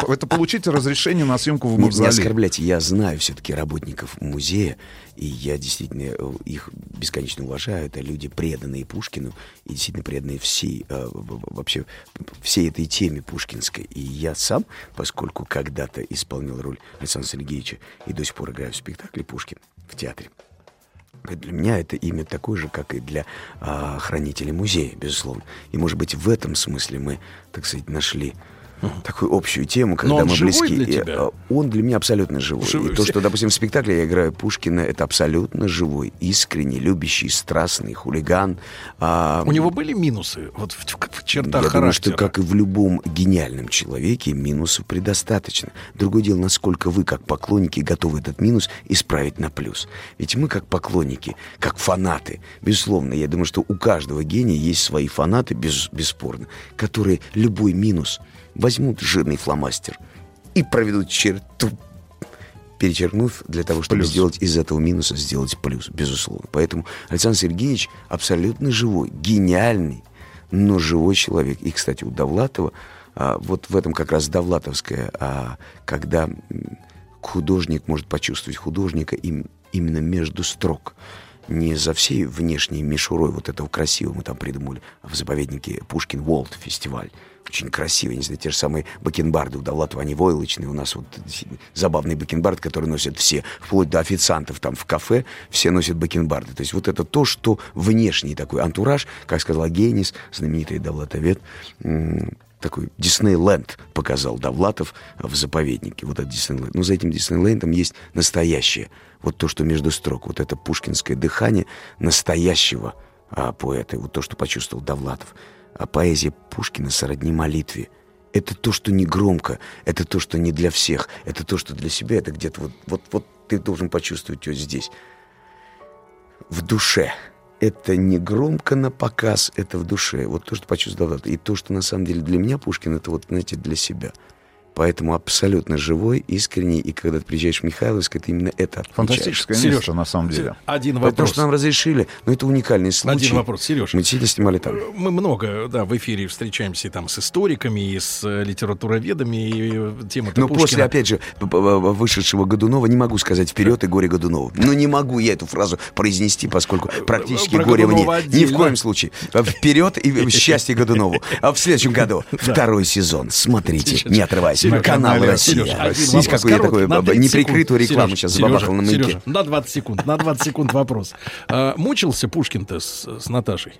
Speaker 6: это получить разрешение на съемку в мавзолее.
Speaker 13: Не оскорбляйте, я знаю все-таки работников музея, и я действительно э, их бесконечно уважаю. Это люди, преданные Пушкину, и действительно преданные всей, э, вообще, всей этой теме пушкинской. И я сам, поскольку когда-то исполнил роль Александра Сергеевича и до сих пор играю в спектакле «Пушкин» в театре, для меня это имя такое же, как и для а, хранителей музея, безусловно. И, может быть, в этом смысле мы, так сказать, нашли такую общую тему, когда
Speaker 2: Но он
Speaker 13: мы
Speaker 2: живой
Speaker 13: близки.
Speaker 2: для тебя?
Speaker 13: э, он для меня абсолютно живой.
Speaker 2: Живой.
Speaker 13: И то, что, допустим, в спектакле я играю Пушкина, это абсолютно живой, искренний, любящий, страстный хулиган. А,
Speaker 2: У него были минусы вот в, в- в чертах
Speaker 13: я думаю, что
Speaker 2: характера?
Speaker 13: как и в любом гениальном человеке, минусов предостаточно. Другое дело, насколько вы, как поклонники, готовы этот минус исправить на плюс. Ведь мы, как поклонники, как фанаты, безусловно, я думаю, что у каждого гения есть свои фанаты, без- бесспорно, которые любой минус возьмут жирный фломастер и проведут черту перечеркнув для того, чтобы
Speaker 6: Плюс.
Speaker 13: сделать из этого минуса, сделать плюс, безусловно. Поэтому Александр Сергеевич абсолютно живой, гениальный, но живой человек. И, кстати, у Довлатова, а, вот в этом как раз Довлатовская, а, когда художник может почувствовать художника им, именно между строк. Не за всей внешней мишурой вот этого красивого мы там придумали в заповеднике Пушкин Волт фестиваль. Очень красивый, не знаю, те же самые бакенбарды у Довлатова, они войлочные. У нас вот забавный бакенбард, который носят все, вплоть до официантов там в кафе, все носят бакенбарды. То есть вот это то, что внешний такой антураж, как сказал Генис, знаменитый довлатовед, такой Диснейленд показал Довлатов в заповеднике. Вот этот Диснейленд. Но за этим Диснейлендом есть настоящее. Вот то, что между строк. Вот это пушкинское дыхание настоящего а, поэта. Вот то, что почувствовал Довлатов. А поэзия Пушкина сродни молитве. Это то, что не громко, это то, что не для всех, это то, что для себя, это где-то вот, вот, вот ты должен почувствовать вот здесь, в душе. Это не громко на показ, это в душе. Вот то, что почувствовал. И то, что на самом деле для меня Пушкин, это вот, знаете, для себя. Поэтому абсолютно живой, искренний. И когда ты приезжаешь в Михайловск, это именно это отмечаешь.
Speaker 6: Фантастическое
Speaker 2: Серёж,
Speaker 6: место, на самом деле.
Speaker 2: Один
Speaker 13: Потому
Speaker 2: вопрос.
Speaker 13: что нам разрешили. Но это уникальный случай.
Speaker 2: Один вопрос, Сереж.
Speaker 13: Мы действительно снимали там.
Speaker 2: Мы много, да, в эфире встречаемся и там с историками, и с э, литературоведами, и э, тема-то
Speaker 13: Но
Speaker 2: Пушкина.
Speaker 13: после, опять же, вышедшего Годунова, не могу сказать вперед и горе Годунова. Но не могу я эту фразу произнести, поскольку практически
Speaker 2: Про
Speaker 13: горе мне. Ни в коем случае. Вперед и счастье Годунову. А в следующем году второй сезон. Смотрите, не отрывайся.
Speaker 2: Серёж,
Speaker 13: Канал Россия.
Speaker 2: Сереж, один
Speaker 13: Видите,
Speaker 2: вопрос
Speaker 13: какой я такой
Speaker 2: на
Speaker 13: баба,
Speaker 2: 30
Speaker 13: неприкрытую рекламу сейчас
Speaker 2: Серёжа,
Speaker 13: забабахал на маяке.
Speaker 2: На 20 секунд, на 20 секунд вопрос. А, мучился Пушкин-то с, с Наташей?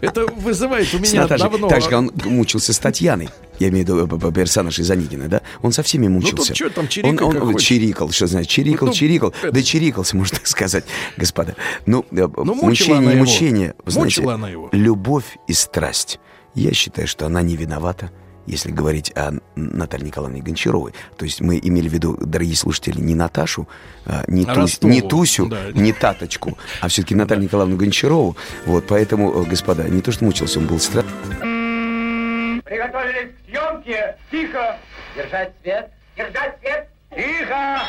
Speaker 2: Это вызывает у меня
Speaker 13: Наташей.
Speaker 2: давно...
Speaker 13: Так же, как он мучился с Татьяной. Я имею в виду э, персонаж из Онегина, да? Он со всеми мучился.
Speaker 2: Ну, тут чё там,
Speaker 13: он,
Speaker 2: чирикай
Speaker 13: он,
Speaker 2: хочешь.
Speaker 13: чирикал, что значит? Чирикал,
Speaker 2: Ну,
Speaker 13: чирикал.
Speaker 2: это-
Speaker 13: Да чирикался, можно так сказать, господа. Ну, э,
Speaker 2: мучила
Speaker 13: мучение, мучение. Знаете,
Speaker 2: Мучила она его.
Speaker 13: любовь и страсть. Я считаю, что она не виновата, если говорить о Наталье Николаевне Гончаровой. То есть мы имели в виду, дорогие слушатели, не Наташу, а, не,
Speaker 2: А
Speaker 13: не Тусю,
Speaker 2: да.
Speaker 13: не Таточку, а все-таки Наталью Николаевну Гончарову. Вот, поэтому, э, господа, не то, что мучился, он был страшный.
Speaker 11: Приготовились к съемке. Тихо. Держать свет. Держать свет. Тихо.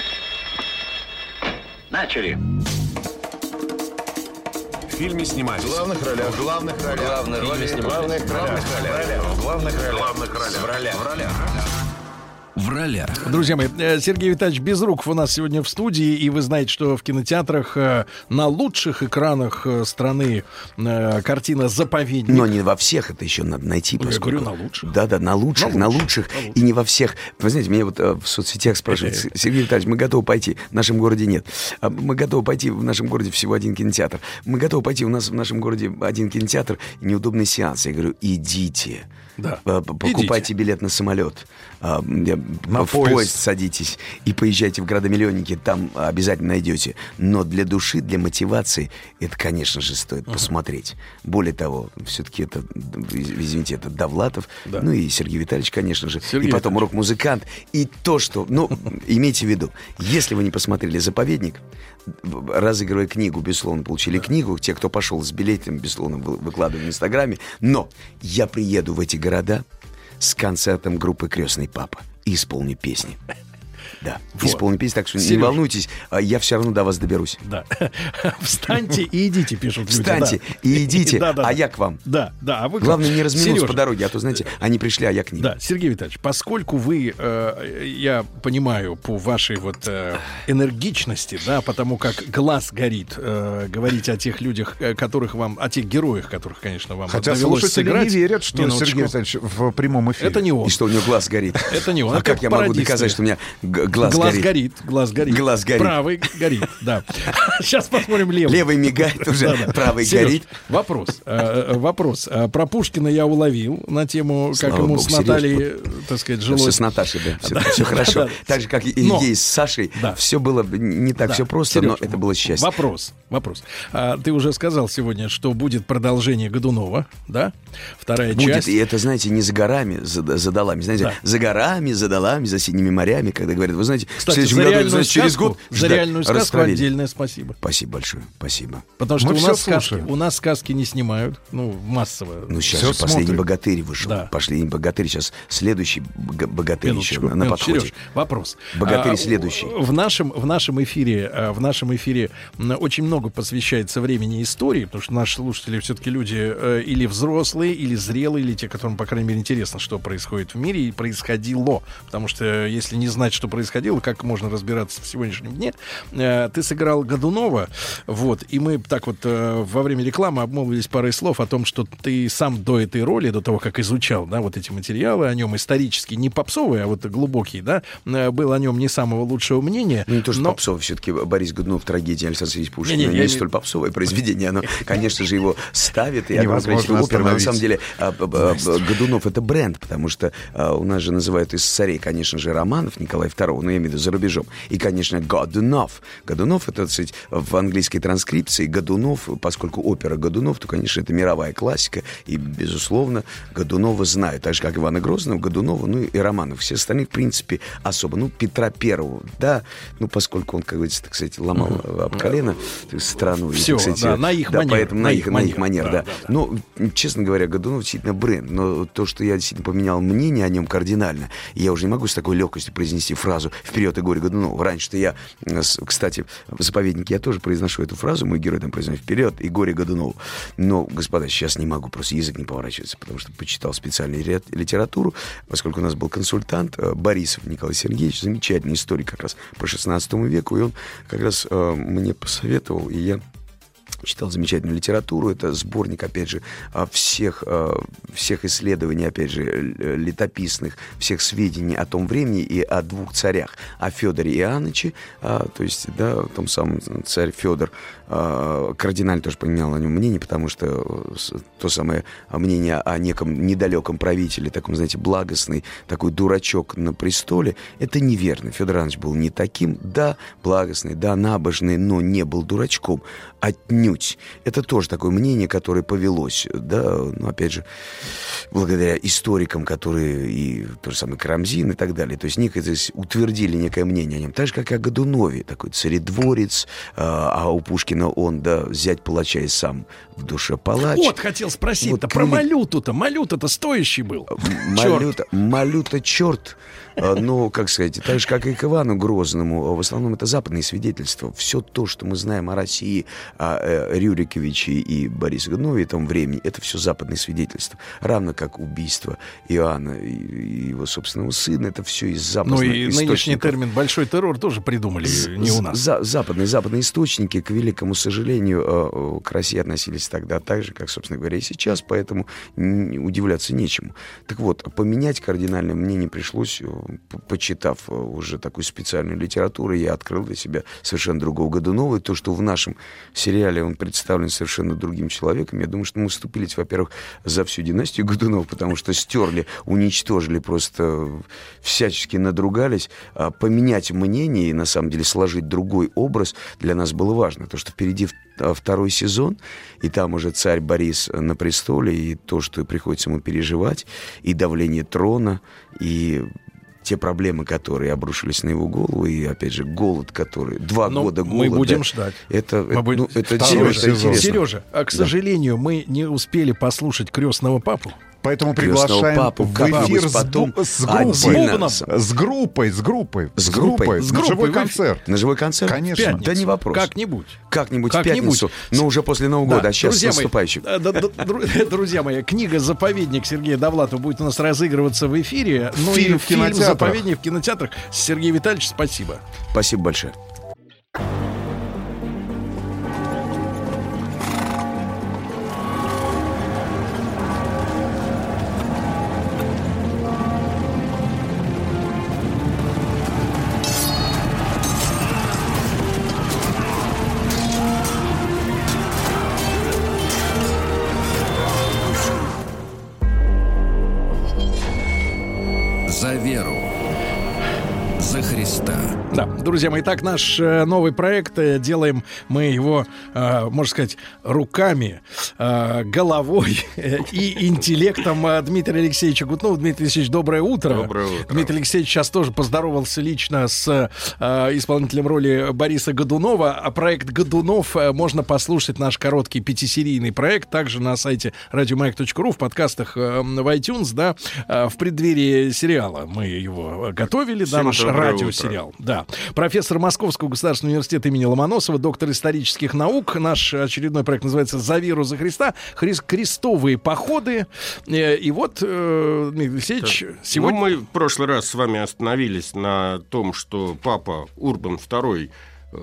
Speaker 1: Начали. В фильме снимались. В главных ролях. В главных ролях. Главные роли снимались. В главных ролях. В главных ролях. В главных ролях. В ролях. В ролях.
Speaker 12: В ролях.
Speaker 2: Друзья мои, э, Сергей Витальевич Безруков у нас сегодня в студии, и вы знаете, что в кинотеатрах э, на лучших экранах э, страны картина «Заповедник».
Speaker 13: Но не во всех это еще надо найти.
Speaker 2: Ну, я
Speaker 13: поскольку-
Speaker 2: говорю, на лучших.
Speaker 13: Да, да, на лучших,
Speaker 2: На
Speaker 13: на
Speaker 2: лучших,
Speaker 13: лучших, и не во всех. Вы знаете, меня вот в соцсетях спрашивают, «С- Сергей Витальевич, мы готовы пойти, в нашем городе нет. А Мы готовы пойти, в нашем городе всего один кинотеатр. Мы готовы пойти, у нас в нашем городе один кинотеатр неудобный сеанс. Я говорю, идите.
Speaker 2: Да.
Speaker 13: Покупайте билет на самолет, а, я-
Speaker 6: На
Speaker 13: в
Speaker 6: поезд.
Speaker 13: поезд садитесь и поезжайте в градомиллионники, там обязательно найдете. Но для души, для мотивации, это, конечно же, стоит посмотреть. Более того, все-таки это, извините, это Довлатов, ну и Сергей Витальевич, конечно же,
Speaker 2: Сергей
Speaker 13: и потом рок-музыкант. И то, что, ну, имейте в виду, если вы не посмотрели «Заповедник», разыгрывая книгу, безусловно, получили книгу. Те, кто пошел с билетом, безусловно, вы- выкладывали в Инстаграме. Но я приеду в эти города с концертом группы «Крестный папа» и исполню песни. Да,
Speaker 2: Вот.
Speaker 13: исполню песни, так что не
Speaker 2: Серёж.
Speaker 13: волнуйтесь, а я все равно до вас доберусь.
Speaker 2: Да. Встаньте и идите, пишут люди.
Speaker 13: Встаньте
Speaker 2: да.
Speaker 13: и идите,
Speaker 2: Да, да,
Speaker 13: а
Speaker 2: да.
Speaker 13: я к вам.
Speaker 2: Да, да. А вы
Speaker 13: Главное, не разминуться по дороге, а то, знаете, они пришли, а я к ним.
Speaker 2: Да, Сергей Витальевич, поскольку вы, э, я понимаю по вашей вот э, энергичности, да, потому как глаз горит, э, говорить о тех людях, э, которых вам, о тех героях, которых, конечно, вам
Speaker 6: Хотя
Speaker 2: довелось
Speaker 6: слушатели
Speaker 2: сыграть.
Speaker 6: не верят, что
Speaker 2: Минуточку.
Speaker 6: Сергей Витальевич в примом эфире.
Speaker 2: Это не он.
Speaker 13: И что у него глаз горит.
Speaker 2: Это не он.
Speaker 13: А как я могу доказать, что у меня Глаз,
Speaker 2: глаз
Speaker 13: горит.
Speaker 2: горит. Глаз горит.
Speaker 13: Глаз горит.
Speaker 2: Правый горит, да. Сейчас посмотрим левый.
Speaker 13: Левый мигает уже, правый горит.
Speaker 2: Вопрос. э, э, Вопрос. Э, Про Пушкина я уловил на тему, как ему
Speaker 13: богу,
Speaker 2: с Натальей, так сказать,
Speaker 13: Все
Speaker 2: жилось.
Speaker 13: с Наташей, да. Все,
Speaker 2: Да,
Speaker 13: все хорошо. Так же, как и
Speaker 2: Но-
Speaker 13: ей с Сашей. Все было не так все просто, но это было счастье.
Speaker 2: Вопрос, вопрос. А, ты уже сказал сегодня, что будет продолжение Годунова, да? Вторая
Speaker 13: Будет,
Speaker 2: часть.
Speaker 13: и это, знаете, не за горами, за, за долами. Знаете,
Speaker 2: Да.
Speaker 13: за горами, за долами, за синими морями, когда говорят, вы знаете, в
Speaker 2: Кстати,
Speaker 13: следующем
Speaker 2: за
Speaker 13: году,
Speaker 2: реальную
Speaker 13: значит, через
Speaker 2: сказку-
Speaker 13: год
Speaker 2: за
Speaker 13: ждать
Speaker 2: реальную сказку отдельное спасибо.
Speaker 13: Спасибо большое, спасибо.
Speaker 2: Потому что
Speaker 6: Мы
Speaker 2: у нас, сказки, у нас сказки не снимают, ну, массово.
Speaker 13: Ну, сейчас
Speaker 6: Всё
Speaker 13: же последний
Speaker 6: смотрим.
Speaker 13: богатырь вышел.
Speaker 2: Да.
Speaker 13: Последний богатырь. Сейчас следующий бога- богатырь еще
Speaker 2: Минуточку,
Speaker 13: на, на
Speaker 2: минуточку,
Speaker 13: подходе.
Speaker 2: Серёж, вопрос.
Speaker 13: Богатырь
Speaker 2: А,
Speaker 13: следующий.
Speaker 2: В нашем, в нашем эфире, а, в нашем эфире очень много посвящается времени истории, потому что наши слушатели все-таки люди э, или взрослые, или зрелые, или те, которым, по крайней мере, интересно, что происходит в мире и происходило. Потому что э, если не знать, что происходило, как можно разбираться в сегодняшнем дне? Э, Ты сыграл Годунова, вот, и мы так вот э, во время рекламы обмолвились парой слов о том, что ты сам до этой роли, до того, как изучал, да, вот эти материалы о нем исторически, не попсовые, а вот глубокие, да, был о нем не самого лучшего мнения.
Speaker 13: Ну, не то, что
Speaker 2: но-
Speaker 13: попсовый, все-таки Борис Годунов, трагедия Александра Сергеевича Пушкина,
Speaker 2: Не-не,
Speaker 13: не,
Speaker 2: я не-
Speaker 13: столь попсовое произведение, оно, конечно же, его ставит, и
Speaker 6: Невозможно
Speaker 13: огромное количество опер, но на самом деле Годунов это бренд, потому что а, у нас же называют из царей, конечно же, Романов Николай II, но я имею в виду за рубежом, и, конечно, Годунов. Годунов это, сказать, в английской транскрипции Годунов, поскольку опера Годунов, то, конечно, это мировая классика, и, безусловно, Годунова знают, так же, как Ивана Грозного, Годунова, ну и Романов. Все остальные, в принципе, особо. Ну, Петра Первого, да, ну, поскольку он, как говорится, так сказать, ломал об колено страну. и, так сказать,
Speaker 2: да, на их
Speaker 13: да,
Speaker 2: манер,
Speaker 13: Поэтому на, их, на их манер,
Speaker 2: да,
Speaker 13: да.
Speaker 2: да.
Speaker 13: Но, м, честно говоря, Годунов действительно бренд. Но то, что я действительно поменял мнение о нем кардинально, я уже не могу с такой легкостью произнести фразу «Вперед и горе Годунова». Раньше-то я, э, кстати, в «Заповеднике» я тоже произношу эту фразу, мой герой там произносит «Вперед и горе Годунову». Но, господа, сейчас не могу, просто язык не поворачивается, потому что почитал специальную литературу, поскольку у нас был консультант э, Борисов Николай Сергеевич, замечательный историк как раз по 16 веку, и он как раз э, мне посоветовал, и я читал замечательную литературу. Это сборник, опять же, а, всех, а, всех исследований, опять же, л- летописных, всех сведений о том времени и о двух царях. О Федоре Иоанновиче, а, то есть, да, о том самом царь Федор. А, Кардинально тоже поменял о нем мнение, потому что э, то самое мнение о неком недалеком правителе, таком, знаете, благостный, такой дурачок на престоле, это неверно. Федор Иванович был не таким, да, благостный, да, набожный, но не был дурачком. Отнюдь. Это тоже такое мнение, которое повелось, да, ну, опять же, благодаря историкам, которые и то же самое Карамзин и так далее. То есть то есть, утвердили некое мнение о нем. Так же, как и о Годунове, такой царедворец, а, а у Пушкина он, да, взять палача и сам в душе палач.
Speaker 2: Вот, хотел спросить-то
Speaker 13: Вот
Speaker 2: про
Speaker 13: крылья-
Speaker 2: малюту-то. Малюта-то стоящий был.
Speaker 13: Малюта, малюта черт. А, Ну, как сказать, так же, как и к Ивану Грозному, в основном это западные свидетельства. Все то, что мы знаем о России, о э, Рюриковиче и Борисе Годунове в том времени, это все западные свидетельства. Равно как убийство Иоанна и его собственного сына, это все из западных
Speaker 2: Ну и нынешний
Speaker 13: источников.
Speaker 2: термин «большой террор» тоже придумали не у нас.
Speaker 13: За- западные, западные источники, к великому сожалению, э, э, к России относились тогда так же, как, собственно говоря, и сейчас, поэтому удивляться нечему. Так вот, поменять кардинально мне не пришлось, э, почитав э, уже такую специальную литературу, я открыл для себя совершенно другого Годунова, и то, что в нашем сериале он представлен совершенно другим человеком, я думаю, что мы вступились, во-первых, за всю династию Годунов, потому что стерли, уничтожили, просто всячески надругались. А поменять мнение и, на самом деле, сложить другой образ для нас было важно. То, что впереди а, второй сезон, и там уже царь Борис на престоле, и то, что приходится ему переживать, и давление трона, и те проблемы, которые обрушились на его голову, и, опять же, голод, который... Два
Speaker 2: Ну,
Speaker 13: года
Speaker 2: мы
Speaker 13: голода.
Speaker 2: будем ждать.
Speaker 13: Это,
Speaker 2: Мы будем-
Speaker 13: ну, это,
Speaker 2: Сережа,
Speaker 13: это интересно.
Speaker 2: Сережа, а, к
Speaker 13: Да.
Speaker 2: сожалению, мы не успели послушать крестного папу.
Speaker 6: Поэтому приглашаем
Speaker 13: папу
Speaker 6: в эфир с,
Speaker 13: потом
Speaker 6: с группой. С группой, с группой.
Speaker 13: С группой?
Speaker 6: С
Speaker 13: С
Speaker 6: на
Speaker 13: группой
Speaker 6: живой концерт.
Speaker 13: На живой концерт?
Speaker 6: Конечно.
Speaker 2: Пятницу.
Speaker 13: Да не вопрос.
Speaker 2: Как-нибудь.
Speaker 13: Как-нибудь в
Speaker 2: Как-нибудь.
Speaker 13: пятницу, но уже после Нового
Speaker 2: Да,
Speaker 13: года, а сейчас
Speaker 2: друзья
Speaker 13: наступающим.
Speaker 2: э, да, да, дру- Друзья мои, книга «Заповедник» Сергея Довлатова будет у нас разыгрываться в эфире. Ну
Speaker 6: Фильм
Speaker 2: и
Speaker 6: в кинотеатрах.
Speaker 2: «Заповедник» в кинотеатрах. Сергей Витальевич, спасибо.
Speaker 13: Спасибо большое.
Speaker 2: Друзья мои, так наш э, новый проект э, делаем мы его, э, можно сказать, руками, головой и интеллектом Дмитрия Алексеевича Гутнова. Дмитрий Алексеевич, доброе утро.
Speaker 14: Доброе утро.
Speaker 2: Дмитрий Алексеевич сейчас тоже поздоровался лично с исполнителем роли Бориса Годунова. А проект Годунов можно послушать наш короткий пятисерийный проект также на сайте радиомаяк.ру в подкастах в iTunes, да, в преддверии сериала мы его готовили, да, наш радиосериал. Да. Профессор Московского государственного университета имени Ломоносова, доктор исторических наук. Наш очередной проект называется «За веру за Христа». Хри- Крестовые походы. Э, И вот, э, Дмитрий Алексеевич,
Speaker 14: Так.
Speaker 2: сегодня...
Speaker 14: Ну, мы в прошлый раз с вами остановились на том, что папа Урбан II э,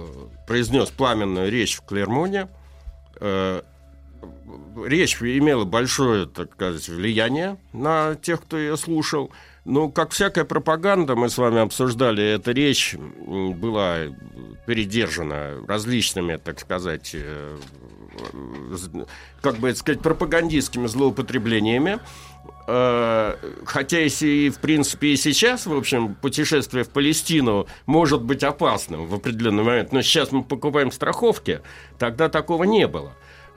Speaker 14: произнес пламенную речь в Клермоне. Речь имела большое, так сказать, влияние на тех, кто ее слушал. Ну, как всякая пропаганда, мы с вами обсуждали, эта речь была передержана различными, так сказать, э, э, как бы это сказать, пропагандистскими злоупотреблениями. Э, Хотя если и, в принципе, и сейчас, в общем, путешествие в Палестину может быть опасным в определенный момент, но сейчас мы покупаем страховки, тогда такого не было.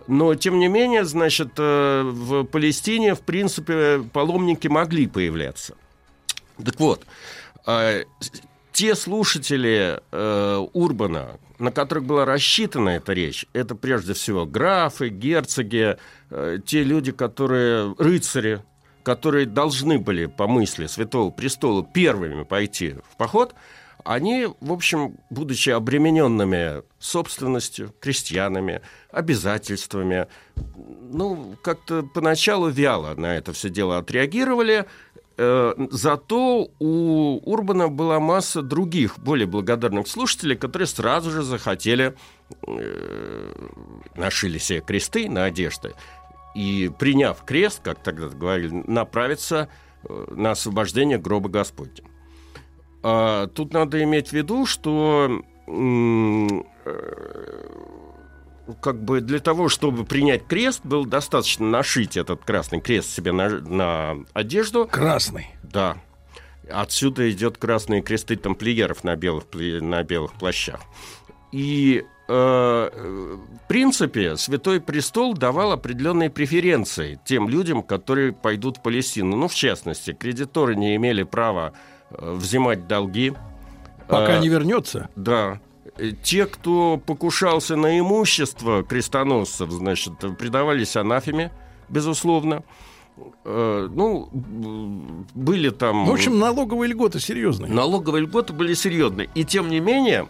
Speaker 14: Но, тем не менее, значит, в Палестине, в принципе, паломники могли появляться. Так вот, э, те слушатели э, Урбана, на которых была рассчитана эта речь, это прежде всего графы, герцоги, э, те люди, которые рыцари, которые должны были по мысли Святого Престола первыми пойти в поход, они, в общем, будучи обремененными собственностью, крестьянами, обязательствами, ну, как-то поначалу вяло на это все дело отреагировали. Э, Зато у Урбана была масса других, более благодарных слушателей, которые сразу же захотели, э, нашили себе кресты на одежды и, приняв крест, как тогда говорили, направиться э, на освобождение гроба Господня. А, Тут надо иметь в виду, что э, как бы для того, чтобы принять крест, было достаточно нашить этот красный крест себе на, на одежду.
Speaker 2: Красный.
Speaker 14: Да. Отсюда идет красные кресты тамплиеров на белых, на белых плащах. И э, в принципе, Святой Престол давал определенные преференции тем людям, которые пойдут в Палестину. Ну, в частности, кредиторы не имели права э, взимать долги.
Speaker 2: Пока
Speaker 14: Э,
Speaker 2: не вернется.
Speaker 14: Да. Те, кто покушался на имущество крестоносцев, значит, предавались анафеме, безусловно. Э, Ну, были там...
Speaker 2: В общем, налоговые льготы серьезные.
Speaker 14: Налоговые льготы были серьезные. И тем не менее,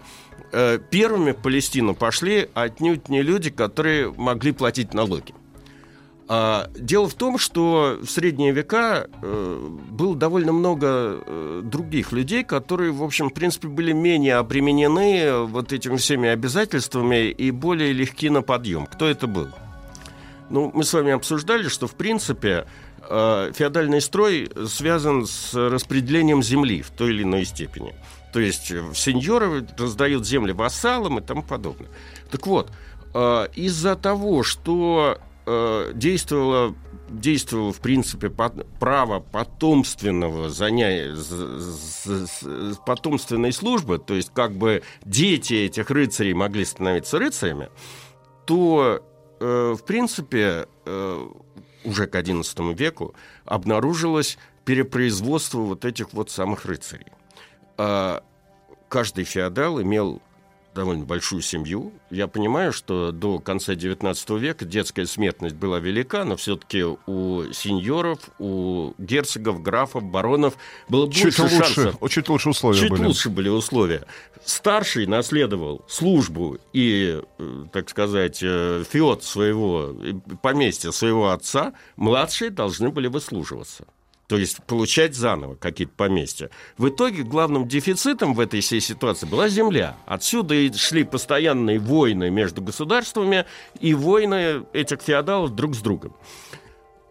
Speaker 14: э, первыми в Палестину пошли отнюдь не люди, которые могли платить налоги. А, Дело в том, что в средние века э, было довольно много э, других людей, которые, в общем, в принципе, были менее обременены вот этими всеми обязательствами и более легки на подъем. Кто это был? Ну, мы с вами обсуждали, что, в принципе, э, феодальный строй связан с распределением земли в той или иной степени. То есть э, сеньоры раздают земли вассалам и тому подобное. Так вот, э, из-за того, что э, действовало, действовало, в принципе, под- право потомственного занятия, потомственной службы, то есть как бы дети этих рыцарей могли становиться рыцарями, то, э, в принципе, э, уже к XI веку обнаружилось перепроизводство вот этих вот самых рыцарей. А каждый феодал имел довольно большую семью. Я понимаю, что до конца XIX века детская смертность была велика, но все-таки у сеньоров, у герцогов, графов, баронов было
Speaker 6: Чуть
Speaker 14: больше
Speaker 6: лучше,
Speaker 14: шансов.
Speaker 6: чуть лучше условия
Speaker 14: Чуть
Speaker 6: были.
Speaker 14: лучше были условия. Старший наследовал службу и, э, так сказать, э, феод своего, э, поместья своего отца, младшие должны были выслуживаться. То есть получать заново какие-то поместья. В итоге главным дефицитом в этой всей ситуации была земля. Отсюда и шли постоянные войны между государствами и войны этих феодалов друг с другом.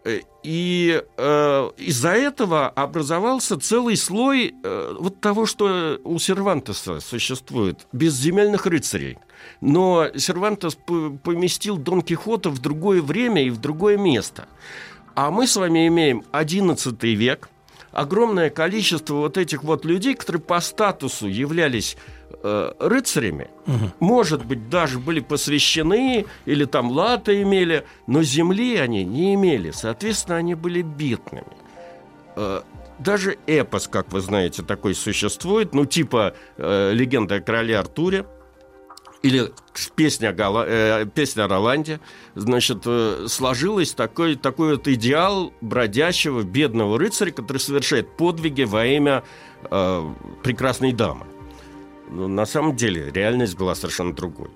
Speaker 14: Э, И э, из-за этого образовался целый слой э, вот того, что у Сервантеса существует, безземельных рыцарей. Но Сервантес поместил Дон Кихота в другое время и в другое место. А мы с вами имеем XI век, огромное количество вот этих вот людей, которые по статусу являлись э, рыцарями, может быть, даже были посвящены или там латы имели, но земли они не имели, соответственно, они были бедными. Э, даже эпос, как вы знаете, такой существует, ну типа э, легенда о короле Артуре, или песня, Гала, э, песня Роланде, значит, э, сложилась такой, такой вот идеал бродячего бедного рыцаря, который совершает подвиги во имя э, прекрасной дамы. Но на самом деле реальность была совершенно другой.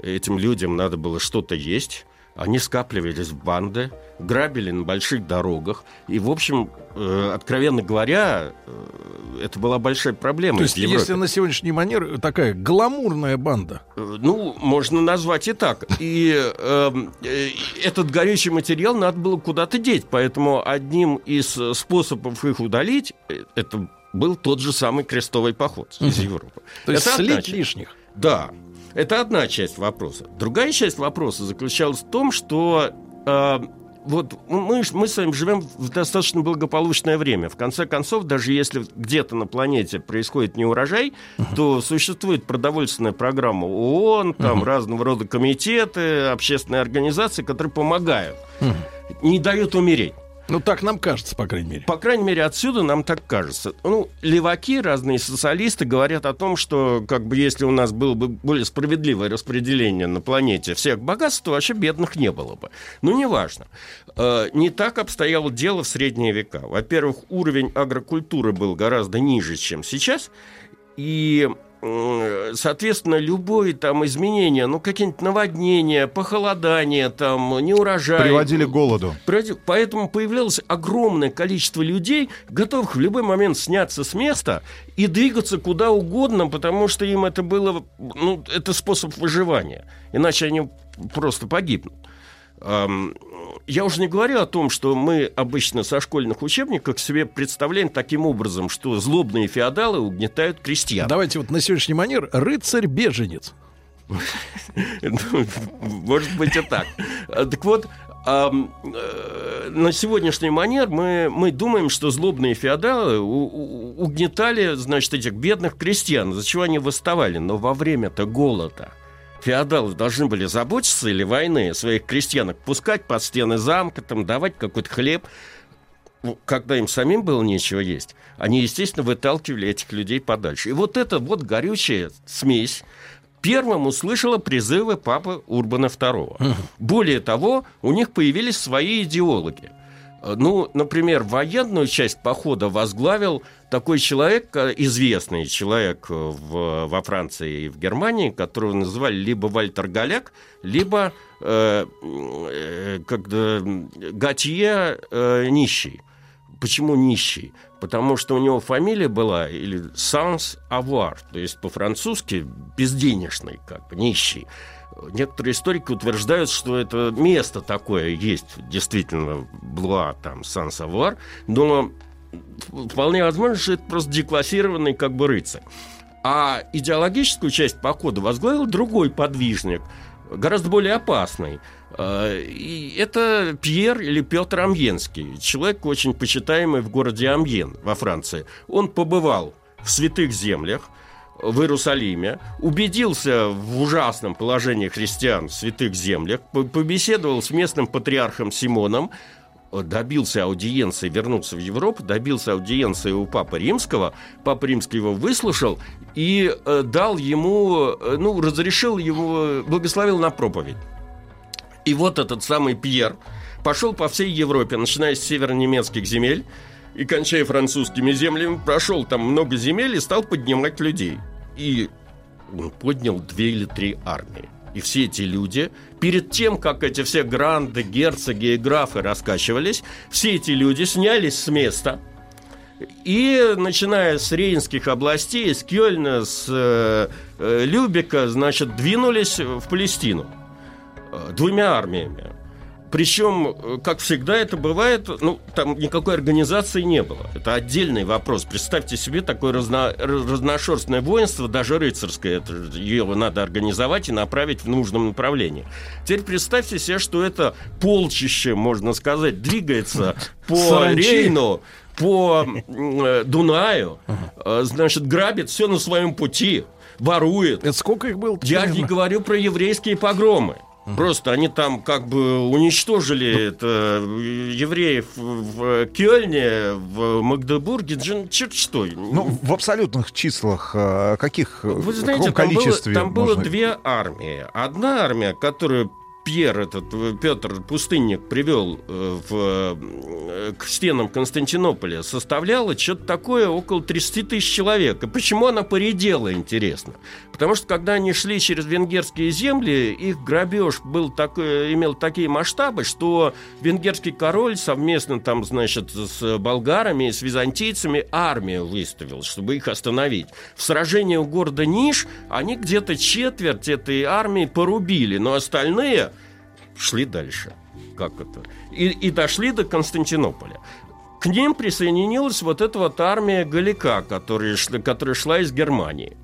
Speaker 14: Этим людям надо было что-то есть, они скапливались в банды, грабили на больших дорогах. И, в общем, э, откровенно говоря, э, это была большая проблема.
Speaker 2: То есть, если на сегодняшний манер такая гламурная банда.
Speaker 14: Э, Ну, можно назвать и так. И э, э, этот горючий материал надо было куда-то деть. Поэтому одним из способов их удалить, э, это был тот же самый крестовый поход из Европы.
Speaker 2: То есть
Speaker 14: Это
Speaker 2: слить лишних.
Speaker 14: Да, это одна часть вопроса. Другая часть вопроса заключалась в том, что э, вот мы, мы с вами живем в достаточно благополучное время. В конце концов, даже если где-то на планете происходит неурожай, то существует продовольственная программа ООН, там разного рода комитеты, общественные организации, которые помогают, не дают умереть.
Speaker 2: Ну, так нам кажется, по крайней мере.
Speaker 14: По крайней мере, отсюда нам так кажется. Ну, леваки, разные социалисты говорят о том, что как бы если у нас было бы более справедливое распределение на планете всех богатств, то вообще бедных не было бы. Ну, неважно. Э, Не так обстояло дело в средние века. Во-первых, уровень агрокультуры был гораздо ниже, чем сейчас. И соответственно, любое там изменение, ну, какие-нибудь наводнения, похолодания, там, неурожай.
Speaker 6: Приводили к голоду.
Speaker 14: Поэтому появлялось огромное количество людей, готовых в любой момент сняться с места и двигаться куда угодно, потому что им это было, ну, это способ выживания. Иначе они просто погибнут. Я уже не говорю о том, что мы обычно со школьных учебников себе представляем таким образом, что злобные феодалы угнетают крестьян.
Speaker 2: Давайте вот на сегодняшний манер рыцарь-беженец.
Speaker 14: Ну, Может быть и так. Так вот, э, на сегодняшний манер мы, мы думаем, что злобные феодалы угнетали, значит, этих бедных крестьян, за чего они восставали. Но во время-то голода феодалы должны были заботиться или войны своих крестьянок, пускать под стены замка, там, давать какой-то хлеб. Когда им самим было нечего есть, они, естественно, выталкивали этих людей подальше. И вот эта вот горючая смесь первым услышала призывы папы Урбана II. Более того, у них появились свои идеологи. Э, Ну, например, военную часть похода возглавил такой человек, э, известный человек э, в, во Франции и в Германии, которого называли либо Вальтер Галяк, либо э, э, Готье э, нищий. Почему нищий? Потому что у него фамилия была или sans avoir, то есть по-французски безденежный, как нищий. Некоторые историки утверждают, что это место такое есть, действительно, Блуа, там, Сан-Савуар, но вполне возможно, что это просто деклассированный как бы рыцарь. А идеологическую часть похода возглавил другой подвижник, гораздо более опасный. Э, И это Пьер или Петр Амьенский, человек очень почитаемый в городе Амьен во Франции. Он побывал в святых землях, в Иерусалиме, убедился в ужасном положении христиан в святых землях, по- побеседовал с местным патриархом Симоном, добился аудиенции, вернулся в Европу, добился аудиенции у Папы Римского, Папа Римский его выслушал и э, дал ему, э, ну, разрешил его, благословил на проповедь. И вот этот самый Пьер пошел по всей Европе, начиная с северо-немецких земель и кончая французскими землями, прошел там много земель и стал поднимать людей. И он поднял две или три армии. И все эти люди, перед тем, как эти все гранды, герцоги и графы раскачивались, все эти люди снялись с места, и начиная с Рейнских областей, с Кёльна, с э, э, Любека, значит, двинулись в Палестину э, двумя армиями. Причем, э, как всегда это бывает, ну, там никакой организации не было. Это отдельный вопрос. Представьте себе такое разно, разношерстное воинство, даже рыцарское. Это, его надо организовать и направить в нужном направлении. Теперь представьте себе, что это полчище, можно сказать, двигается по
Speaker 2: Саранчи.
Speaker 14: Рейну, по э, Дунаю, э, значит, грабит все на своем пути, ворует.
Speaker 2: Это сколько их было?
Speaker 14: Я не говорю про еврейские погромы. Просто они там как бы уничтожили это, евреев в Кёльне, в Магдебурге, черт что.
Speaker 6: Ну, в абсолютных числах э, каких,
Speaker 14: Вы знаете, там, было,
Speaker 6: количестве
Speaker 14: там было
Speaker 6: можно-
Speaker 14: две армии. Одна армия, которую Пьер, этот э, Петр Пустынник, привел э, в, э, к стенам Константинополя, составляла что-то такое около 30 тысяч человек. И почему она поредела, интересно? Потому что, когда они шли через венгерские земли, их грабеж был такой, имел такие масштабы, что венгерский король совместно там, значит, с болгарами, с византийцами армию выставил, чтобы их остановить. В сражении у города Ниш они где-то четверть этой армии порубили, но остальные шли дальше. Как это? И, и дошли до Константинополя. К ним присоединилась вот эта вот армия Галика, которая, шла- которая шла из Германии.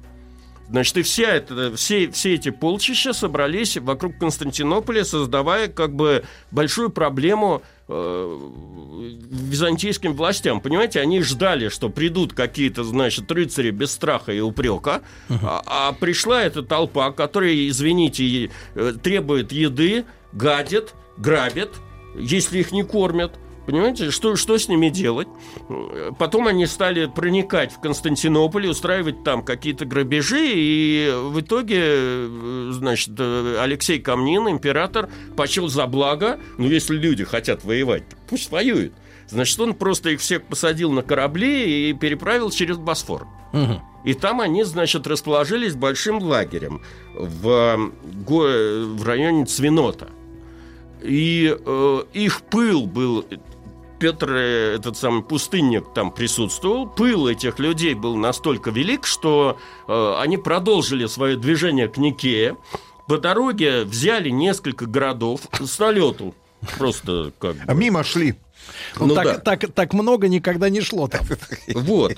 Speaker 14: Значит, и вся это, все, все эти полчища собрались вокруг Константинополя, создавая как бы большую проблему э, византийским властям. Понимаете, они ждали, что придут какие-то, значит, рыцари без страха и упрека, а, а пришла эта толпа, которая, извините, э, требует еды, гадит, грабит, если их не кормят. Понимаете, что, что с ними делать? Потом они стали проникать в Константинополь, устраивать там какие-то грабежи, и в итоге, значит, Алексей Камнин, император, почел за благо, ну, если люди хотят воевать, пусть воюют. Значит, он просто их всех посадил на корабли и переправил через Босфор. И там они, значит, расположились большим лагерем в, в районе Цвинота. И э, их пыл был... Петр, э, этот самый пустынник, там присутствовал. Пыл этих людей был настолько велик, что э, они продолжили свое движение к Никее. По дороге взяли несколько городов с налету. Просто как бы.
Speaker 6: А мимо шли.
Speaker 2: Ну,
Speaker 14: Ну
Speaker 2: так,
Speaker 14: да.
Speaker 2: так, так много никогда не шло там.
Speaker 14: Вот.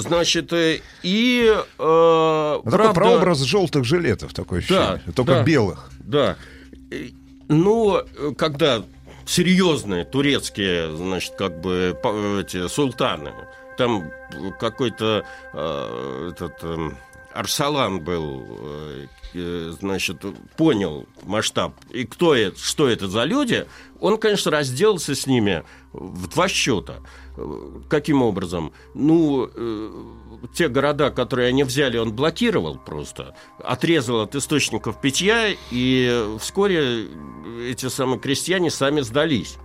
Speaker 14: Значит, э, и... э,
Speaker 6: Такой
Speaker 14: правда-
Speaker 6: прообраз желтых жилетов такой
Speaker 14: Да,
Speaker 6: ощущение. Только
Speaker 14: да.
Speaker 6: белых.
Speaker 14: Да. И, Ну, э, когда серьезные турецкие, значит, как бы эти султаны, там какой-то э, этот эм, Арсалан был, э, э, значит, понял масштаб и кто это, что это за люди, он, конечно, разделался с ними в два счета. Э, Каким образом? Ну, э, те города, которые они взяли, он блокировал просто, отрезал от источников питья, и вскоре эти самые крестьяне сами сдались.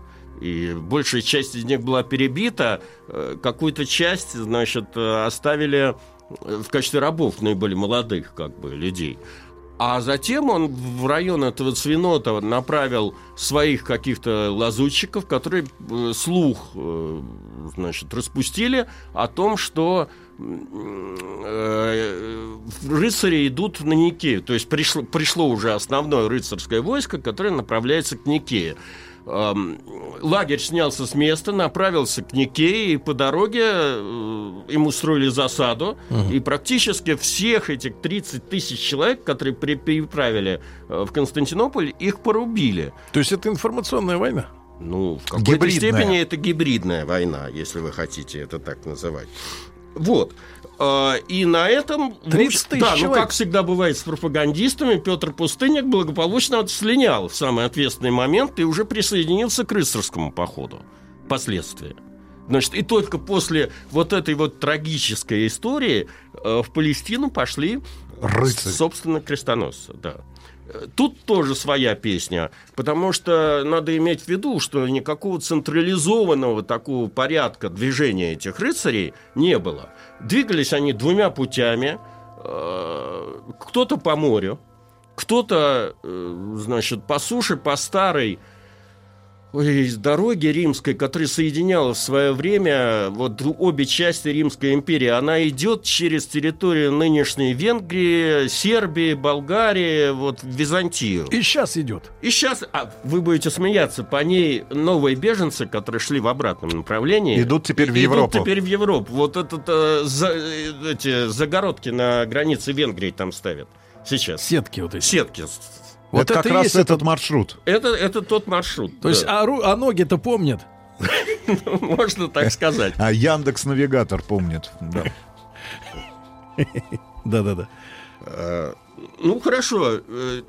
Speaker 14: И большая часть из них была перебита, э, какую-то часть, значит, э, оставили э, в качестве рабов наиболее молодых, как бы, людей. А затем он в район этого Цвинота направил своих каких-то лазутчиков, которые слух, значит, распустили о том, что рыцари идут на Никею. То есть пришло, пришло уже основное рыцарское войско, которое направляется к Никее. Эм, Лагерь снялся с места, направился к Никее, и по дороге э, им устроили засаду. И практически всех этих 30 тысяч человек, которые переправили э, в Константинополь, их порубили.
Speaker 2: То есть это информационная война?
Speaker 14: Ну, в какой-то степени это гибридная война, если вы хотите это так называть. Вот. А, И на этом... в
Speaker 2: 30
Speaker 14: общем-
Speaker 2: тысяч
Speaker 14: Да, ну
Speaker 2: человек.
Speaker 14: как всегда бывает с пропагандистами, Петр Пустынник благополучно слинял в самый ответственный момент и уже присоединился к рыцарскому походу впоследствии. Значит, и только после вот этой вот трагической истории э, в Палестину пошли,
Speaker 6: Рыцари.
Speaker 14: собственно, крестоносцы, да. Тут тоже своя песня, потому что надо иметь в виду, что никакого централизованного такого порядка движения этих рыцарей не было. Двигались они двумя путями. э, Кто-то по морю, кто-то, э, значит, по суше, по старой ой, из дороги римской, которая соединяла в свое время вот обе части Римской империи, она идет через территорию нынешней Венгрии, Сербии, Болгарии, вот в Византию.
Speaker 2: И сейчас идет.
Speaker 14: И сейчас, а, вы будете смеяться, по ней новые беженцы, которые шли в обратном направлении,
Speaker 6: Идут теперь в
Speaker 14: идут
Speaker 6: Европу.
Speaker 14: теперь в Европу. Вот этот э, за- эти загородки на границе Венгрии там ставят сейчас.
Speaker 2: Сетки вот эти.
Speaker 14: Сетки.
Speaker 2: Вот
Speaker 6: это как раз
Speaker 2: есть
Speaker 6: этот маршрут.
Speaker 14: Это, это тот маршрут.
Speaker 2: То есть,
Speaker 14: да.
Speaker 2: а, ру- а ноги-то помнят.
Speaker 14: можно так сказать.
Speaker 6: А Яндекс Навигатор помнит. Да.
Speaker 2: Да-да-да.
Speaker 14: Ну хорошо, э,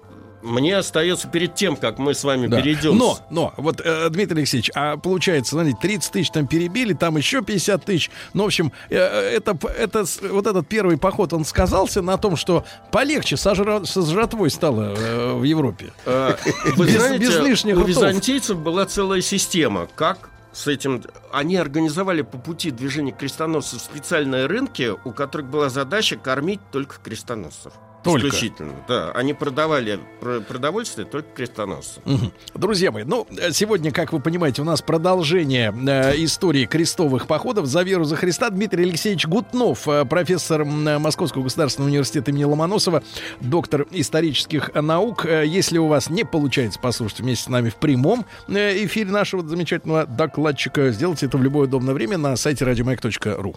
Speaker 14: мне остается перед тем, как мы с вами
Speaker 2: Да.
Speaker 14: перейдем.
Speaker 2: Но, но, вот, э, Дмитрий Алексеевич, а получается, смотрите, 30 тысяч там перебили, там еще 50 тысяч. Ну, в общем, э, это, это, вот этот первый поход, он сказался на том, что полегче со, жра- со жратвой стало э, в Европе.
Speaker 14: Э, Вы
Speaker 2: Без-
Speaker 14: знаете,
Speaker 2: без лишних
Speaker 14: у
Speaker 2: ртов.
Speaker 14: византийцев была целая система, как с этим... Они организовали по пути движения крестоносцев специальные рынки, у которых была задача кормить только крестоносцев.
Speaker 2: Только?
Speaker 14: Исключительно, да. Они продавали про- продовольствие только крестоносцам.
Speaker 2: Мгм. Друзья мои, ну, э, сегодня, как вы понимаете, у нас продолжение э, истории крестовых походов за веру за Христа. Дмитрий Алексеевич Гутнов, э, профессор э, Московского государственного университета имени Ломоносова, доктор исторических наук. Э, Если у вас не получается послушать вместе с нами в прямом э, эфире нашего замечательного докладчика, сделайте это в любое удобное время на сайте радиомаяк.ру.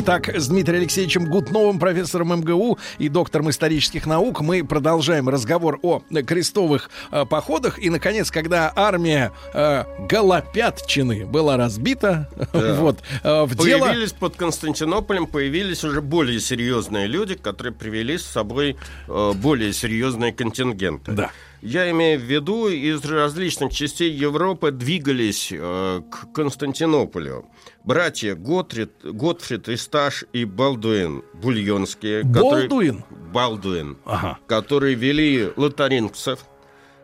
Speaker 2: Итак, с Дмитрием Алексеевичем Гутновым, профессором МГУ и доктором исторических наук, мы продолжаем разговор о крестовых э, походах. И, наконец, когда армия э, Голопятчины была разбита,
Speaker 14: Да.
Speaker 2: вот, э, в дело...
Speaker 14: Появились под Константинополем, появились уже более серьезные люди, которые привели с собой э, более серьезные контингенты.
Speaker 2: Да.
Speaker 14: Я имею в виду, из различных частей Европы двигались э, к Константинополю. Братья Готрид, Готфрид, Исташ и Балдуин Бульонские. которые-
Speaker 2: Болдуин?
Speaker 14: Балдуин.
Speaker 2: Ага.
Speaker 14: Которые вели лотарингцев.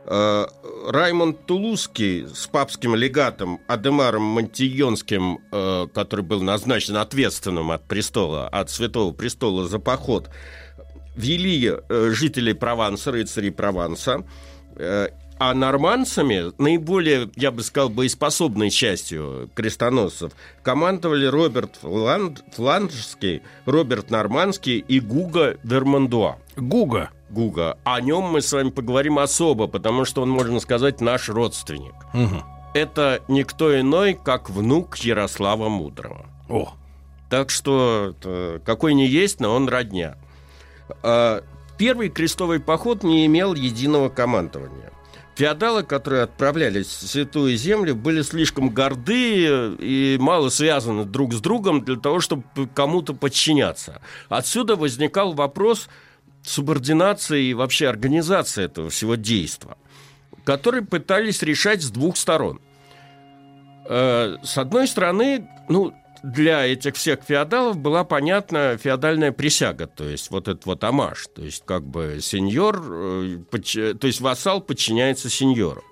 Speaker 14: Э, Раймонд Тулузский с папским легатом Адемаром Монтийонским, э, который был назначен ответственным от престола, от Святого престола за поход, вели э, жителей Прованса, рыцарей Прованса, э, а нормандцами, наиболее, я бы сказал, боеспособной частью крестоносцев, командовали Роберт Фланд- Фландрский, Роберт Нормандский и Гуга Вермандуа.
Speaker 2: Гуга.
Speaker 14: Гуга. О нем мы с вами поговорим особо, потому что он, можно сказать, наш родственник.
Speaker 2: Мгм.
Speaker 14: Это никто иной, как внук Ярослава Мудрого.
Speaker 2: О.
Speaker 14: Так что э, какой не есть, но он родня. А, Первый крестовый поход не имел единого командования. Феодалы, которые отправлялись в Святую Землю, были слишком горды и мало связаны друг с другом для того, чтобы кому-то подчиняться. Отсюда возникал вопрос субординации и вообще организации этого всего действа, который пытались решать с двух сторон. Э, С одной стороны, ну, для этих всех феодалов была понятна феодальная присяга, то есть вот этот вот амаш, то есть как бы сеньор, э, то есть вассал подчиняется сеньору.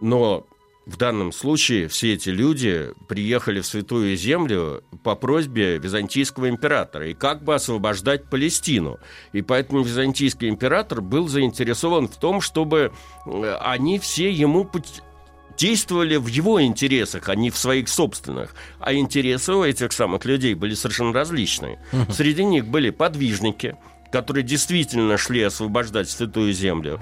Speaker 14: Но в данном случае все эти люди приехали в Святую Землю по просьбе византийского императора и как бы освобождать Палестину. И поэтому византийский император был заинтересован в том, чтобы э, они все ему действовали в его интересах, а не в своих собственных. А интересы у этих самых людей были совершенно различные. Среди них были подвижники, которые действительно шли освобождать Святую Землю.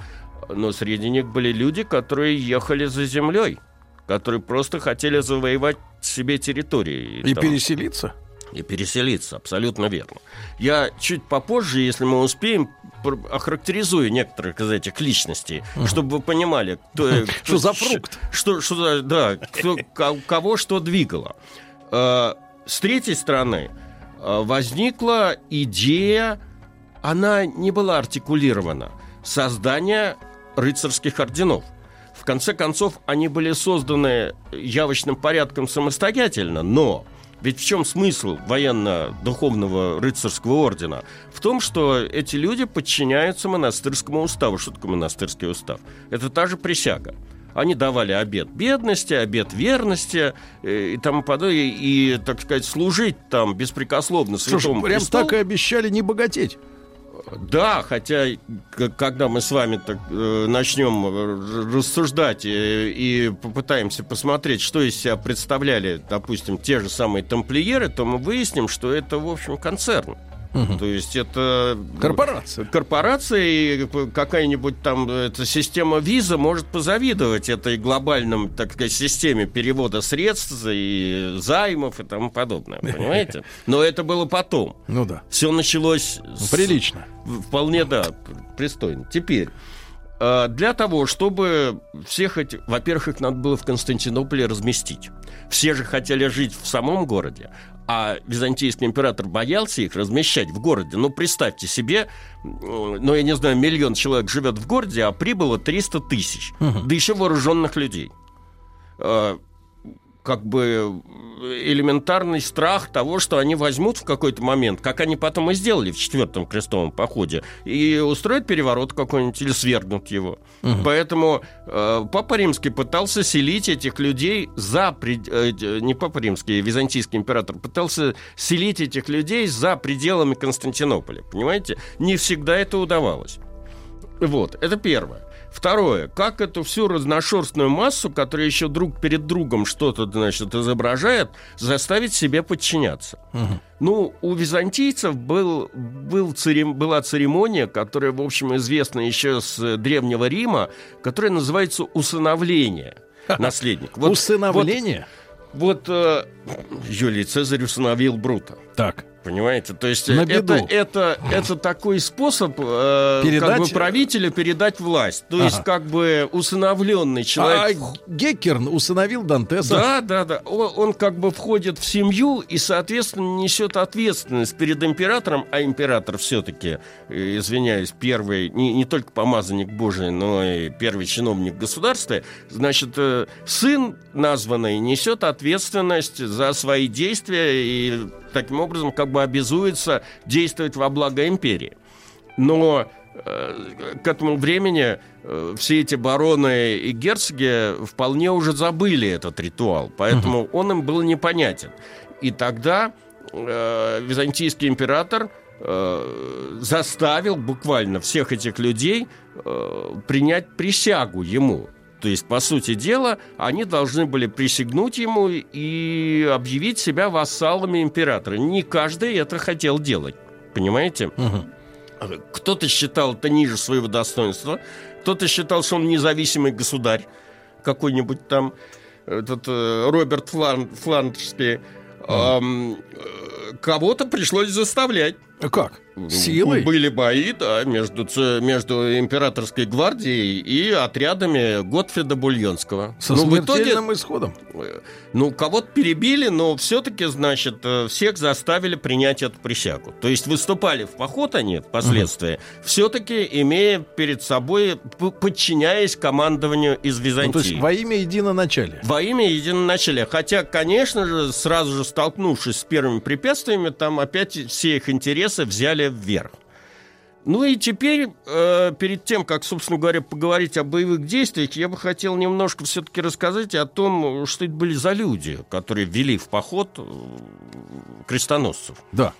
Speaker 14: Но среди них были люди, которые ехали за землей, которые просто хотели завоевать себе территории.
Speaker 2: И
Speaker 14: там-
Speaker 2: переселиться?
Speaker 14: и переселиться, абсолютно верно. Я чуть попозже, если мы успеем, охарактеризую некоторых из этих личностей, чтобы вы понимали, кто,
Speaker 2: Что за фрукт?
Speaker 14: Что, что да, кто- ко- кого что двигало. Э, С третьей стороны, э, возникла идея, она не была артикулирована, создания рыцарских орденов. В конце концов, они были созданы явочным порядком самостоятельно, но Ведь в чем смысл военно-духовного рыцарского ордена? В том, что эти люди подчиняются монастырскому уставу. Что такое монастырский устав? Это та же присяга. Они давали обет бедности, обет верности э, и тому подобное, и, так сказать, служить там беспрекословно
Speaker 2: Слушай,
Speaker 14: святому
Speaker 2: прям
Speaker 14: престолу.
Speaker 2: так и обещали не богатеть.
Speaker 14: Да, хотя когда мы с вами так, э, начнем э, рассуждать и, и попытаемся посмотреть, что из себя представляли, допустим, те же самые тамплиеры, то мы выясним, что это, в общем, концерн. То есть это...
Speaker 2: Корпорация.
Speaker 14: Корпорация и какая-нибудь там эта система виза может позавидовать этой глобальном, так сказать, системе перевода средств и займов и тому подобное, понимаете? Но это было потом.
Speaker 2: Ну да.
Speaker 14: Все началось...
Speaker 2: Прилично.
Speaker 14: Вполне, да, пр- пристойно. Теперь, э, для того, чтобы всех этих... Во-первых, их надо было в Константинополе разместить. Все же хотели жить в самом городе, а византийский император боялся их размещать в городе. Ну, представьте себе, ну, я не знаю, миллион человек живет в городе, а прибыло 300 тысяч.
Speaker 2: Мгм.
Speaker 14: Да еще вооруженных людей. Э, как бы элементарный страх того, что они возьмут в какой-то момент, как они потом и сделали в четвертом крестовом походе, и устроят переворот какой-нибудь или свергнут его.
Speaker 2: Мгм.
Speaker 14: Поэтому э, Папа Римский пытался селить этих людей за... пред- э, э, не Папа Римский, а византийский император пытался селить этих людей за пределами Константинополя. Понимаете? Не всегда это удавалось. Вот, это первое. Второе, как эту всю разношерстную массу, которая еще друг перед другом что-то, значит, изображает, заставить себе подчиняться. Ну, у византийцев был, был церем- была церемония, которая, в общем, известна еще с э, Древнего Рима, которая называется усыновление наследника. Вот-
Speaker 2: Усыновление?
Speaker 14: Вот, вот, э, Юлий Цезарь усыновил Брута.
Speaker 2: Так.
Speaker 14: Понимаете? То есть
Speaker 2: На
Speaker 14: э, это,
Speaker 2: беду.
Speaker 14: это, это такой способ э,
Speaker 2: Передать-
Speaker 14: как бы правителю передать власть. То есть
Speaker 2: Ага.
Speaker 14: как бы усыновленный человек...
Speaker 2: А Геккерн усыновил Дантеса.
Speaker 14: Да, да, да. О- Он, как бы входит в семью и, соответственно, несет ответственность перед императором, а император все-таки, э, извиняюсь, первый, не, не только помазанник Божий, но и первый чиновник государства, значит, э, сын названный несет ответственность за свои действия и таким образом как бы обязуется действовать во благо империи. Но э, к этому времени э, все эти бароны и герцоги вполне уже забыли этот ритуал, поэтому он им был непонятен. И тогда э, византийский император э, заставил буквально всех этих людей э, принять присягу ему. То есть, по сути дела, они должны были присягнуть ему и объявить себя вассалами императора. Не каждый это хотел делать. Понимаете? Кто-то считал это ниже своего достоинства, кто-то считал, что он независимый государь, какой-нибудь там этот э, Роберт Флан, Фландрский. Ам, э, кого-то пришлось заставлять.
Speaker 2: Как? Силой?
Speaker 14: Были бои, да, между, между императорской гвардией и отрядами Готфрида Бульонского.
Speaker 2: Со
Speaker 14: Ну, в итоге-
Speaker 2: исходом.
Speaker 14: ну, кого-то перебили, но все-таки, значит, э, всех заставили принять эту присягу. То есть выступали в поход они впоследствии, все-таки имея перед собой, подчиняясь командованию из Византии.
Speaker 2: Ну, то есть во имя единоначалия.
Speaker 14: Во имя единоначалия. Хотя, конечно же, сразу же столкнувшись с первыми препятствиями, там опять все их интересы взяли вверх. Ну и теперь, э, перед тем, как, собственно говоря, поговорить о боевых действиях, я бы хотел немножко все-таки рассказать о том, что это были за люди, которые ввели в поход э, крестоносцев.
Speaker 2: Да.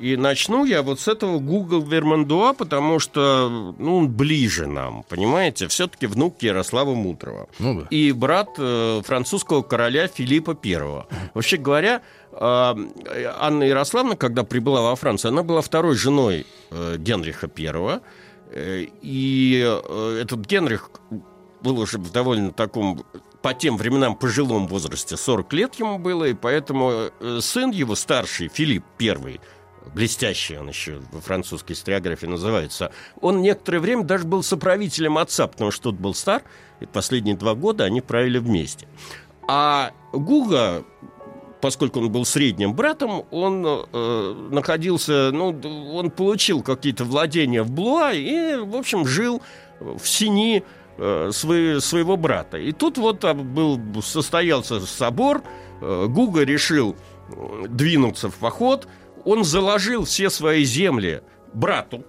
Speaker 14: И начну я вот с этого Google Вермандуа, потому что ну, он ближе нам, понимаете? Все-таки внук Ярослава Мудрого.
Speaker 2: Ну да.
Speaker 14: И брат э, французского короля Филиппа I. Вообще говоря, Анна Ярославна, когда прибыла во Францию, она была второй женой э, Генриха I. Э, И э, этот Генрих был уже в довольно таком по тем временам пожилом возрасте, 40 лет ему было, и поэтому сын его старший, Филипп I, блестящий он еще во французской историографии называется, он некоторое время даже был соправителем отца, потому что тот был стар, и последние два года они правили вместе. А Гуга, поскольку он был средним братом, он э, находился, ну, он получил какие-то владения в Блуа и, в общем, жил в Сини э, свой- своего брата. И тут вот а, был, состоялся собор, э, Гуга решил э, двинуться в поход, он заложил все свои земли брату,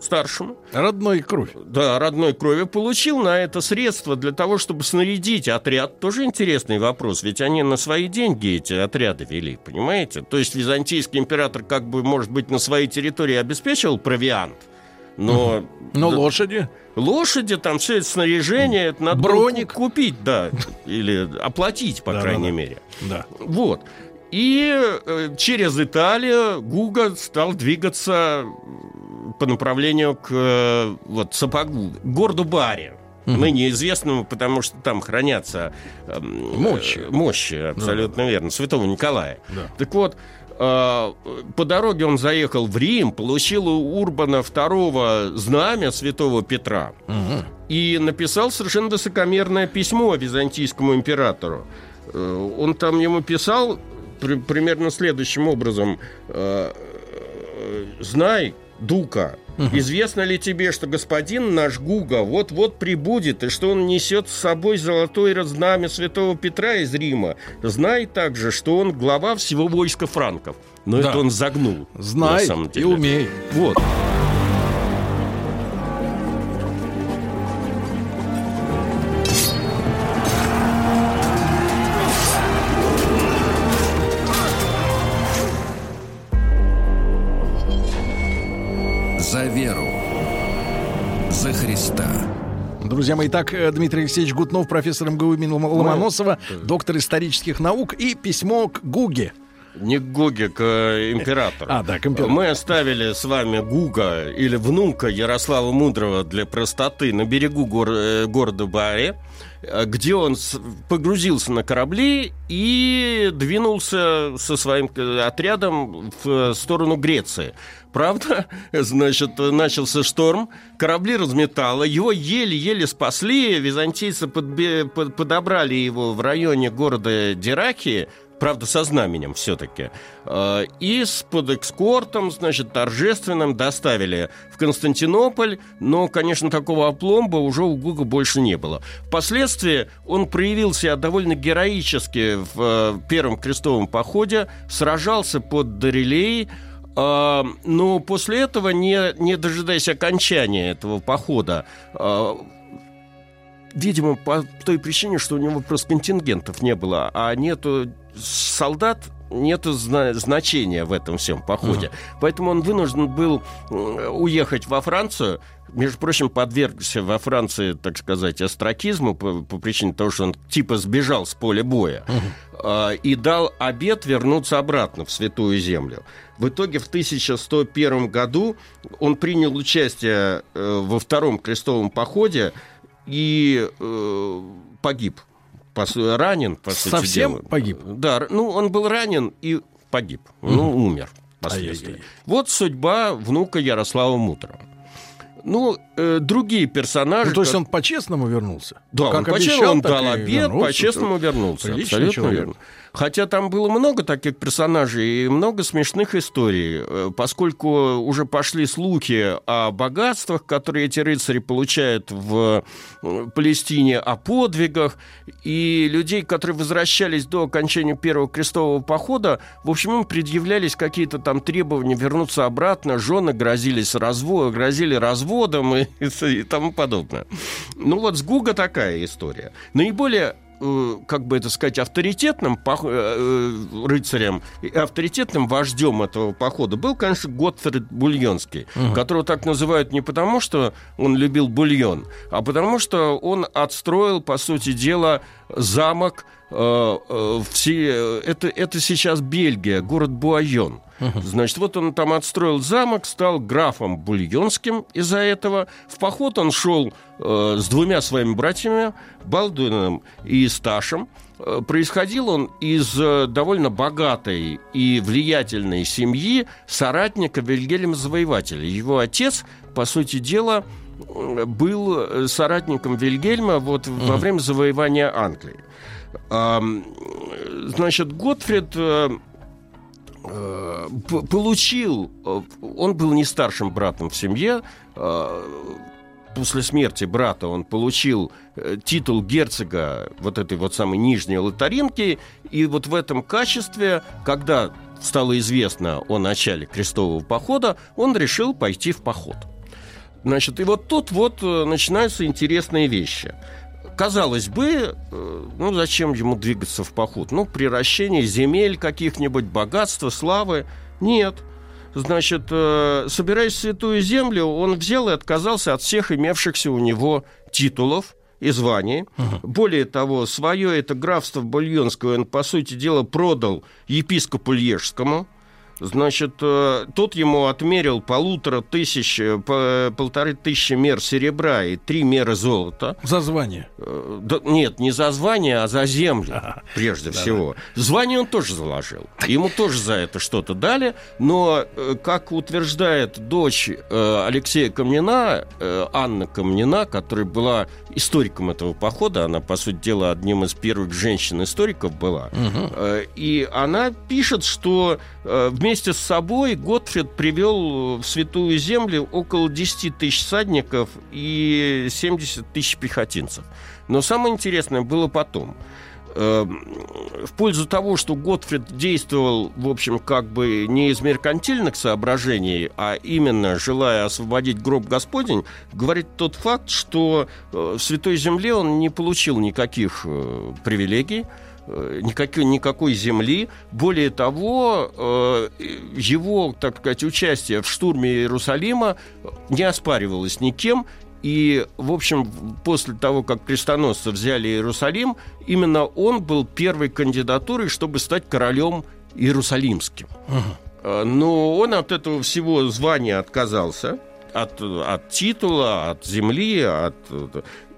Speaker 14: старшему.
Speaker 2: Родной кровь.
Speaker 14: Да, родной крови. Получил на это средства для того, чтобы снарядить отряд. Тоже интересный вопрос, ведь они на свои деньги эти отряды вели, понимаете? То есть византийский император как бы, может быть, на своей территории обеспечивал провиант, но...
Speaker 2: Но
Speaker 14: Да,
Speaker 2: лошади.
Speaker 14: Лошади, там все это снаряжение, это надо
Speaker 2: Броник.
Speaker 14: ку- купить, да, или оплатить, по
Speaker 2: Да-да-да.
Speaker 14: крайней мере.
Speaker 2: Да.
Speaker 14: Вот. И э, через Италию Гуга стал двигаться по направлению к э, вот, Сапогу, городу Баре.
Speaker 2: Мгм.
Speaker 14: Ныне известному, потому что там хранятся эм,
Speaker 2: Мощи.
Speaker 14: э, мощи, абсолютно верно, святого Николая.
Speaker 2: Да.
Speaker 14: Так вот, э, по дороге он заехал в Рим, получил у Урбана II знамя святого Петра и написал совершенно высокомерное письмо византийскому императору. Э, Он там ему писал при- примерно следующим образом. «Знай, Дука, известно ли тебе, что господин наш Гуга вот-вот прибудет, и что он несет с собой золотое знамя святого Петра из Рима? Знай также, что он глава всего войска франков». Но
Speaker 2: Да.
Speaker 14: это он загнул.
Speaker 2: Знай
Speaker 14: на самом
Speaker 2: и
Speaker 14: деле.
Speaker 2: умей.
Speaker 14: Вот.
Speaker 2: Друзья мои, так э, Дмитрий Алексеевич Гутнов, профессор МГУ имени Ломоносова, доктор исторических наук и письмо к Гуге.
Speaker 14: Не к Гоге, к э, императору.
Speaker 2: А, да, к императору.
Speaker 14: Мы оставили с вами Гуга или внука Ярослава Мудрого для простоты на берегу гор- э, города Баре, э, где он погрузился на корабли и двинулся со своим отрядом в сторону Греции. Правда, значит, начался шторм, корабли разметало, его еле-еле спасли, византийцы подбе- под- подобрали его в районе города Дирахи, правда, со знаменем все-таки. Э, И с под экскортом, значит, торжественным доставили в Константинополь, но, конечно, такого опломба уже у Гуга больше не было. Впоследствии он проявил себя довольно героически в э, Первом крестовом походе, сражался под Дорелей, а, но после этого, не, не дожидаясь окончания этого похода, а, видимо, по той причине, что у него просто контингентов не было, а нету солдат, зна- значения в этом всем походе. Поэтому он вынужден был уехать во Францию, между прочим, подвергся во Франции, так сказать, остракизму по, по причине того, что он типа сбежал с поля боя а, и дал обет вернуться обратно в Святую Землю. В итоге в 1101 году он принял участие э, во втором крестовом походе и э, погиб. По ранен, по сути
Speaker 2: Совсем
Speaker 14: дела.
Speaker 2: погиб?
Speaker 14: Да, ну, он был ранен и погиб. Ну, умер впоследствии.
Speaker 2: Ай-яй-яй.
Speaker 14: Вот судьба внука Ярослава Мудрого. Ну, э, другие персонажи...
Speaker 2: Ну, то есть
Speaker 14: как-
Speaker 2: он по-честному вернулся?
Speaker 14: да,
Speaker 2: как
Speaker 14: он, почему он дал обед,
Speaker 2: вернулся.
Speaker 14: по-честному вернулся.
Speaker 2: Приличный
Speaker 14: Абсолютно
Speaker 2: человек.
Speaker 14: верно. Хотя там было много таких персонажей и много смешных историй, э, поскольку уже пошли слухи о богатствах, которые эти рыцари получают в э, Палестине, о подвигах, и людей, которые возвращались до окончания первого крестового похода, в общем, им предъявлялись какие-то там требования вернуться обратно, жены грозились разво... грозили разводом и, и тому подобное. Ну вот с Гуга такая история. Наиболее как бы это сказать, авторитетным э, э, рыцарем и авторитетным вождем этого похода был, конечно, Готфрид Бульонский,
Speaker 2: Мгм.
Speaker 14: которого так называют не потому, что он любил бульон, а потому что он отстроил, по сути дела, замок э, э, все, это, это сейчас Бельгия, город Буайон. Значит, вот он там отстроил замок, стал графом Бульонским из-за этого. В поход он шел э, с двумя своими братьями, Балдуином и Сташем. Э, Происходил он из э, довольно богатой и влиятельной семьи соратника Вильгельма Завоевателя. Его отец, по сути дела, был э, соратником Вильгельма вот во время завоевания Англии. Значит, Готфрид получил, он был не старшим братом в семье, после смерти брата он получил э, титул герцога вот этой вот самой Нижней Лотаринки, и вот в этом качестве, когда стало известно о начале крестового похода, он решил пойти в поход. Значит, и вот тут вот э, начинаются интересные вещи. Казалось бы, э, ну зачем ему двигаться в поход? Ну, приращение земель каких-нибудь, богатства, славы. Нет. Значит, э, собираясь в Святую Землю, он взял и отказался от всех имевшихся у него титулов и званий. Угу. Более того, свое это графство Бульонское он, по сути дела, продал епископу Лежскому. Значит, э, тот ему отмерил полутора тысяч, э, полторы тысячи мер серебра и три меры золота.
Speaker 2: За звание?
Speaker 14: Э, да, нет, не за звание, а за землю, прежде да, всего. Да. Звание он тоже заложил. Ему тоже за это что-то дали, но, как утверждает дочь Алексея Камнина, Анна Камнина, которая была историком этого похода, она, по сути дела, одним из первых женщин-историков была, угу. и она пишет, что в Вместе с собой Готфрид привел в Святую Землю около 10 тысяч садников и 70 тысяч пехотинцев. Но самое интересное было потом эм, в пользу того, что Готфрид действовал, в общем, как бы не из меркантильных соображений, а именно желая освободить гроб Господень, говорит тот факт, что э, в Святой Земле он не получил никаких э, привилегий, никакой, никакой земли. Более того, э, его, так сказать, участие в штурме Иерусалима не оспаривалось никем. И, в общем, после того, как крестоносцы взяли Иерусалим, именно он был первой кандидатурой, чтобы стать королем Иерусалимским. Uh-huh. Но он от этого всего звания отказался от, от титула, от земли, от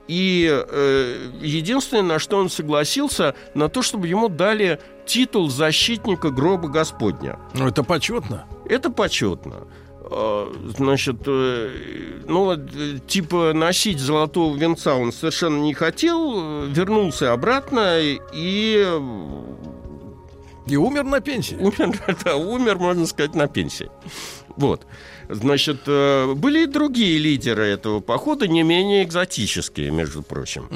Speaker 14: и э, единственное, на что он согласился, на то, чтобы ему дали титул защитника гроба Господня.
Speaker 2: Ну, это почетно.
Speaker 14: Это почетно. А, значит, э, ну, э, типа носить золотого венца он совершенно не хотел, вернулся обратно и...
Speaker 2: И умер на пенсии.
Speaker 14: Умер, да, умер, можно сказать, на пенсии. Вот. Значит, э, были и другие лидеры этого похода, не менее экзотические, между прочим.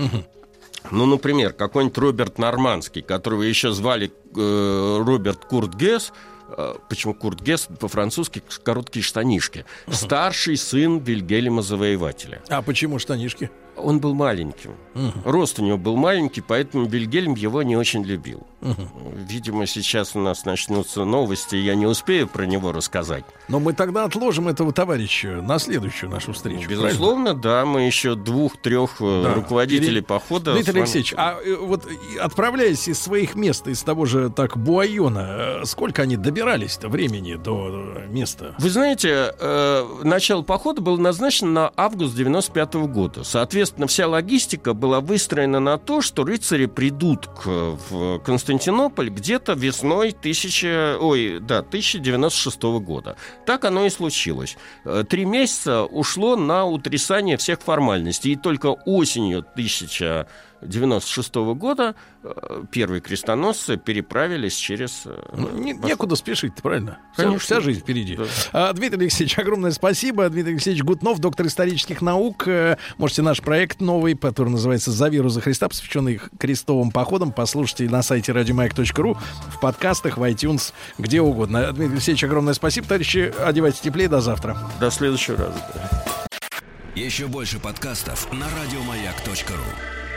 Speaker 14: Ну, например, какой-нибудь Роберт Нормандский, которого еще звали э, Роберт Курт Гесс, э, почему Курт Гесс по-французски короткие штанишки, старший сын Вильгельма Завоевателя.
Speaker 2: А почему штанишки?
Speaker 14: Он был маленьким. Угу. Рост у него был маленький, поэтому Бельгельм его не очень любил. Угу. Видимо, сейчас у нас начнутся новости, я не успею про него рассказать.
Speaker 2: Но мы тогда отложим этого товарища на следующую нашу встречу.
Speaker 14: Безусловно, правильно? да. Мы еще двух-трех э, да. руководителей Или... похода.
Speaker 2: Дмитрий вами... Алексеевич, а э, вот отправляясь из своих мест, из того же так Буайона, э, сколько они добирались-то времени до места?
Speaker 14: Вы знаете, э, начало похода было назначено на август 95 -го года. Соответственно, Соответственно, вся логистика была выстроена на то, что рыцари придут к, в Константинополь где-то весной 1000, ой, да, 1096 года. Так оно и случилось. Э, три месяца ушло на утрясание всех формальностей, и только осенью 1000 96 -го года э, первые крестоносцы переправились через... Э,
Speaker 2: ну, не, некуда спешить, правильно? Конечно. Вся, вся жизнь впереди. Да. А, Дмитрий Алексеевич, огромное спасибо. Дмитрий Алексеевич Гутнов, доктор исторических наук. Э, можете наш проект новый, который называется «За веру за Христа», посвященный крестовым походам, послушайте на сайте радиомаяк.ру, в подкастах, в iTunes, где угодно. Дмитрий Алексеевич, огромное спасибо. Товарищи, одевайтесь теплее. До завтра.
Speaker 14: До следующего раза.
Speaker 12: Еще больше подкастов на радиомаяк.ру